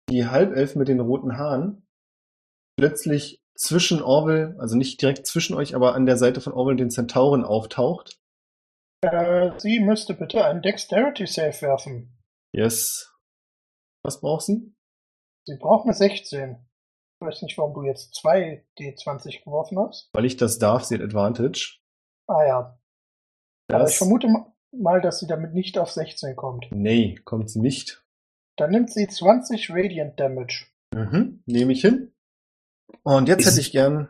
die Halbelf mit den roten Haaren plötzlich zwischen Orwell, also nicht direkt zwischen euch, aber an der Seite von Orwell den Zentauren auftaucht. Äh, sie müsste bitte einen Dexterity Save werfen. Yes. Was braucht sie? Sie braucht eine 16. Ich weiß nicht, warum du jetzt zwei D20 geworfen hast. Weil ich das darf, sie hat Advantage. Ah ja. Aber Das, ich vermute mal, dass sie damit nicht auf 16 kommt. nee, kommt sie nicht. Dann nimmt sie 20 Radiant Damage. Mhm, nehme ich hin. Und jetzt Ist- hätte ich gern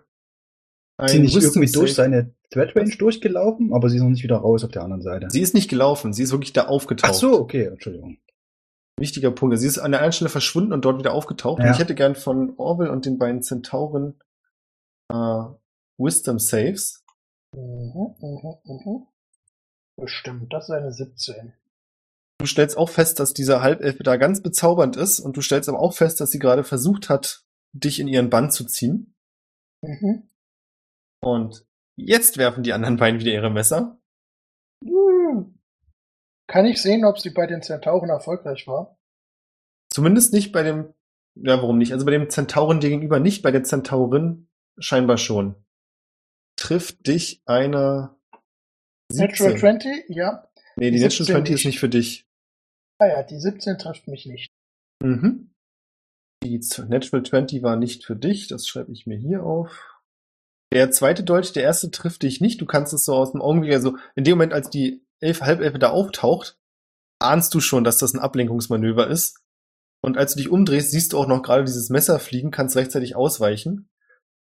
Ist sie nicht irgendwie durch seine Threat Range durchgelaufen, aber sie ist noch nicht wieder raus auf der anderen Seite. Sie ist nicht gelaufen, sie ist wirklich da aufgetaucht. Ach so, okay, Entschuldigung. Wichtiger Punkt. Sie ist an der einen Stelle verschwunden und dort wieder aufgetaucht. Ja. Und ich hätte gern von Orwell und den beiden Zentauren äh, Wisdom Saves. Mhm, mhm, mhm. Bestimmt, das ist eine 17. Du stellst auch fest, dass dieser Halbelfe da ganz bezaubernd ist und du stellst aber auch fest, dass sie gerade versucht hat, dich in ihren Bann zu ziehen. Mhm. Und jetzt werfen die anderen beiden wieder ihre Messer. Hm. Kann ich sehen, ob sie bei den Zentauren erfolgreich war? Zumindest nicht bei dem, ja, warum nicht? Also bei dem Zentauren dir gegenüber nicht, bei der Zentaurin scheinbar schon. Trifft dich eine Natural 17. 20? Ja. Nee, die Die Natural 17 20 ist nicht. für dich. Ah ja, die 17 trifft mich nicht. Mhm. Die Natural 20 war nicht für dich, das schreibe ich mir hier auf. Der zweite Dolch, der erste trifft dich nicht, du kannst es so aus dem Augenblick, also in dem Moment, als die Elf, Halbelfe da auftaucht, ahnst du schon, dass das ein Ablenkungsmanöver ist. Und als du dich umdrehst, siehst du auch noch gerade dieses Messer fliegen, kannst rechtzeitig ausweichen.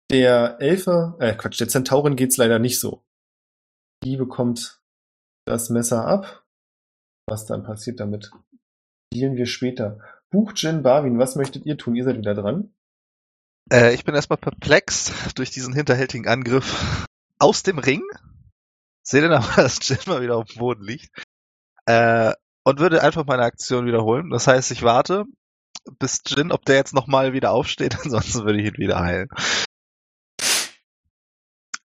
Der Elfe, äh Quatsch, der Zentaurin geht's leider nicht so. Die bekommt das Messer ab. Was dann passiert damit, dealen wir später. Buch Jin Barwin, was möchtet ihr tun? Ihr seid wieder dran. Äh, ich bin erstmal perplex durch diesen hinterhältigen Angriff aus dem Ring. Sehe dann aber, dass Jin mal wieder auf dem Boden liegt. Äh, und würde einfach meine Aktion wiederholen. Das heißt, ich warte, bis Jin, ob der jetzt nochmal wieder aufsteht, ansonsten würde ich ihn wieder heilen.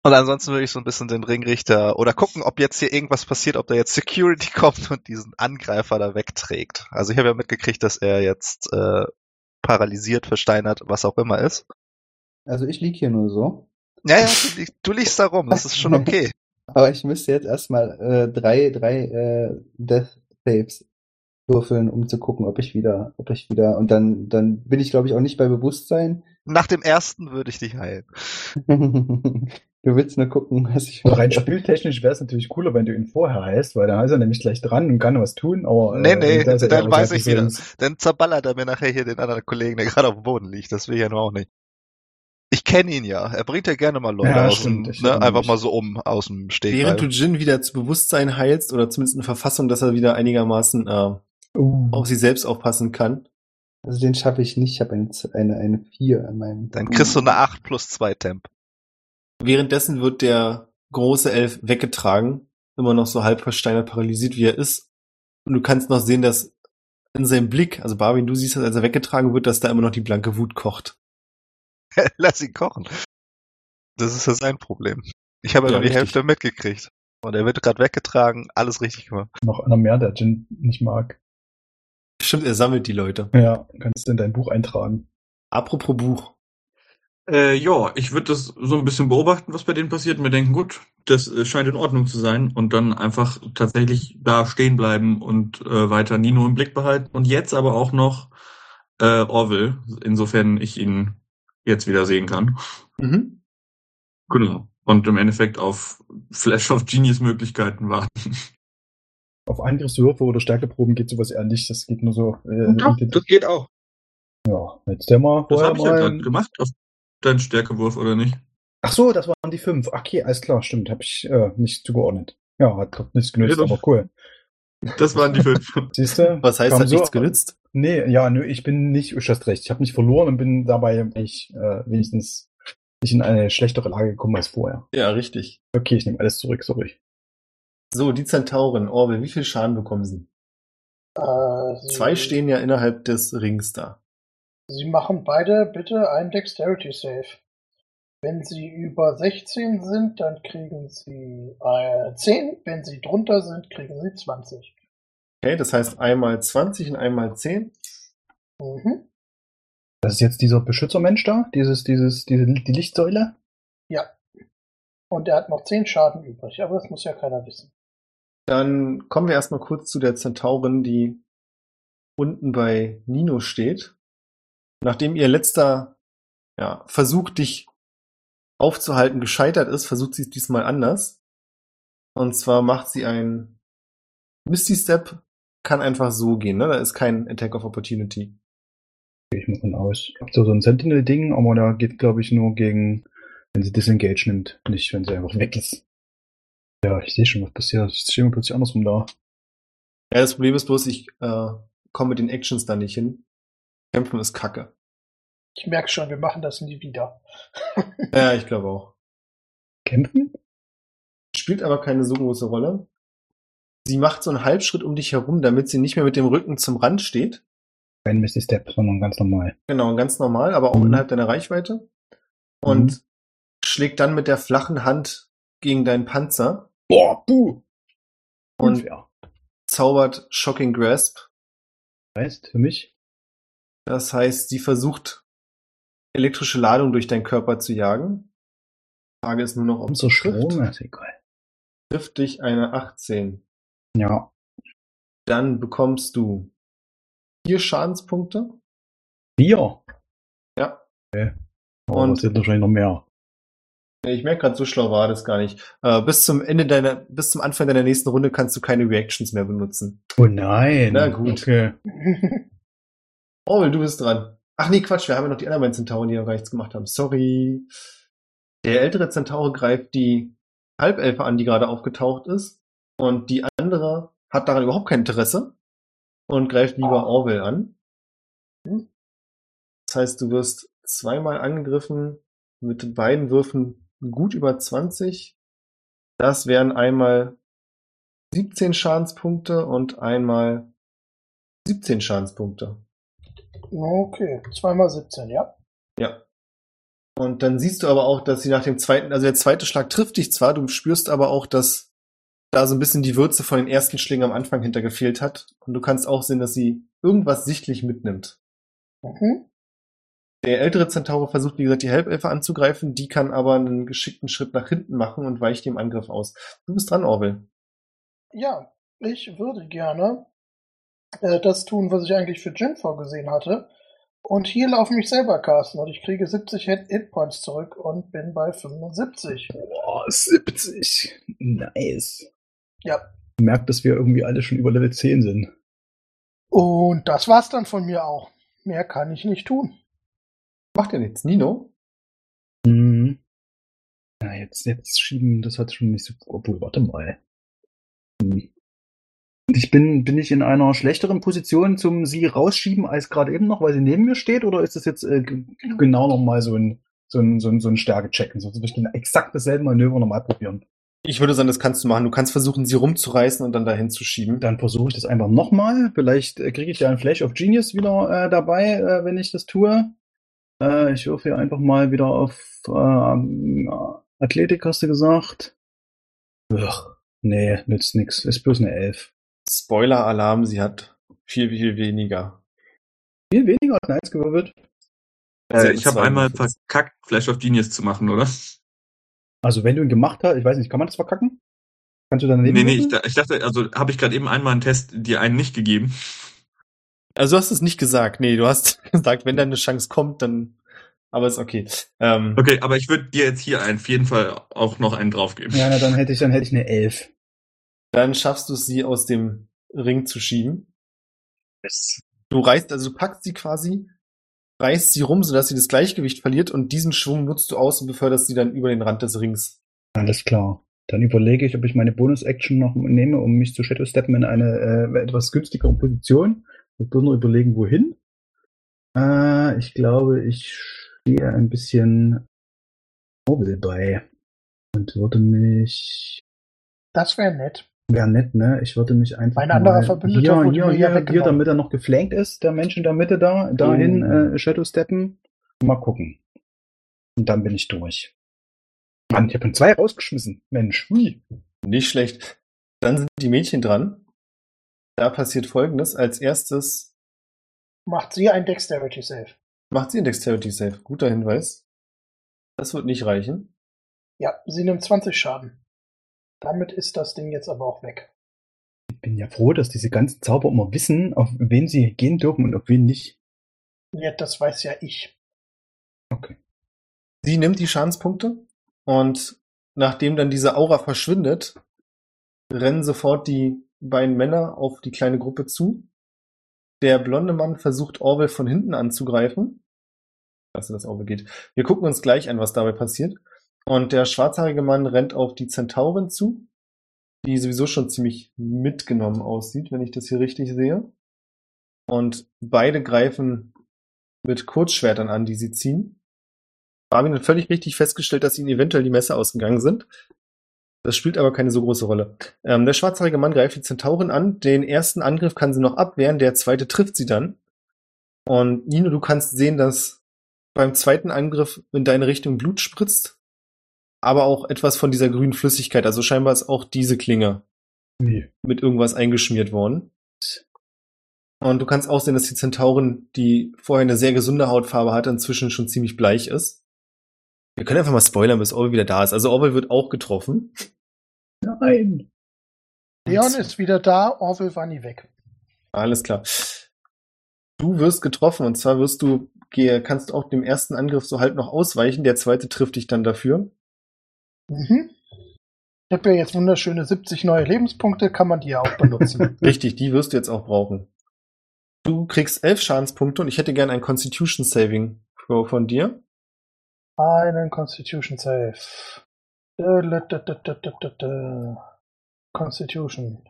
Und ansonsten würde ich so ein bisschen den Ringrichter oder gucken, ob jetzt hier irgendwas passiert, ob da jetzt Security kommt und diesen Angreifer da wegträgt. Also ich habe ja mitgekriegt, dass er jetzt äh, paralysiert, versteinert, was auch immer ist. Also ich lieg hier nur so. Ja, ja, du, du liegst da rum, das ist schon okay. Aber ich müsste jetzt erstmal äh, drei, drei äh, Death Saves würfeln, um zu gucken, ob ich wieder, ob ich wieder, und dann, dann bin ich glaube ich auch nicht bei Bewusstsein. Nach dem ersten würde ich dich heilen. du willst nur gucken, was ich Und rein spieltechnisch wäre es natürlich cooler, wenn du ihn vorher heißt, weil dann ist er nämlich gleich dran und kann was tun, aber Nee, nee, er dann ja weiß ich wieder. Dann zerballert er mir nachher hier den anderen Kollegen, der gerade auf dem Boden liegt. Das will ich ja nur auch nicht. Ich kenne ihn ja. Er bringt ja gerne mal Leute Ja, aus stimmt, dem, ich ne, einfach mal so um aus dem Während du. Jin wieder zu Bewusstsein heilst oder zumindest in Verfassung, dass er wieder einigermaßen äh, Uh, auf sich selbst aufpassen kann. Also den schaffe ich nicht, ich habe eine, eine, eine 4 an meinem. Dann kriegst du eine 8 plus 2 Temp. Währenddessen wird der große Elf weggetragen, immer noch so halb versteinert, paralysiert wie er ist. Und du kannst noch sehen, dass in seinem Blick, also Barwin, du siehst das, als er weggetragen wird, dass da immer noch die blanke Wut kocht. Lass ihn kochen. Das ist ja sein Problem. Ich habe ja Ja, nur die richtig. Hälfte mitgekriegt. Und er wird gerade weggetragen, alles richtig gemacht. noch einer mehr, der Jin nicht mag. Stimmt, er sammelt die Leute. Ja, kannst du in dein Buch eintragen. Apropos Buch. Äh, ja, ich würde das so ein bisschen beobachten, was bei denen passiert und mir denken, gut, das äh, scheint in Ordnung zu sein und dann einfach tatsächlich da stehen bleiben und äh, weiter Nino im Blick behalten und jetzt aber auch noch äh, Orville, insofern ich ihn jetzt wieder sehen kann. Mhm. Genau. und im Endeffekt auf Flash of Genius Möglichkeiten warten. Auf Angriffswürfe oder Stärkeproben geht sowas eher nicht. Das geht nur so. Äh, Doch, das geht auch. ja, jetzt der mal Das vorher habe ich ja mal. gerade gemacht auf deinen Stärkewurf, oder nicht? Ach so, das waren die fünf. Okay, alles klar, stimmt. Habe ich äh, nicht zugeordnet. Ja, hat nichts genützt, Ja, aber cool. Das waren die fünf. Siehst du? Was heißt, hat nichts genützt? Nee, ja, nö, ich bin nicht, ich hast recht. Ich habe nicht verloren und bin dabei ich, äh, wenigstens nicht in eine schlechtere Lage gekommen als vorher. Ja, richtig. Okay, ich nehme alles zurück, sorry. So, die Zentauren. Orwell, wie viel Schaden bekommen sie? Äh, sie, Zwei stehen ja innerhalb des Rings da. Sie machen beide bitte einen Dexterity Save. Wenn sie über 16 sind, dann kriegen sie äh, 10. Wenn sie drunter sind, kriegen sie 20. Okay, das heißt einmal 20 und einmal 10. Mhm. Das ist jetzt dieser Beschützermensch da, dieses, dieses, diese, die Lichtsäule. Ja. Und er hat noch 10 Schaden übrig, aber das muss ja keiner wissen. Dann kommen wir erstmal kurz zu der Zentaurin, die unten bei Nino steht. Nachdem ihr letzter ja, Versuch, dich aufzuhalten, gescheitert ist, versucht sie es diesmal anders. Und zwar macht sie ein Misty Step, kann einfach so gehen, ne? Da ist kein Attack of Opportunity. Ich mal von aus. Ich hab so, so ein Sentinel-Ding, aber da geht, glaube ich, nur gegen, wenn sie Disengage nimmt, nicht, wenn sie einfach weg ist. Ja, ich sehe schon, was passiert. Ich stehe mir plötzlich andersrum da. Ja, das Problem ist bloß, ich äh, komme mit den Actions da nicht hin. Kämpfen ist kacke. Ich merke schon, wir machen das nie wieder. Ja, ich glaube auch. Kämpfen? Spielt aber keine so große Rolle. Sie macht so einen Halbschritt um dich herum, damit sie nicht mehr mit dem Rücken zum Rand steht. Kein Misty Step, sondern ganz normal. Genau, ganz normal, aber auch Mhm. innerhalb deiner Reichweite. Und Mhm. schlägt dann mit der flachen Hand gegen deinen Panzer Boah, buh! und Unfair. zaubert Shocking Grasp. Heißt, für mich, Das heißt, sie versucht, elektrische Ladung durch deinen Körper zu jagen. Frage ist nur noch, ob trifft. Strom, ist egal. Trifft dich eine 18. Ja. Dann bekommst du vier Schadenspunkte. Vier. Ja. Okay. Aber Und- es sind wahrscheinlich noch mehr. Ich merke gerade, so schlau war das gar nicht. Äh, bis zum Ende deiner, bis zum Anfang deiner nächsten Runde kannst du keine Reactions mehr benutzen. Oh nein. Na gut. Okay. Orwell, du bist dran. Ach nee, Quatsch, wir haben ja noch die anderen beiden Zentauren, die noch gar nichts gemacht haben. Sorry. Der ältere Zentaur greift die Halbelfe an, die gerade aufgetaucht ist. Und die andere hat daran überhaupt kein Interesse und greift lieber Ah. Orwell an. Das heißt, du wirst zweimal angegriffen mit beiden Würfen gut über 20. Das wären einmal 17 Schadenspunkte und einmal 17 Schadenspunkte. Okay, zweimal 17, ja. Ja. Und dann siehst du aber auch, dass sie nach dem zweiten, also der zweite Schlag trifft dich zwar, du spürst aber auch, dass da so ein bisschen die Würze von den ersten Schlägen am Anfang hinter gefehlt hat. Und du kannst auch sehen, dass sie irgendwas sichtlich mitnimmt. Mhm. Der ältere Zentaur versucht, wie gesagt, die Halbelfe anzugreifen, die kann aber einen geschickten Schritt nach hinten machen und weicht dem Angriff aus. Du bist dran, Orwell. Ja, ich würde gerne äh, das tun, was ich eigentlich für Jin vorgesehen hatte. Und Heal auf mich selber casten. Und ich kriege 70 Hit Hitpoints zurück und bin bei 75. Boah, 70. Nice. Ja. Merkt, dass wir irgendwie alle schon über Level 10 sind. Und das war's dann von mir auch. Mehr kann ich nicht tun. Macht ja nichts. Nino? Mhm. Ja, jetzt, jetzt schieben, das hat schon nicht so. Obwohl, warte mal. Ich bin, bin ich in einer schlechteren Position zum sie rausschieben als gerade eben noch, weil sie neben mir steht, oder ist das jetzt äh, g- genau nochmal so ein, so ein, so ein, so ein Stärke-Checken? Würde ich genau exakt dasselbe Manöver nochmal probieren. Ich würde sagen, das kannst du machen. Du kannst versuchen, sie rumzureißen und dann dahin zu schieben. Dann versuche ich das einfach nochmal. Vielleicht äh, kriege ich ja ein Flash of Genius wieder äh, dabei, äh, wenn ich das tue. Äh, ich würfe hier einfach mal wieder auf äh, Athletik, hast du gesagt. Ugh, nee, nützt nix. Ist bloß eine Elf. Spoiler-Alarm, sie hat viel, viel weniger. Viel weniger als Eins gewürfelt. Äh, ich habe einmal verkackt, Flash of Genius zu machen, oder? Also wenn du ihn gemacht hast, ich weiß nicht, kann man das verkacken? Kannst du dann Nee, nee, ich, ich dachte, also habe ich gerade eben einmal einen Test dir einen nicht gegeben. Also du hast es nicht gesagt. Nee, du hast gesagt, wenn da eine Chance kommt, dann Aber ist okay. Ähm, Okay, aber ich würde dir jetzt hier auf jeden Fall auch noch einen draufgeben. Ja, na, dann hätte ich, dann hätte ich eine Elf. Dann schaffst du es, sie aus dem Ring zu schieben. Du reißt, also du packst sie quasi, reißt sie rum, sodass sie das Gleichgewicht verliert und diesen Schwung nutzt du aus und beförderst sie dann über den Rand des Rings. Alles klar. Dann überlege ich, ob ich meine Bonus-Action noch nehme, um mich zu Shadow-Steppen in eine äh, etwas günstigere Position. Ich muss nur überlegen, wohin. Äh, ich glaube, ich stehe ein bisschen Orwell bei und würde mich Das wäre nett. Wäre nett, ne? Ich würde mich einfach. Mein anderer Verbündeter hier, hier, hier, hier, damit er noch geflankt ist, der Mensch in der Mitte da, dahin Oh. äh, Shadow steppen. Mal gucken. Und dann bin ich durch. Mann, ich habe ihn zwei rausgeschmissen. Mensch, hui. Nicht schlecht. Dann sind die Mädchen dran. Da passiert folgendes. Als erstes Macht sie ein Dexterity Save. macht sie ein Dexterity Save. Guter Hinweis. Das wird nicht reichen. Ja, sie nimmt 20 Schaden. Damit ist das Ding jetzt aber auch weg. Ich bin ja froh, dass diese ganzen Zauber immer wissen, auf wen sie gehen dürfen und auf wen nicht. Ja, das weiß ja ich. Okay. Sie nimmt die Schadenspunkte und nachdem dann diese Aura verschwindet, rennen sofort die beiden Männer auf die kleine Gruppe zu. Der blonde Mann versucht Orwell von hinten anzugreifen. Dass das Orwell geht. Wir gucken uns gleich an, was dabei passiert. Und der schwarzhaarige Mann rennt auf die Zentaurin zu, die sowieso schon ziemlich mitgenommen aussieht, wenn ich das hier richtig sehe. Und beide greifen mit Kurzschwertern an, die sie ziehen. Barwin hat völlig richtig festgestellt, dass ihnen eventuell die Messer ausgegangen sind. Das spielt aber keine so große Rolle. Ähm, der schwarzhaarige Mann greift die Zentaurin an. Den ersten Angriff kann sie noch abwehren, der zweite trifft sie dann. Und Nino, du kannst sehen, dass beim zweiten Angriff in deine Richtung Blut spritzt, aber auch etwas von dieser grünen Flüssigkeit. Also scheinbar ist auch diese Klinge Wie? mit irgendwas eingeschmiert worden. Und du kannst auch sehen, dass die Zentaurin, die vorher eine sehr gesunde Hautfarbe hatte, inzwischen schon ziemlich bleich ist. Wir können einfach mal spoilern, bis Orwell wieder da ist. Also Orwell wird auch getroffen. Nein. Leon ist wieder da, Orwell war nie weg. Alles klar. Du wirst getroffen und zwar wirst du, kannst auch dem ersten Angriff so halb noch ausweichen. Der zweite trifft dich dann dafür. Mhm. Ich habe ja jetzt wunderschöne 70 neue Lebenspunkte, kann man die ja auch benutzen. Richtig, die wirst du jetzt auch brauchen. Du kriegst elf Schadenspunkte und ich hätte gern ein Constitution Saving von dir. Einen Constitution Save. Dö. Constitution.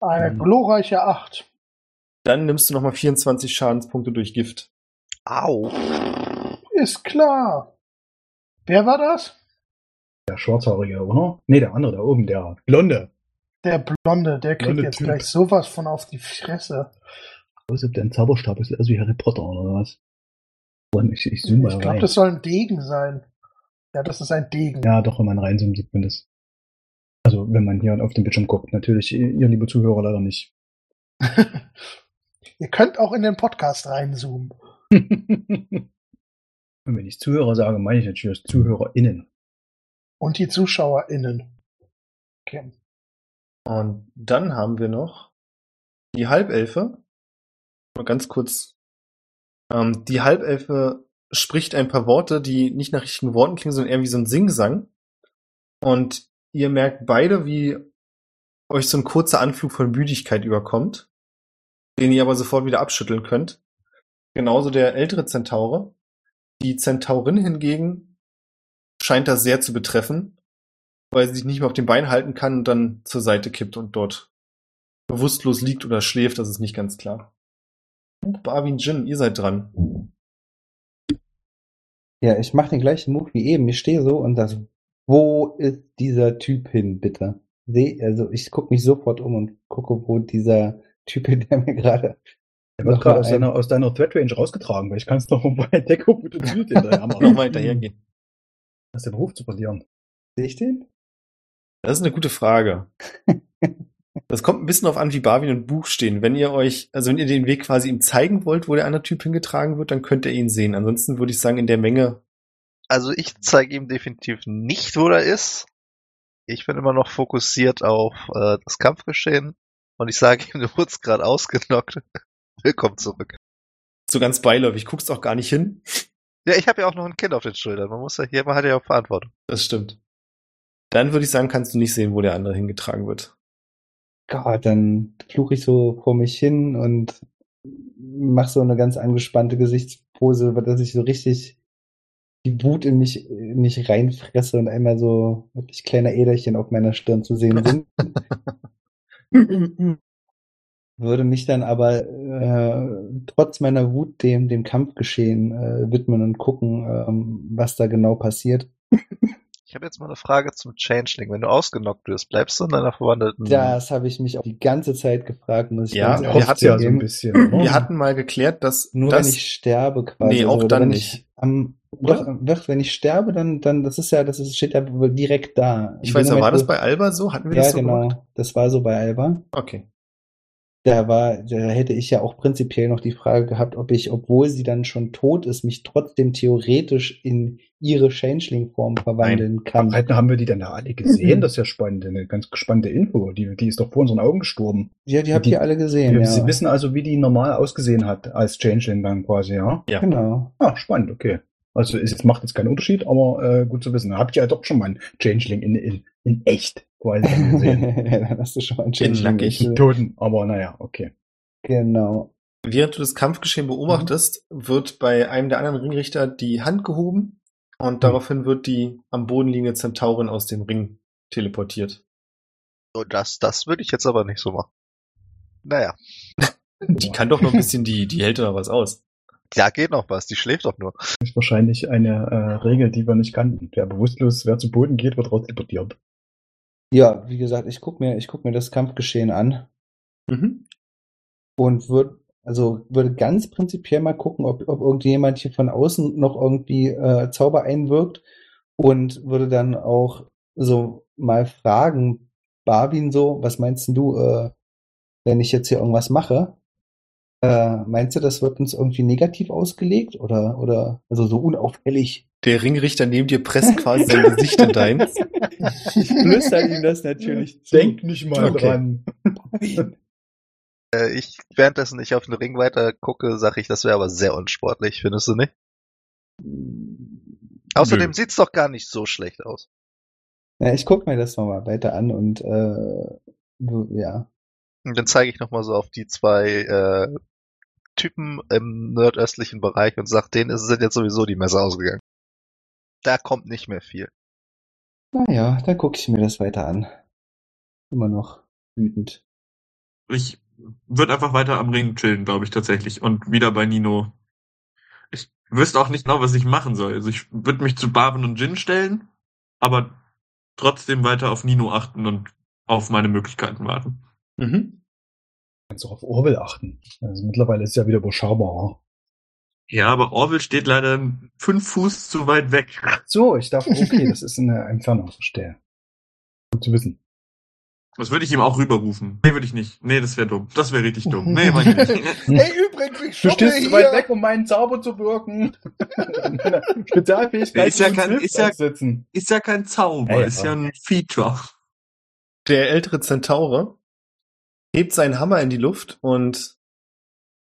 Eine Mhm. glorreiche 8. Dann nimmst du nochmal 24 Schadenspunkte durch Gift. Au. Ist klar. Wer war das? Der Schwarzhaarige, oder? Nee, der andere da oben, der Blonde. Der Blonde, der kriegt Blonde jetzt Typ. gleich sowas von auf die Fresse. Was ist denn Zauberstab? Ist also wie Harry Potter oder was? Ich, ich Ich glaube, das soll ein Degen sein. Ja, das ist ein Degen. Ja, doch, wenn man reinzoomt, sieht man das. Also, wenn man hier auf den Bildschirm guckt. Natürlich, ihr, ihr liebe Zuhörer, leider nicht. Ihr könnt auch in den Podcast reinzoomen. Und wenn ich Zuhörer sage, meine ich natürlich ZuhörerInnen. Und die ZuschauerInnen. Okay. Und dann haben wir noch die Halbelfe. Mal ganz kurz. Ähm, die Halbelfe spricht ein paar Worte, die nicht nach richtigen Worten klingen, sondern eher wie so ein Singsang. Und ihr merkt beide, wie euch so ein kurzer Anflug von Müdigkeit überkommt, den ihr aber sofort wieder abschütteln könnt. Genauso der ältere Zentaure. Die Zentaurin hingegen scheint das sehr zu betreffen, weil sie sich nicht mehr auf den Beinen halten kann und dann zur Seite kippt und dort bewusstlos liegt oder schläft, das ist nicht ganz klar. Und Barwin Jin, ihr seid dran. Ja, ich mache den gleichen Move wie eben. Ich stehe so und das, wo ist dieser Typ hin, bitte? Seh, also ich gucke mich sofort um und gucke, wo dieser Typ hin, der mir gerade. Der wird gerade aus ein- deiner, aus deiner Threat Range rausgetragen, weil ich kann es noch bei Deckung mit dem Süd hinterher machen. Nochmal hinterhergehen. Hast den Beruf zu verlieren. Sehe ich den? Das ist eine gute Frage. Das kommt ein bisschen darauf an, wie Barwin und Buch stehen. Wenn ihr euch, also wenn ihr den Weg quasi ihm zeigen wollt, wo der andere Typ hingetragen wird, dann könnt ihr ihn sehen. Ansonsten würde ich sagen, in der Menge, Also ich zeige ihm definitiv nicht, wo er ist. Ich bin immer noch fokussiert auf äh, das Kampfgeschehen. Und ich sage ihm, du wurdest gerade ausgenockt. Willkommen zurück. so ganz beiläufig, guckst auch gar nicht hin. Ja, ich habe ja auch noch ein Kind auf den Schultern. Man muss ja hier, man hat ja auch Verantwortung. Das stimmt. Dann würde ich sagen, kannst du nicht sehen, wo der andere hingetragen wird. Gott, dann fluche ich so vor mich hin und mache so eine ganz angespannte Gesichtspose, dass ich so richtig die Wut in mich, in mich reinfresse und einmal so wirklich kleine Äderchen auf meiner Stirn zu sehen sind. Würde mich dann aber äh, trotz meiner Wut dem, dem Kampfgeschehen äh, widmen und gucken, ähm, was da genau passiert. Ich habe jetzt mal eine Frage zum Changeling. Wenn du ausgenockt wirst, bleibst du in deiner verwandelten... Das habe ich mich auch die ganze Zeit gefragt, muss ich Ja, wir hatten ja so ein bisschen. ne? Wir hatten mal geklärt, dass Nur das wenn ich sterbe quasi. Nee, auch oder dann wenn nicht. Ich am, doch, doch, wenn ich sterbe, dann, dann, das ist ja, das ist, steht ja direkt da. Ich In weiß ja, war Moment, das bei Alba so? Hatten wir Ja, das so genau. gemacht? Das war so bei Alba. Okay. Da war, da hätte ich ja auch prinzipiell noch die Frage gehabt, ob ich, obwohl sie dann schon tot ist, mich trotzdem theoretisch in ihre Changeling-Form verwandeln kann. Halten haben wir die dann da alle gesehen? Das ist ja spannend, eine ganz spannende Info. Die, die ist doch vor unseren Augen gestorben. Ja, die habt Die- ihr alle gesehen, Wir ja. wissen also, wie die normal ausgesehen hat als Changeling dann quasi, ja? Ja. Genau. Ah, spannend, okay. Also es macht jetzt keinen Unterschied, aber äh, gut zu wissen. Da hab ich ja doch schon mal einen Changeling in, in, in echt quasi dann gesehen. ja, dann hast du schon einen Changeling. nackig. Toten, aber naja, okay. Genau. Während du das Kampfgeschehen beobachtest, wird bei einem der anderen Ringrichter die Hand gehoben und daraufhin wird die am Boden liegende Zentaurin aus dem Ring teleportiert. So, das, das würde ich jetzt aber nicht so machen. Naja, Die kann doch noch ein bisschen, die, die hält doch noch was aus. da geht noch was. Die schläft doch nur. Das ist wahrscheinlich eine äh, Regel, die wir nicht kannten. Wer bewusstlos, wer zu Boden geht, wird rausdeportiert. Ja, wie gesagt, ich guck mir, ich guck mir das Kampfgeschehen an. Mhm. und würde also würde ganz prinzipiell mal gucken, ob, ob irgendjemand hier von außen noch irgendwie äh, Zauber einwirkt und würde dann auch so mal fragen, Barwin so, was meinst denn du, äh, wenn ich jetzt hier irgendwas mache? Äh, meinst du, das wird uns irgendwie negativ ausgelegt oder oder also so unauffällig? Der Ringrichter neben dir presst quasi sein Gesicht in deins. Ich flüster ihm das natürlich. Denk nicht mal Okay. dran. Äh, ich, währenddessen ich auf den Ring weiter gucke, sage ich, das wäre aber sehr unsportlich, findest du nicht? Außerdem sieht's doch gar nicht so schlecht aus. Ja, ich guck mir das nochmal weiter an und äh, ja. Und dann zeige ich nochmal so auf die zwei äh, Typen im nordöstlichen Bereich und sag, denen ist- sind jetzt sowieso die Messer ausgegangen. Da kommt nicht mehr viel. Naja, dann gucke ich mir das weiter an. Immer noch wütend. Ich würde einfach weiter am Ring chillen, glaube ich tatsächlich. Und wieder bei Nino. Ich wüsste auch nicht genau, was ich machen soll. Also ich würde mich zu Barben und Jin stellen, aber trotzdem weiter auf Nino achten und auf meine Möglichkeiten warten. Mhm. Kannst auch auf Orwell achten. Also mittlerweile ist es ja wieder überschaubar. Ja, aber Orwell steht leider fünf Fuß zu weit weg. So, ich dachte, okay, das ist eine Entfernung, verstehe. Gut zu wissen. Das würde ich ihm auch rüberrufen. Nee, würde ich nicht. Nee, das wäre dumm. Das wäre richtig dumm. Nee, meine ich nicht. Hey, übrigens, ich Du stehst zu weit weg, um meinen Zauber zu wirken. Spezialfähigkeit Ist ja kein- ist ja-. Ist ja kein Zauber, ja. ist ja ein Feature. Der ältere Zentaure hebt seinen Hammer in die Luft und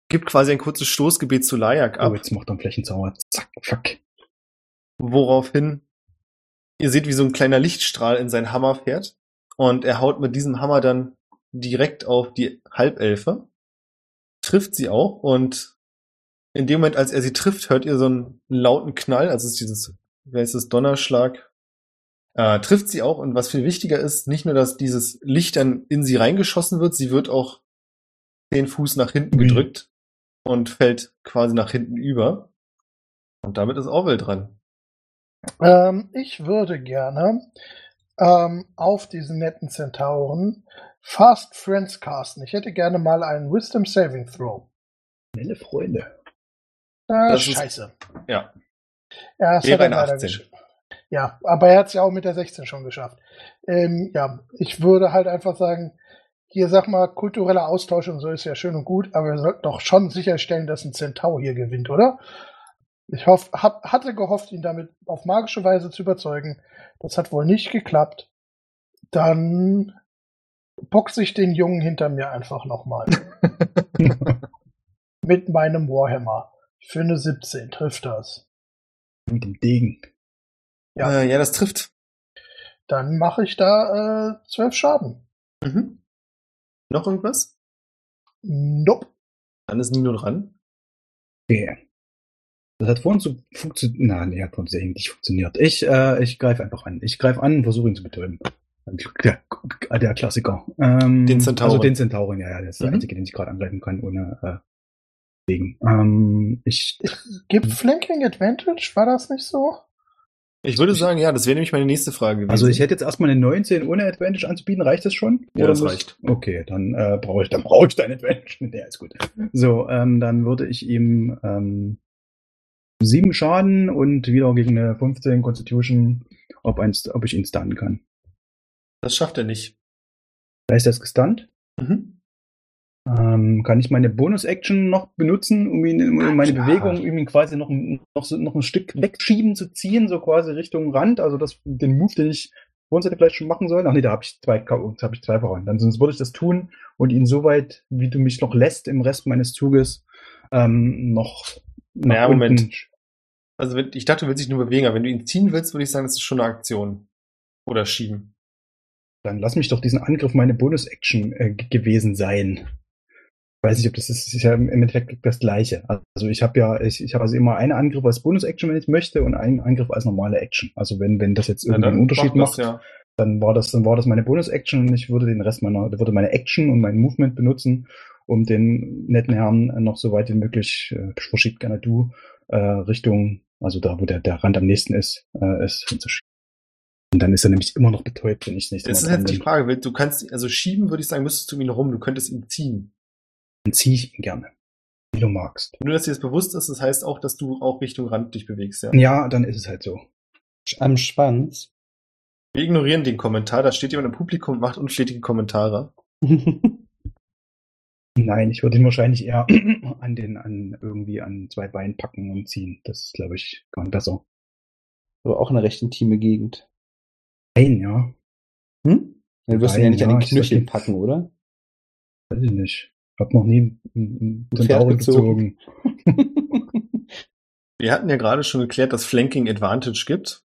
gibt quasi ein kurzes Stoßgebet zu Layak Oh, ab, jetzt macht er einen Flächenzauber. Zack, zack. woraufhin ihr seht, wie so ein kleiner Lichtstrahl in seinen Hammer fährt und er haut mit diesem Hammer dann direkt auf die Halbelfe, trifft sie auch und in dem Moment, als er sie trifft, hört ihr so einen lauten Knall, also es ist dieses, wie heißt es, Donnerschlag, äh, trifft sie auch und was viel wichtiger ist, nicht nur, dass dieses Licht dann in sie reingeschossen wird, sie wird auch zehn Fuß nach hinten Ui. gedrückt und fällt quasi nach hinten über. Und damit ist Orwell dran. Ähm, ich würde gerne ähm, auf diesen netten Zentauren Fast Friends casten. Ich hätte gerne mal einen Wisdom Saving Throw. Schnelle Freunde. Ah, Das ist- scheiße. Ja. Ja, das Wäre hat er leider 18. Ja, aber er hat es ja auch mit der 16 schon geschafft. Ähm, ja, ich würde halt einfach sagen, hier sag mal, kultureller Austausch und so ist ja schön und gut, aber wir sollten doch schon sicherstellen, dass ein Zentaur hier gewinnt, oder? Ich hoff, hab, hatte gehofft, ihn damit auf magische Weise zu überzeugen. Das hat wohl nicht geklappt. Dann boxe ich den Jungen hinter mir einfach nochmal. Mit meinem Warhammer. Für eine 17 trifft das. Mit dem Degen. Ja. Ja, äh, ja das trifft. Dann mache ich da äh, zwölf Schaden. Mhm. Noch irgendwas? Nope. Dann ist Nino dran. Okay. Das hat vorhin so funktioniert. Nein, nee, hat vorhin sehr nicht funktioniert. Ich, äh, ich greife einfach an. Ich greife an und versuche ihn zu betäuben. Der, der Klassiker. Ähm, Den Zentauren. Also den Zentauren, ja, ja. Das ist der Mhm. einzige, den ich gerade angreifen kann, ohne äh, Degen. Ähm, ich, Gibt Flanking Advantage? War das nicht so? Ich würde sagen, ja, das wäre nämlich meine nächste Frage gewesen. also ich hätte jetzt erstmal eine 19 ohne Advantage anzubieten. Reicht das schon? Ja, das muss- reicht. Okay, dann äh, brauche ich, dann brauche ich dein Advantage. Ja, ist gut. So, ähm, dann würde ich ihm ähm, sieben Schaden und wieder gegen eine 15 Constitution, ob, eins, ob ich ihn stunnen kann. Das schafft er nicht. Da ist er jetzt gestunt. Mhm. Ähm, kann ich meine Bonus-Action noch benutzen, um ihn, um meine. Bewegung, um ihn quasi noch, ein- noch, noch ein Stück wegschieben zu ziehen, so quasi Richtung Rand, also das, den Move, den ich vorhin hätte vielleicht schon machen sollen. Ach nee, da habe ich zwei, K.O., da habe ich zwei verhauen. Dann sonst würde ich das tun und ihn so weit, wie du mich noch lässt im Rest meines Zuges, ähm, noch Naja, unten- Moment. Also wenn, ich dachte, du willst dich nur bewegen, aber wenn du ihn ziehen willst, würde ich sagen, das ist schon eine Aktion. Oder schieben. Dann lass mich doch diesen Angriff meine Bonus-Action äh, gewesen sein. Weiß nicht, ob das ist, ist ja im Endeffekt das Gleiche. Also ich habe ja, ich, ich habe also immer einen Angriff als Bonus-Action, wenn ich möchte, und einen Angriff als normale Action. Also wenn, wenn das jetzt Ja, irgendwie einen Unterschied macht das, ja. dann war das, dann war das meine Bonus-Action und ich würde den Rest meiner, würde meine Action und mein Movement benutzen, um den netten Herrn noch so weit wie möglich, äh, verschiebt gerne du, äh, Richtung, also da, wo der, der Rand am nächsten ist, äh, ist hinzuschieben. Und dann ist er nämlich immer noch betäubt, wenn ich nicht Das ist jetzt die Frage, du kannst, also schieben würde ich sagen, müsstest du ihn rum, du könntest ihn ziehen. Dann ziehe ich ihn gerne. Wie du magst. Nur, dass dir das bewusst ist, das heißt auch, dass du auch Richtung Rand dich bewegst, ja. Ja, dann ist es halt so. Am Schwanz. Wir ignorieren den Kommentar, da steht jemand im Publikum und macht unstetige Kommentare. Nein, ich würde ihn wahrscheinlich eher an den, an irgendwie an zwei Beinen packen und ziehen. Das ist, glaube ich, gar nicht besser. Aber auch eine recht intime Gegend. Nein, ja. Hm? Dann wirst du ihn ja Nein, nicht an ja, den ich Knöcheln packen, oder? Weiß ich nicht. Hab noch nie einen- Zentaur gezogen. gezogen. Wir hatten ja gerade schon geklärt, dass Flanking Advantage gibt.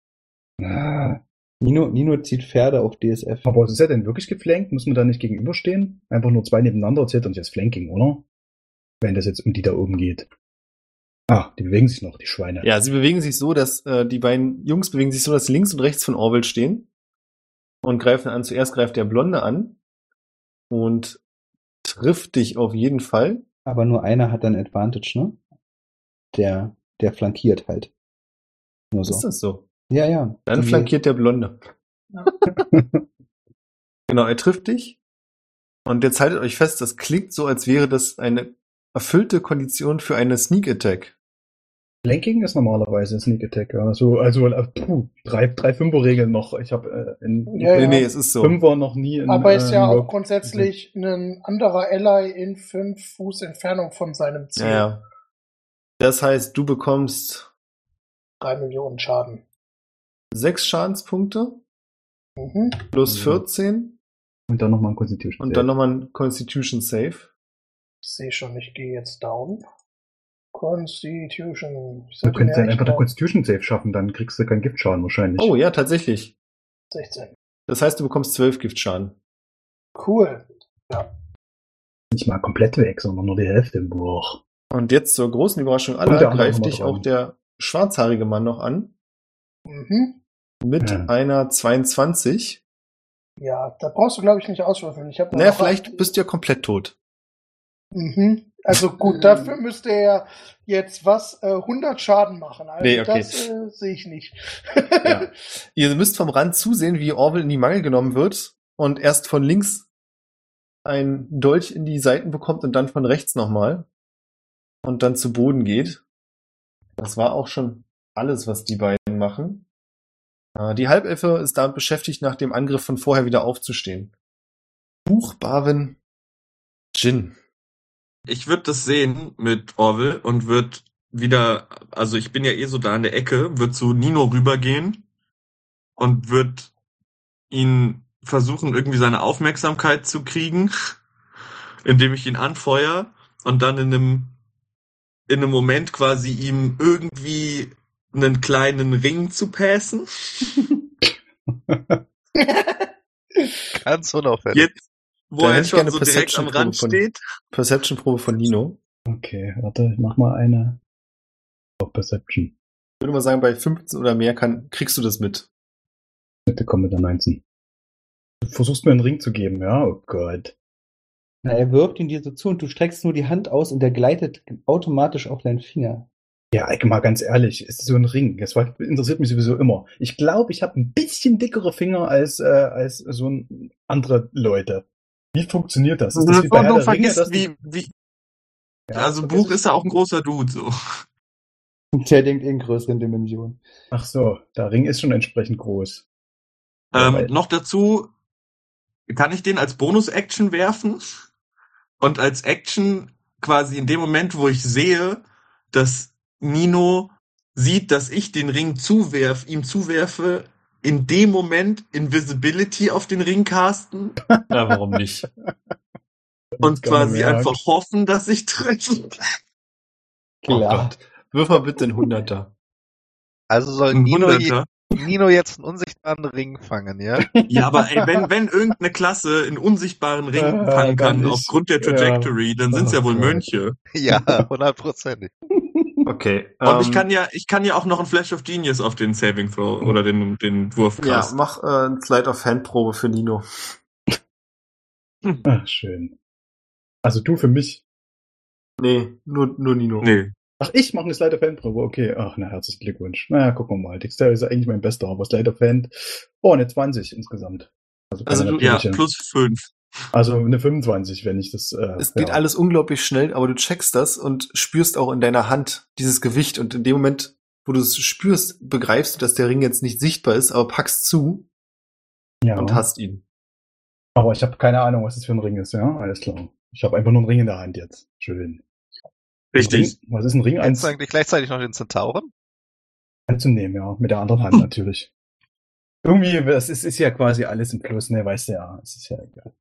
Ah, Nino, Nino zieht Pferde auf DSF. Aber ist er denn wirklich geflankt? Muss man da nicht gegenüberstehen? Einfach nur zwei nebeneinander zählt und jetzt Flanking, oder? Wenn das jetzt um die da oben geht. Ah, die bewegen sich noch, die Schweine. Ja, sie bewegen sich so, dass äh, die beiden Jungs bewegen sich so, dass sie links und rechts von Orwell stehen und greifen an. Zuerst greift der Blonde an und trifft dich auf jeden Fall. Aber nur einer hat dann Advantage, ne? Der, der flankiert halt. Nur so. Ist das so? Ja, ja. Dann flankiert der Blonde. Genau, er trifft dich. Und jetzt haltet euch fest, das klingt so, als wäre das eine erfüllte Kondition für eine Sneak Attack. Flanking ist normalerweise Sneak Attack. Ja. Also, also äh, puh, drei, drei Fünfer-Regeln noch. Ich habe äh, in Ja, nee, ja. nee, es ist so. Fünfer noch nie in Aber ist ja äh, auch grundsätzlich ein anderer Ally in fünf Fuß Entfernung von seinem Ziel. Ja, ja. Das heißt, du bekommst Drei Millionen Schaden. sechs Schadenspunkte Mhm. plus Mhm. 14 Und dann nochmal ein Constitution. und dann nochmal ein Constitution Save. Ich sehe schon, ich gehe jetzt down. Constitution. Du könntest dann einfach der Constitution Save schaffen, dann kriegst du keinen Giftschaden wahrscheinlich. Oh ja, tatsächlich. 16. Das heißt, du bekommst zwölf Giftschaden. Cool. Nicht mal komplett weg, sondern nur die Hälfte. Boah. Und jetzt zur großen Überraschung aller greift dich dran. auch der schwarzhaarige Mann noch an Mhm. mit Ja. einer 22. Ja, da brauchst du, glaube ich, nicht auswürfeln. Ich habe Naja, vielleicht bist du ja komplett tot. Mhm. Also gut, dafür müsste er jetzt was, äh, 100 Schaden machen. Also Nee, okay. das äh, sehe ich nicht. Ja. Ihr müsst vom Rand zusehen, wie Orwell in die Mangel genommen wird und erst von links ein Dolch in die Seiten bekommt und dann von rechts nochmal und dann zu Boden geht. Das war auch schon alles, was die beiden machen. Äh, Die Halbelfe ist damit beschäftigt, nach dem Angriff von vorher wieder aufzustehen. Buch, Barwin, Jin. Ich würde das sehen mit Orwell und würde wieder, also ich bin ja eh so da in der Ecke, würde zu Nino rübergehen und würde ihn versuchen, irgendwie seine Aufmerksamkeit zu kriegen, indem ich ihn anfeuer und dann in einem, in einem Moment quasi ihm irgendwie einen kleinen Ring zu passen. Ganz unauffällig. Jetzt, wo Da er schon gerne so direkt am Perception-Probe Rand von- steht. Perception-Probe von Nino. Okay, warte, ich mach mal eine. Auf Perception. Ich würde mal sagen, bei 15 oder mehr kann, kriegst du das mit. Bitte komm mit der 19. Du versuchst mir einen Ring zu geben, ja? Oh Gott. Na, er wirft ihn dir so zu und du streckst nur die Hand aus und der gleitet automatisch auf deinen Finger. Ja, ich mal ganz ehrlich, es ist so ein Ring. Das war, interessiert mich sowieso immer. Ich glaube, ich habe ein bisschen dickere Finger als, äh, als so ein, andere Leute. Wie funktioniert das? Ist das wie bei Herr Ringe, vergisst, dass wie, wie, Ja, also Buch ist ja auch ein großer Dude, so. Der denkt in größeren Dimensionen. Ach so, der Ring ist schon entsprechend groß. Ähm, noch dazu, kann ich den als Bonus-Action werfen? Und als Action quasi in dem Moment, wo ich sehe, dass Nino sieht, dass ich den Ring zuwerf, ihm zuwerfe, in dem Moment Invisibility auf den Ring casten Ja, warum nicht? und quasi einfach hoffen, dass ich treffe. Oh Klar. Gott. Wirf mal bitte einen Hunderter. Also soll Ein Nino, je, Hunderter. Nino jetzt einen unsichtbaren Ring fangen, ja? Ja, aber ey, wenn, wenn irgendeine Klasse einen unsichtbaren Ring Äh, fangen kann aufgrund der Trajectory, dann sind's ja Oh wohl Gott. Mönche. Ja, hundertprozentig. Okay. Und ähm, ich kann ja, ich kann ja auch noch ein Flash of Genius auf den Saving Throw oder den, den Wurf Ja, casten. mach äh, ein Slide of Hand Probe für Nino. Ach, schön. Also du für mich. Nee, nur, nur Nino. Nee. Ach, ich mache eine Slide of Hand Probe. Okay, ach, na, herzlichen Glückwunsch. Naja, gucken wir mal. Dexter ist ja eigentlich mein bester, aber Slide of Hand. Oh, eine 20 insgesamt. Also, Also du- Ja, plus fünf. Also eine 25, wenn ich das. Äh, Es geht ja. alles unglaublich schnell, aber du checkst das und spürst auch in deiner Hand dieses Gewicht. Und in dem Moment, wo du es spürst, begreifst du, dass der Ring jetzt nicht sichtbar ist, aber packst zu ja. und hast ihn. Aber ich habe keine Ahnung, was das für ein Ring ist, ja? Alles klar. Ich habe einfach nur einen Ring in der Hand jetzt. Schön. Richtig. Ring, was ist ein Ring? Eins eigentlich gleichzeitig noch den Zentauren? anzunehmen, ja. Mit der anderen Hand natürlich. Irgendwie, es ist, ist ja quasi alles im Plus, ne, weißt du ja. Es ist ja egal.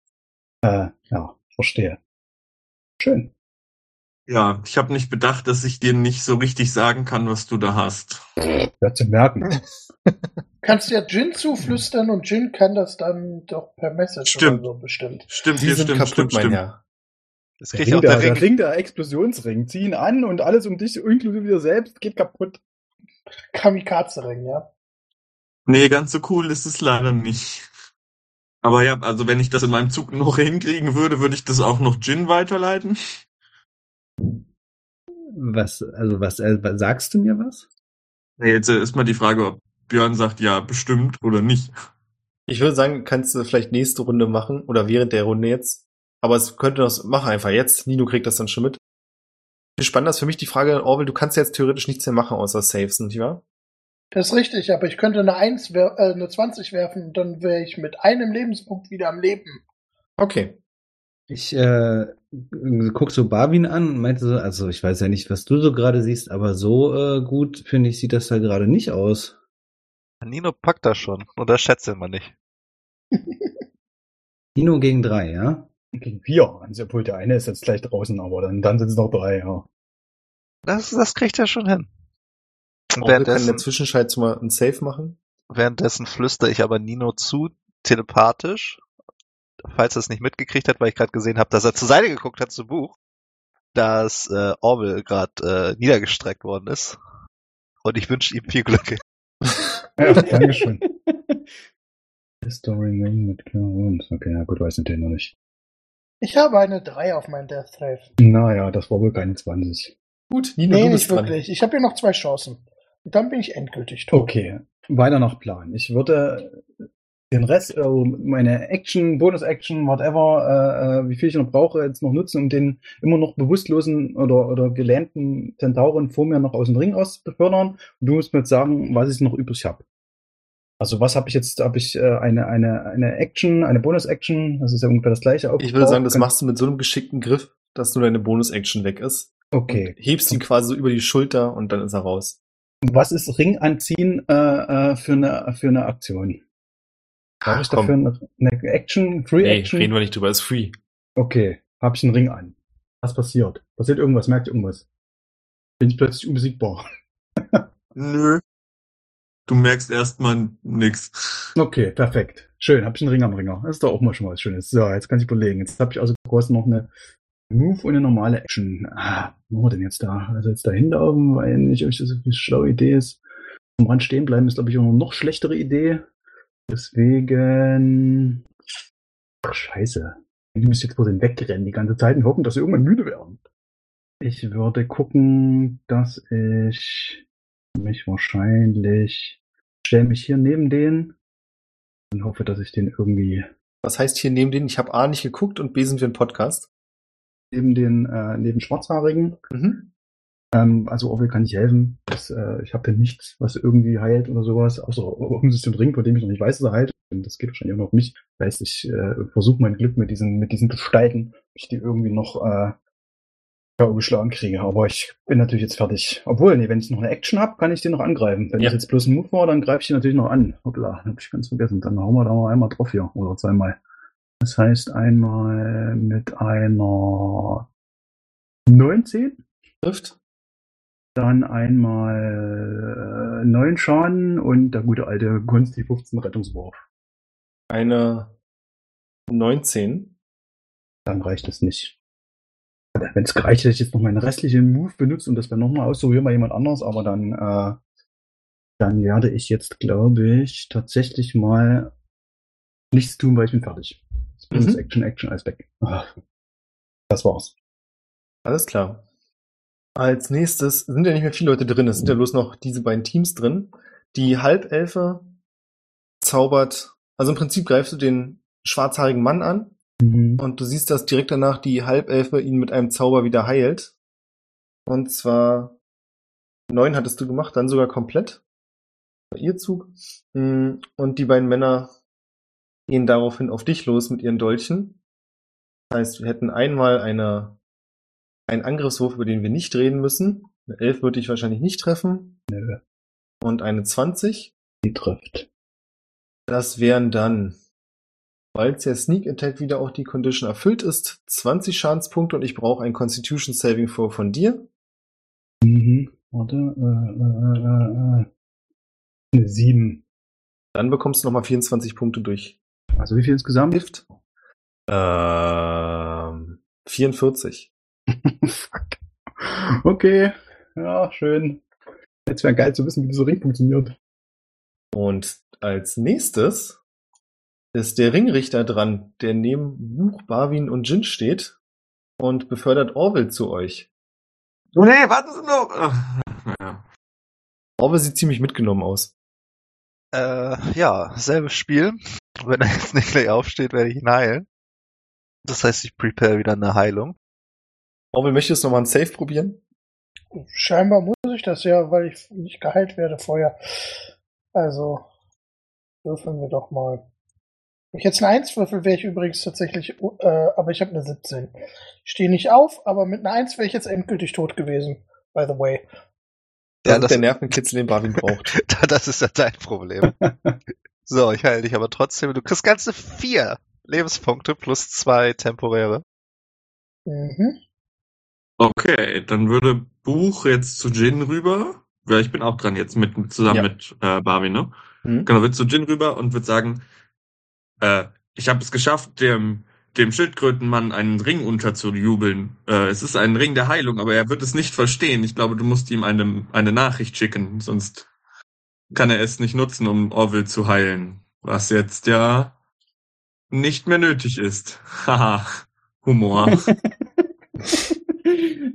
Äh, ja, verstehe. Schön. Ja, ich habe nicht bedacht, dass ich dir nicht so richtig sagen kann, was du da hast. Ja, zu merken. Kannst ja Jin zuflüstern und Jin kann das dann doch per Message Stimmt. oder so bestimmt. Stimmt, Sie hier sind stimmt, kaputt, stimmt, mein stimmt. Herr. Das Der kriegt Ring, auch der, der der Ring. Ring, der Explosionsring. Zieh ihn an und alles um dich, inklusive dir selbst, geht kaputt. Kamikaze-Ring, ja. Nee, ganz so cool ist es leider nicht. Aber ja, also wenn ich das in meinem Zug noch hinkriegen würde, würde ich das auch noch Jin weiterleiten. Was, also was, äh, was- sagst du mir was? Nee, jetzt äh, ist mal die Frage, ob Björn sagt, ja, bestimmt oder nicht. Ich würde sagen, kannst du vielleicht nächste Runde machen oder während der Runde jetzt. Aber es könnte das, mach einfach jetzt. Nino kriegt das dann schon mit. Viel spannender ist für mich die Frage, Orwell, du kannst jetzt theoretisch nichts mehr machen außer Saves, nicht wahr? Das ist richtig, aber ich könnte eine 1, wer- äh, eine 20 werfen und dann wäre ich mit einem Lebenspunkt wieder am Leben. Okay. Ich äh, guck so Barwin an und meinte so, also ich weiß ja nicht, was du so gerade siehst, aber so äh, gut, finde ich, sieht das da gerade nicht aus. Nino packt das schon. Unterschätzt ihn mal nicht. Nino gegen drei, ja? Gegen vier. Also, obwohl der eine ist jetzt gleich draußen, aber dann, dann sind es noch drei, ja. Das, das kriegt er schon hin. Und Orwell kann in der währenddessen, Zwischenzeit mal ein Save machen. währenddessen flüstere ich aber Nino zu, telepathisch, falls er es nicht mitgekriegt hat, weil ich gerade gesehen habe, dass er zur Seite geguckt hat zu Buch, dass äh, Orwell gerade äh, niedergestreckt worden ist. Und ich wünsche ihm viel Glück. Ja, Dankeschön. Story mit und. Okay, ja gut, weiß natürlich noch nicht. Ich habe eine 3 auf meinen Death Save. Naja, das war wohl keine 20. Gut, Nino, Nee, du nicht bist dran. wirklich. Ich habe hier noch zwei Chancen. Dann bin ich endgültig tot. Okay, weiter nach Plan. Ich würde den Rest, also meine Action, Bonus-Action, whatever, äh, äh, wie viel ich noch brauche, jetzt noch nutzen, um den immer noch bewusstlosen oder, oder gelähmten Tentauren vor mir noch aus dem Ring aus befördern. Und du musst mir jetzt sagen, was ich noch übrig habe. Also was habe ich jetzt? Habe ich äh, eine, eine, eine Action, eine Bonus-Action? Das ist ja ungefähr das gleiche. Ich würde sagen, das machst du mit so einem geschickten Griff, dass nur deine Bonus-Action weg ist. Okay. Und hebst ihn quasi so über die Schulter und dann ist er raus. Was ist Ring anziehen äh, äh, für, eine, für eine Aktion? Brauche ich dafür eine, eine Action, Free Nee, Action? reden wir nicht drüber, ist free. Okay, habe ich einen Ring an. Was passiert? Passiert irgendwas? Merkt ihr irgendwas? Bin ich plötzlich unbesiegbar? Nö. Du merkst erstmal nix. Okay, perfekt. Schön, hab ich einen Ring am Ringer. Das ist doch auch mal schon mal was Schönes. So, jetzt kann ich überlegen. Jetzt habe ich also groß noch eine Move und eine normale Action. Ah, machen wir denn jetzt da? Also jetzt da hinlaufen, weil nicht, ob das eine schlaue Idee ist. Am Rand stehen bleiben ist, glaube ich, eine noch schlechtere Idee. Deswegen. Ach, scheiße. Die müssen jetzt vor den wegrennen die ganze Zeit und hoffen, dass sie irgendwann müde werden. Ich würde gucken, dass ich mich wahrscheinlich stelle mich hier neben den und hoffe, dass ich den irgendwie Was heißt hier neben denen? Ich habe A nicht geguckt und B sind wir ein Podcast. Neben den äh, neben Schwarzhaarigen. Mhm. Ähm, also Orwell kann ich helfen. Das, äh, ich habe hier nichts, was irgendwie heilt oder sowas, außer den Ring, von dem ich noch nicht weiß, dass er heilt. Und das geht wahrscheinlich auch noch auf mich. Das heißt, ich äh, versuche mein Glück mit diesen mit diesen Gestalten, ob ich die irgendwie noch äh, K.O. geschlagen kriege. Aber ich bin natürlich jetzt fertig. Obwohl, nee, wenn ich noch eine Action habe, kann ich den noch angreifen. Wenn Ja. das jetzt bloß ein Move war, dann greife ich den natürlich noch an. Hoppla, hab ich ganz vergessen. Dann hauen wir da mal einmal drauf hier. Oder zweimal. Das heißt einmal mit einer 19, Trifft. dann einmal äh, 9 Schaden und der gute alte Konsti 15 Rettungswurf. Eine 19. Dann reicht es nicht. Wenn es gereicht hätte, ich jetzt noch meinen restlichen Move benutzt und das wäre nochmal ausprobieren bei jemand anders, aber dann, äh, dann werde ich jetzt, glaube ich, tatsächlich mal nichts tun, weil ich bin fertig. Bonus Mhm. Action, Action, alles weg. Ah, Das war's. Alles klar. Als nächstes sind ja nicht mehr viele Leute drin. Es sind ja bloß noch diese beiden Teams drin. Die Halbelfe zaubert, also im Prinzip greifst du den schwarzhaarigen Mann an Mhm. und du siehst, dass direkt danach die Halbelfe ihn mit einem Zauber wieder heilt. Und zwar neun hattest du gemacht, dann sogar komplett. Ihr Zug. Mm, Und die beiden Männer gehen daraufhin auf dich los mit ihren Dolchen. Das heißt, wir hätten einmal eine, einen Angriffswurf, über den wir nicht reden müssen. Eine 11 würde ich wahrscheinlich nicht treffen. Nö. Und eine 20. Die trifft. Das wären dann, falls der Sneak Attack wieder auch die Condition erfüllt ist, 20 Schadenspunkte und ich brauche ein Constitution Saving Throw von dir. Mhm. Warte, äh, äh, äh, äh. Eine 7. Dann bekommst du nochmal 24 Punkte durch Also wie viel insgesamt? Gift. Ähm, 44. Fuck. Okay. Ja, schön. Jetzt wäre geil zu wissen, wie dieser Ring funktioniert. Und als nächstes ist der Ringrichter dran, der neben Buch, Barwin und Jin steht und befördert Orwell zu euch. Oh nee, warten Sie noch. Naja. Orwell sieht ziemlich mitgenommen aus. Äh, ja, selbes Spiel. Wenn er jetzt nicht gleich aufsteht, werde ich ihn heilen. Das heißt, ich prepare wieder eine Heilung. Orwell, möchtest du nochmal einen Save probieren? Scheinbar muss ich das ja, weil ich nicht geheilt werde vorher. Also, würfeln wir doch mal. Wenn ich jetzt eine 1 würfel, wäre ich übrigens tatsächlich, äh, aber ich habe eine 17. Ich stehe nicht auf, aber mit einer 1 wäre ich jetzt endgültig tot gewesen, by the way. Das Ja, ist das- der Nervenkitzel, den Barwin braucht. das ist ja dein Problem. so, ich heile dich aber trotzdem. Du kriegst ganze vier Lebenspunkte plus zwei temporäre. Mhm. Okay, dann würde Buch jetzt zu Jin rüber. Ja, ich bin auch dran jetzt mit zusammen Ja. mit äh, Barbie, ne? Hm? Genau, wird zu Jin rüber und wird sagen, äh, ich habe es geschafft, dem dem Schildkrötenmann einen Ring unterzujubeln. Äh, es ist ein Ring der Heilung, aber er wird es nicht verstehen. Ich glaube, du musst ihm eine, eine Nachricht schicken, sonst kann er es nicht nutzen, um Orville zu heilen. Was jetzt ja nicht mehr nötig ist. Haha, Humor.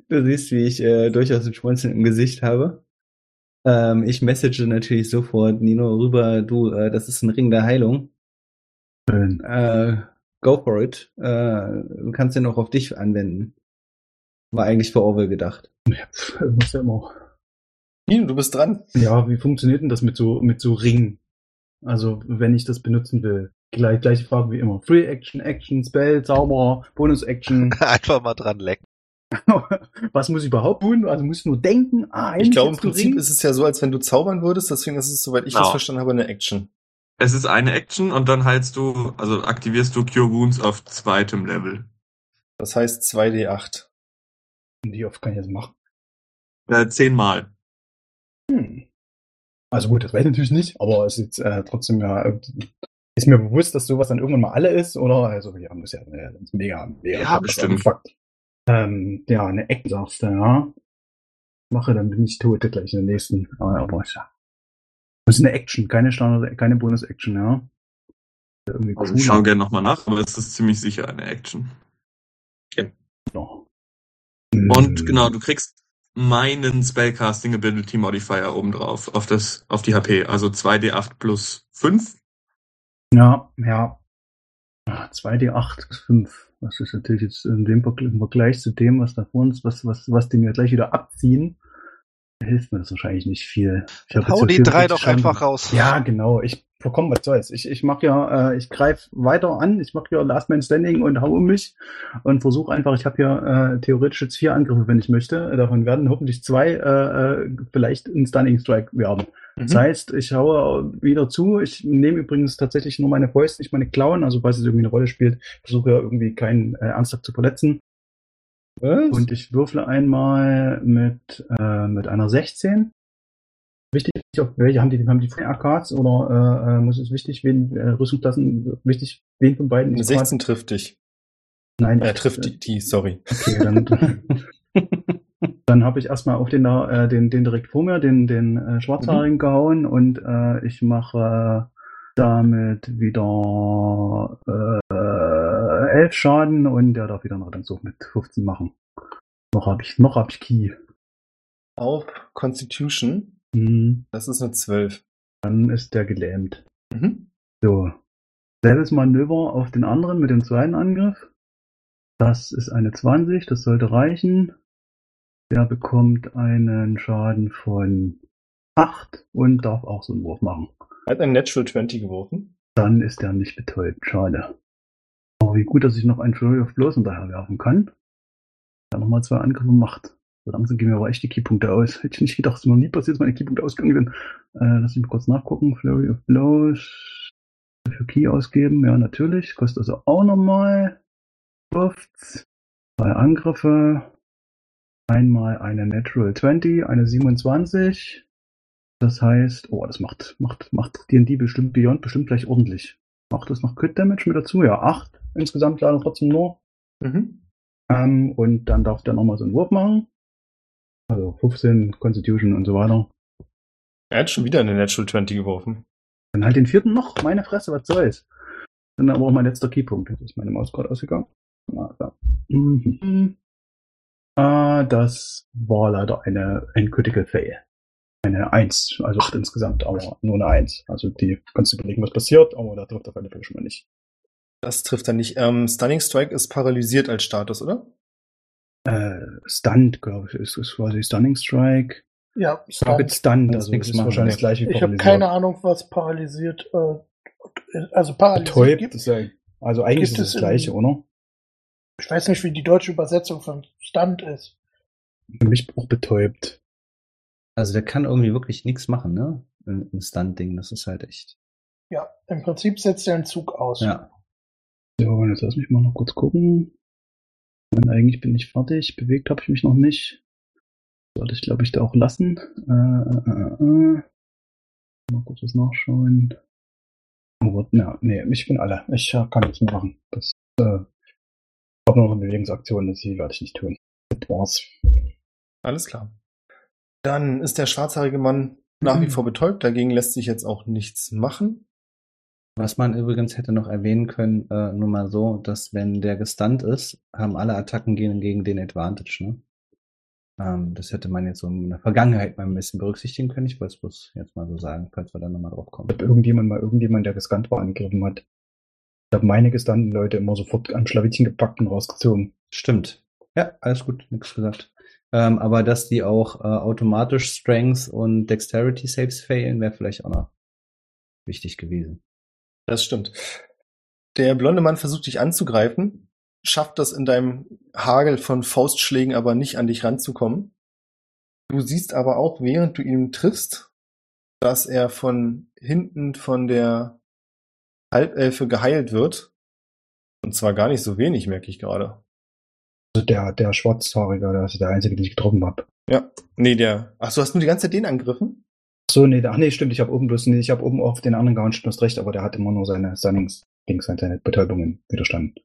Du siehst, wie ich äh, durchaus ein Schmunzeln im Gesicht habe. Ähm, ich message natürlich sofort Nino rüber, du, äh, das ist ein Ring der Heilung. Schön. Äh, go for it. Äh, du kannst den auch auf dich anwenden. War eigentlich für Orwell gedacht. Pff, muss ja immer. Nino, du bist dran. Ja, wie funktioniert denn das mit so, mit so Ringen? Also, wenn ich das benutzen will. Gleich, gleiche Frage wie immer. Free Action, Action, Spell, Zauber, Bonus Action. Einfach mal dran lecken. Was muss ich überhaupt tun? Also muss ich nur denken, ah, Ich glaube, im Prinzip Ring? ist es ja so, als wenn du zaubern würdest, deswegen ist es, soweit ich das Genau. verstanden habe, eine Action. es ist eine Action und dann heilst du, also aktivierst du Cure Wounds auf zweitem Level. Das heißt 2d8. Wie oft kann ich das machen? Äh, zehnmal. Hm. Also gut, das weiß ich natürlich nicht, aber es ist äh, trotzdem ja, äh, ist mir bewusst, dass sowas dann irgendwann mal alle ist, oder? Also wir haben das ja äh, das ist mega, mega Ja, bestimmt. Fakt. Ähm, ja, eine Eck sagst du, ja. Mache, dann bin ich tot gleich in der nächsten. Aber, aber ja. Das ist eine Action, keine Standard, keine Bonus-Action, ja. Irgendwie Also cool. ich schaue gerne nochmal nach, aber es ist ziemlich sicher eine Action. noch. Und Hm. genau, du kriegst meinen Spellcasting Ability Modifier obendrauf auf das, auf die HP. Also 2d8 plus 5. Ja, ja. Ah, 2D8 ist 5. Das ist natürlich jetzt in dem im Vergleich zu dem, was da vor uns, was, was, was den wir gleich wieder abziehen, hilft mir das wahrscheinlich nicht viel. Ich Hau die drei 44 doch einfach raus. Ja, genau. Ich bekomme was Neues. Ich, ich mache ja, äh, ich greife weiter an. Ich mache ja Last Man Standing und hau um mich und versuche einfach, ich habe ja äh, theoretisch jetzt vier Angriffe, wenn ich möchte. Davon werden hoffentlich zwei äh, äh, vielleicht ein Stunning Strike werden. Mhm. Das heißt, ich haue wieder zu. Ich nehme übrigens tatsächlich nur meine Fäuste, nicht meine Klauen, also falls es irgendwie eine Rolle spielt, versuche ja irgendwie keinen äh, ernsthaft zu verletzen. Was? Und ich würfle einmal mit, äh, mit einer 16. Wichtig, auf welche haben die, haben die von Arcades oder äh, äh, muss es wichtig, wen äh, Rüstungsklassen, wichtig, wen von beiden? Eine ich quasi- 16 trifft dich. Nein, Er ich- trifft die, die, sorry. Okay, dann, dann habe ich erstmal auf den, da, äh, den, den direkt vor mir, den, den äh, Schwarzhaarigen gehauen und äh, ich mache damit wieder äh, elf Schaden und der darf wieder einen Rettungswurf mit 15 machen. Noch habe ich, noch hab ich Key. Auf Constitution, Hm, das ist eine 12. dann ist der gelähmt. Mhm. So. Selbes Manöver auf den anderen mit dem zweiten Angriff. Das ist eine 20, das sollte reichen. Der bekommt einen Schaden von 8 und darf auch so einen Wurf machen. Hat einen Natural 20 geworfen. Dann ist der nicht betäubt. Schade. Aber wie gut, dass ich noch einen Fury of Blows hinterher werfen kann. Der nochmal zwei Angriffe macht. So langsam gehen mir aber echt die Keypunkte aus. Hätte ich nicht gedacht, dass mir noch nie passiert, dass meine Keypunkte ausgegangen sind. Äh, lass mich mal kurz nachgucken. Flurry of Blows. Für Key ausgeben. Ja, natürlich. Kostet also auch nochmal. Luft. Zwei Angriffe. Einmal eine Natural 20, eine 27. Das heißt, oh, das macht, macht, macht D&D bestimmt Beyond bestimmt gleich ordentlich. Macht das noch Crit Damage mit dazu? Ja, 8 insgesamt leider trotzdem nur. Mhm. Ähm, und dann darf der nochmal so einen Wurf machen. Also 15, Constitution und so weiter. Er hat schon wieder eine Natural 20 geworfen. Dann halt den vierten noch. Meine Fresse, was soll's? Dann aber auch mein letzter Keypunkt. Jetzt ist meine Maus gerade ausgegangen. Ah, da. Mhm. Ah, das war leider eine, ein Critical Fail. Eine 1, also 8 insgesamt, aber nur eine 1. Also die kannst du überlegen, was passiert, aber da trifft auf alle Fälle schon mal nicht. Das trifft er nicht. Ähm, Stunning Strike ist paralysiert als Status, oder? Äh, Stunt, glaube ich, ist, ist quasi Stunning Strike. Ja, Stunt, Kannst also nichts ist machen, wahrscheinlich ja. gleich wie ich habe keine Ahnung, was paralysiert, äh, also paralysiert Betäubt, gibt. ist ja, also eigentlich Gibt ist es das in- gleiche, oder? Ich weiß nicht, wie die deutsche Übersetzung von Stand ist. Für mich auch betäubt. Also der kann irgendwie wirklich nichts machen, ne? Ein Stunt-Ding, das ist halt echt. Ja, im Prinzip setzt er einen Zug aus. Ja. So, jetzt lass mich mal noch kurz gucken. Und eigentlich bin ich fertig. Bewegt habe ich mich noch nicht. Sollte ich, glaube ich, da auch lassen. Äh, äh, äh, äh. Mal kurz was nachschauen. Aber, ja, nee, ich bin alle. Ich äh, kann nichts mehr machen. Das, äh, ich habe noch eine Bewegungsaktion, das hier werde ich nicht tun. Das war's. Alles klar. Dann ist der schwarzhaarige Mann nach wie vor betäubt. Dagegen lässt sich jetzt auch nichts machen. Was man übrigens hätte noch erwähnen können, äh, nur mal so, dass wenn der gestunt ist, haben alle Attacken gegen, gegen den Advantage, ne? Ähm, das hätte man jetzt so in der Vergangenheit mal ein bisschen berücksichtigen können. Ich wollte es bloß jetzt mal so sagen, falls wir dann nochmal drauf kommen. Ob irgendjemand mal irgendjemand, der gescannt war, angegriffen hat. Ich habe meine gestanden Leute immer sofort am Schlawittchen gepackt und rausgezogen. Stimmt. Ja, alles gut, nichts gesagt. Ähm, aber dass die auch äh, automatisch Strength und Dexterity Saves failen, wäre vielleicht auch noch wichtig gewesen. Das stimmt. Der blonde Mann versucht dich anzugreifen, schafft das in deinem Hagel von Faustschlägen aber nicht an dich ranzukommen. Du siehst aber auch, während du ihn triffst, dass er von hinten von der Halbelfe geheilt wird. Und zwar gar nicht so wenig, merke ich gerade. Also der, der Schwarzhaarige, der ist der einzige, den ich getroffen habe. Ja. Nee, der. Ach so, hast du die ganze Zeit den angegriffen? So, nee, ach nee, stimmt, ich habe oben bloß, nee, ich habe oben auf den anderen gehauen, stimmt, recht, aber der hat immer nur seine Stunnings, Dings, seine Betäubungen widerstanden.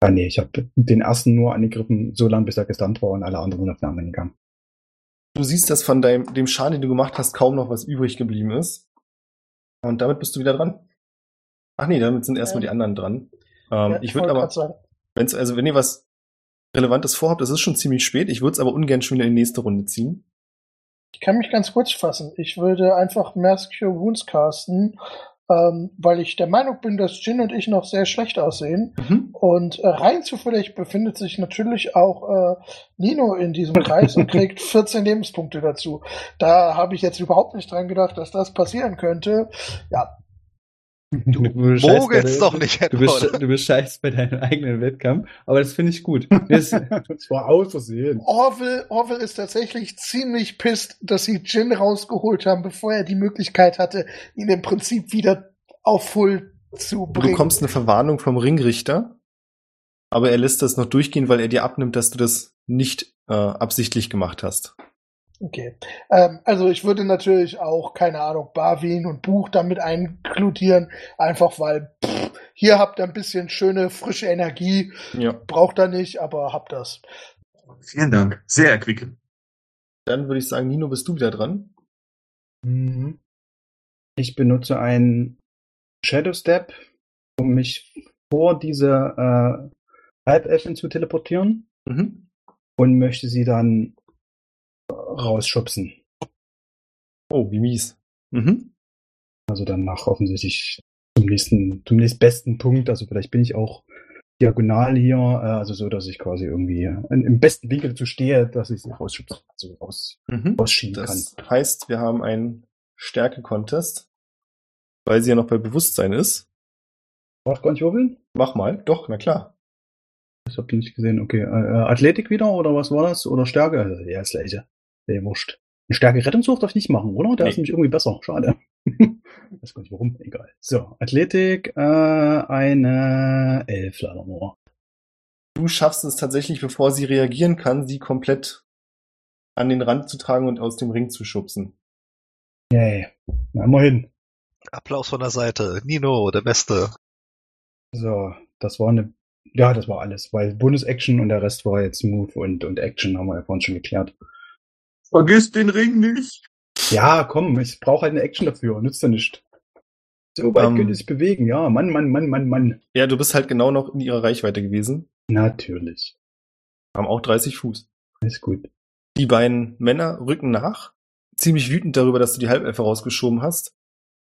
Ah nee, ich habe den ersten nur angegriffen, so lange bis er gestunt war und alle anderen sind auf den anderen gegangen. Du siehst, dass von deinem, dem Schaden, den du gemacht hast, kaum noch was übrig geblieben ist. Und damit bist du wieder dran. Ach nee, damit sind erstmal Ja. die anderen dran. Ähm, Ja, ich würde aber, wenn's, also wenn ihr was Relevantes vorhabt, das ist schon ziemlich spät. Ich würde es aber ungern schon wieder in die nächste Runde ziehen. Ich kann mich ganz kurz fassen. Ich würde einfach Mass Cure Wounds casten, ähm, weil ich der Meinung bin, dass Jin und ich noch sehr schlecht aussehen. Mhm. Und äh, rein zufällig befindet sich natürlich auch äh, Nino in diesem Kreis und kriegt 14 Lebenspunkte dazu. Da habe ich jetzt überhaupt nicht dran gedacht, dass das passieren könnte. Ja, Du, bescheißt Mogelst bei doch nicht Du, oder? du bescheißt bei deinem eigenen Wettkampf, aber das finde ich gut. Das, das war aus Versehen. Orville, Orville ist tatsächlich ziemlich pisst, dass sie Jin rausgeholt haben, bevor er die Möglichkeit hatte, ihn im Prinzip wieder auf Full zu Du bringen. bekommst eine Verwarnung vom Ringrichter, aber er lässt das noch durchgehen, weil er dir abnimmt, dass du das nicht äh, absichtlich gemacht hast. Okay. Ähm, also ich würde natürlich auch, keine Ahnung, Barwin und Buch damit inkludieren, einfach weil pff, hier habt ihr ein bisschen schöne, frische Energie, Ja. braucht ihr nicht, aber habt das. Vielen Dank. Sehr erquickend. Dann würde ich sagen, Nino, bist du wieder dran. Mhm. Ich benutze einen Shadow Step, um mich vor diese äh, Halbelfen zu teleportieren Mhm. und möchte sie dann rausschubsen. Oh, wie mies. Mhm. Also dann nach offensichtlich zum nächsten, zum nächstbesten Punkt. Also vielleicht bin ich auch diagonal hier, äh, also so, dass ich quasi irgendwie im besten Winkel zu stehe, dass ich sie rausschubsen, also raus, Mhm. rausschieben Das kann. heißt, wir haben einen Stärke-Contest, weil sie ja noch bei Bewusstsein ist. Braucht gar nicht würfeln? Mach mal. Doch, na klar. Das habt ihr nicht gesehen. Okay. Äh, äh, Athletik wieder oder was war das? Oder Stärke? Also, ja, das gleiche. Nee, wurscht. Eine Stärke Rettungswurf darf ich nicht machen, oder? Der Nee. ist nämlich irgendwie besser. Schade. Weiß gar nicht warum. Egal. So, Athletik, äh, eine Elf leider nur. Du schaffst es tatsächlich, bevor sie reagieren kann, sie komplett an den Rand zu tragen und aus dem Ring zu schubsen. Yay. Na, immerhin. Applaus von der Seite. Nino, der Beste. So, das war eine, ja, das war alles, weil Bonus-Action und der Rest war jetzt Move und, und Action, haben wir ja vorhin schon geklärt. Vergiss den Ring nicht. Ja, komm, ich brauche halt eine Action dafür, nützt ja nicht. So weit Ähm. könnte ich bewegen, ja, Mann, Mann, Mann, Mann, Mann. Ja, du bist halt genau noch in ihrer Reichweite gewesen. Natürlich. Haben auch 30 Fuß. Ist gut. Die beiden Männer rücken nach, ziemlich wütend darüber, dass du die Halbelfe rausgeschoben hast.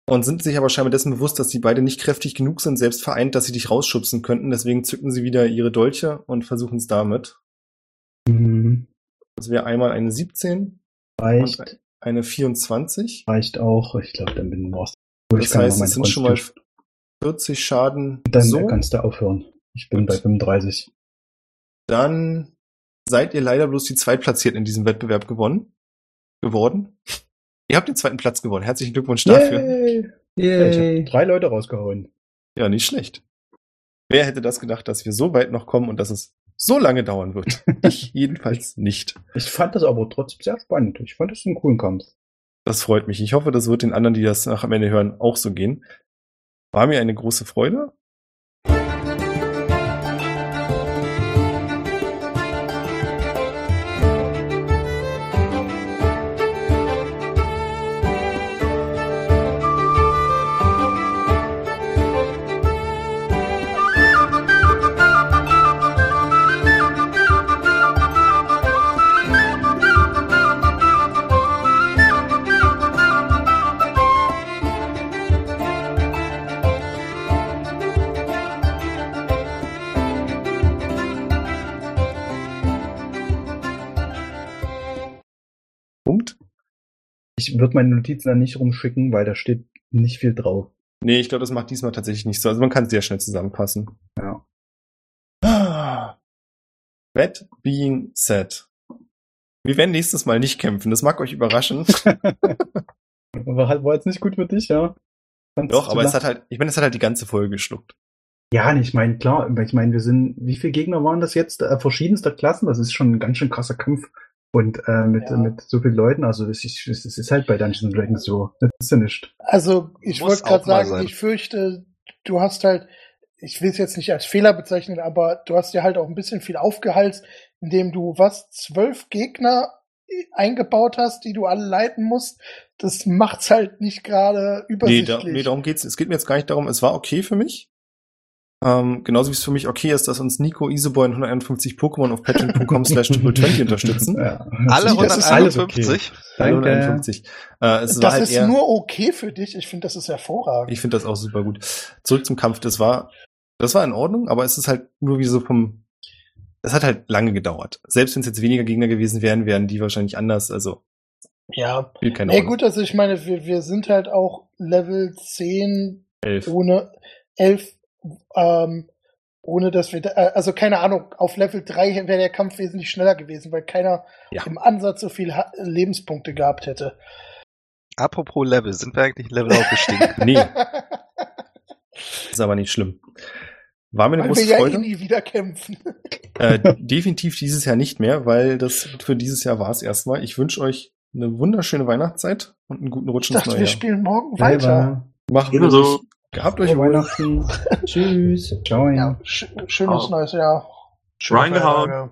Und sind sich aber scheinbar dessen bewusst, dass die beide nicht kräftig genug sind, selbst vereint, dass sie dich rausschubsen könnten. Deswegen zücken sie wieder ihre Dolche und versuchen es damit. Mhm. Das wäre einmal eine 17 Reicht, und eine 24. reicht auch. Ich glaube, dann bin ich raus. Das heißt, es sind schon mal 40 Schaden. Dann so. kannst du aufhören. Ich bin Gut. bei 35. Dann seid ihr leider bloß die Zweitplatzierten in diesem Wettbewerb gewonnen. Geworden. Ihr habt den zweiten Platz gewonnen. Herzlichen Glückwunsch dafür. Yay! Ja, ich yay. habe drei Leute rausgehauen. Ja, nicht schlecht. Wer hätte das gedacht, dass wir so weit noch kommen und dass es so lange dauern wird? Ich jedenfalls nicht. Ich fand das aber trotzdem sehr spannend. Ich fand das einen coolen Kampf. Das freut mich. Ich hoffe, das wird den anderen, die das nach am Ende hören, auch so gehen. War mir eine große Freude. Ich würde meine Notizen dann nicht rumschicken, weil da steht nicht viel drauf. Nee, ich glaube, das macht diesmal tatsächlich nicht so. Also man kann es sehr schnell zusammenfassen. Ja. Ah. That being said. Wir werden nächstes Mal nicht kämpfen. Das mag euch überraschen. War, halt, war jetzt nicht gut für dich, ja? Fandst Doch, aber es hat halt, ich meine, es hat halt die ganze Folge geschluckt. Ja, ich meine, klar, ich meine, wir sind, wie viele Gegner waren das jetzt? Äh, verschiedenster Klassen, das ist schon ein ganz schön krasser Kampf Und äh, mit, Ja. mit so vielen Leuten, also es ist, es ist halt bei Dungeons and Dragons so. Das ist ja nicht. Also ich wollte gerade sagen, sein. ich fürchte, du hast halt, ich will es jetzt nicht als Fehler bezeichnen, aber du hast dir halt auch ein bisschen viel aufgehalst, indem du was, zwölf Gegner eingebaut hast, die du alle leiten musst. Das macht's halt nicht gerade Nee, übersichtlich. da, nee, darum geht's. Es geht mir jetzt gar nicht darum, es war okay für mich. Ähm, genauso wie es für mich okay ist, dass uns Nico Iseboy und 151 Pokémon auf patreon.com slash triple20 unterstützen. Ja. Alle Das ist alles okay. 151. Alle Danke. 151. Äh, es war das halt ist eher, nur okay für dich. Ich finde, das ist hervorragend. ich finde das auch super gut. Zurück zum Kampf. Das war, das war in Ordnung, aber es ist halt nur wie so vom, es hat halt lange gedauert. Selbst wenn es jetzt weniger Gegner gewesen wären, wären die wahrscheinlich anders. Also, ja. keine Rolle. gut, also ich meine, wir, wir sind halt auch Level 10 Elf. ohne 11, ähm, ohne dass wir, da, äh, also keine Ahnung, auf Level 3 wäre der Kampf wesentlich schneller gewesen, weil keiner Ja. im Ansatz so viel ha Lebenspunkte gehabt hätte. Apropos Level, sind wir eigentlich Level aufgestiegen? Nee, ist aber nicht schlimm. War mir eine weil wir große ja eh Freude. nie wieder kämpfen. Äh, definitiv dieses Jahr nicht mehr, weil das für dieses Jahr war es erstmal. Ich wünsche euch eine wunderschöne Weihnachtszeit und einen guten Rutsch Ich ins dachte, neue wir Jahr. spielen morgen weiter. Selber. Macht Ebenso. Gehabt euch. Weihnachten. Tschüss. Ciao. Ja, sch schönes Ciao. neues Jahr. Schöne Reingehauen.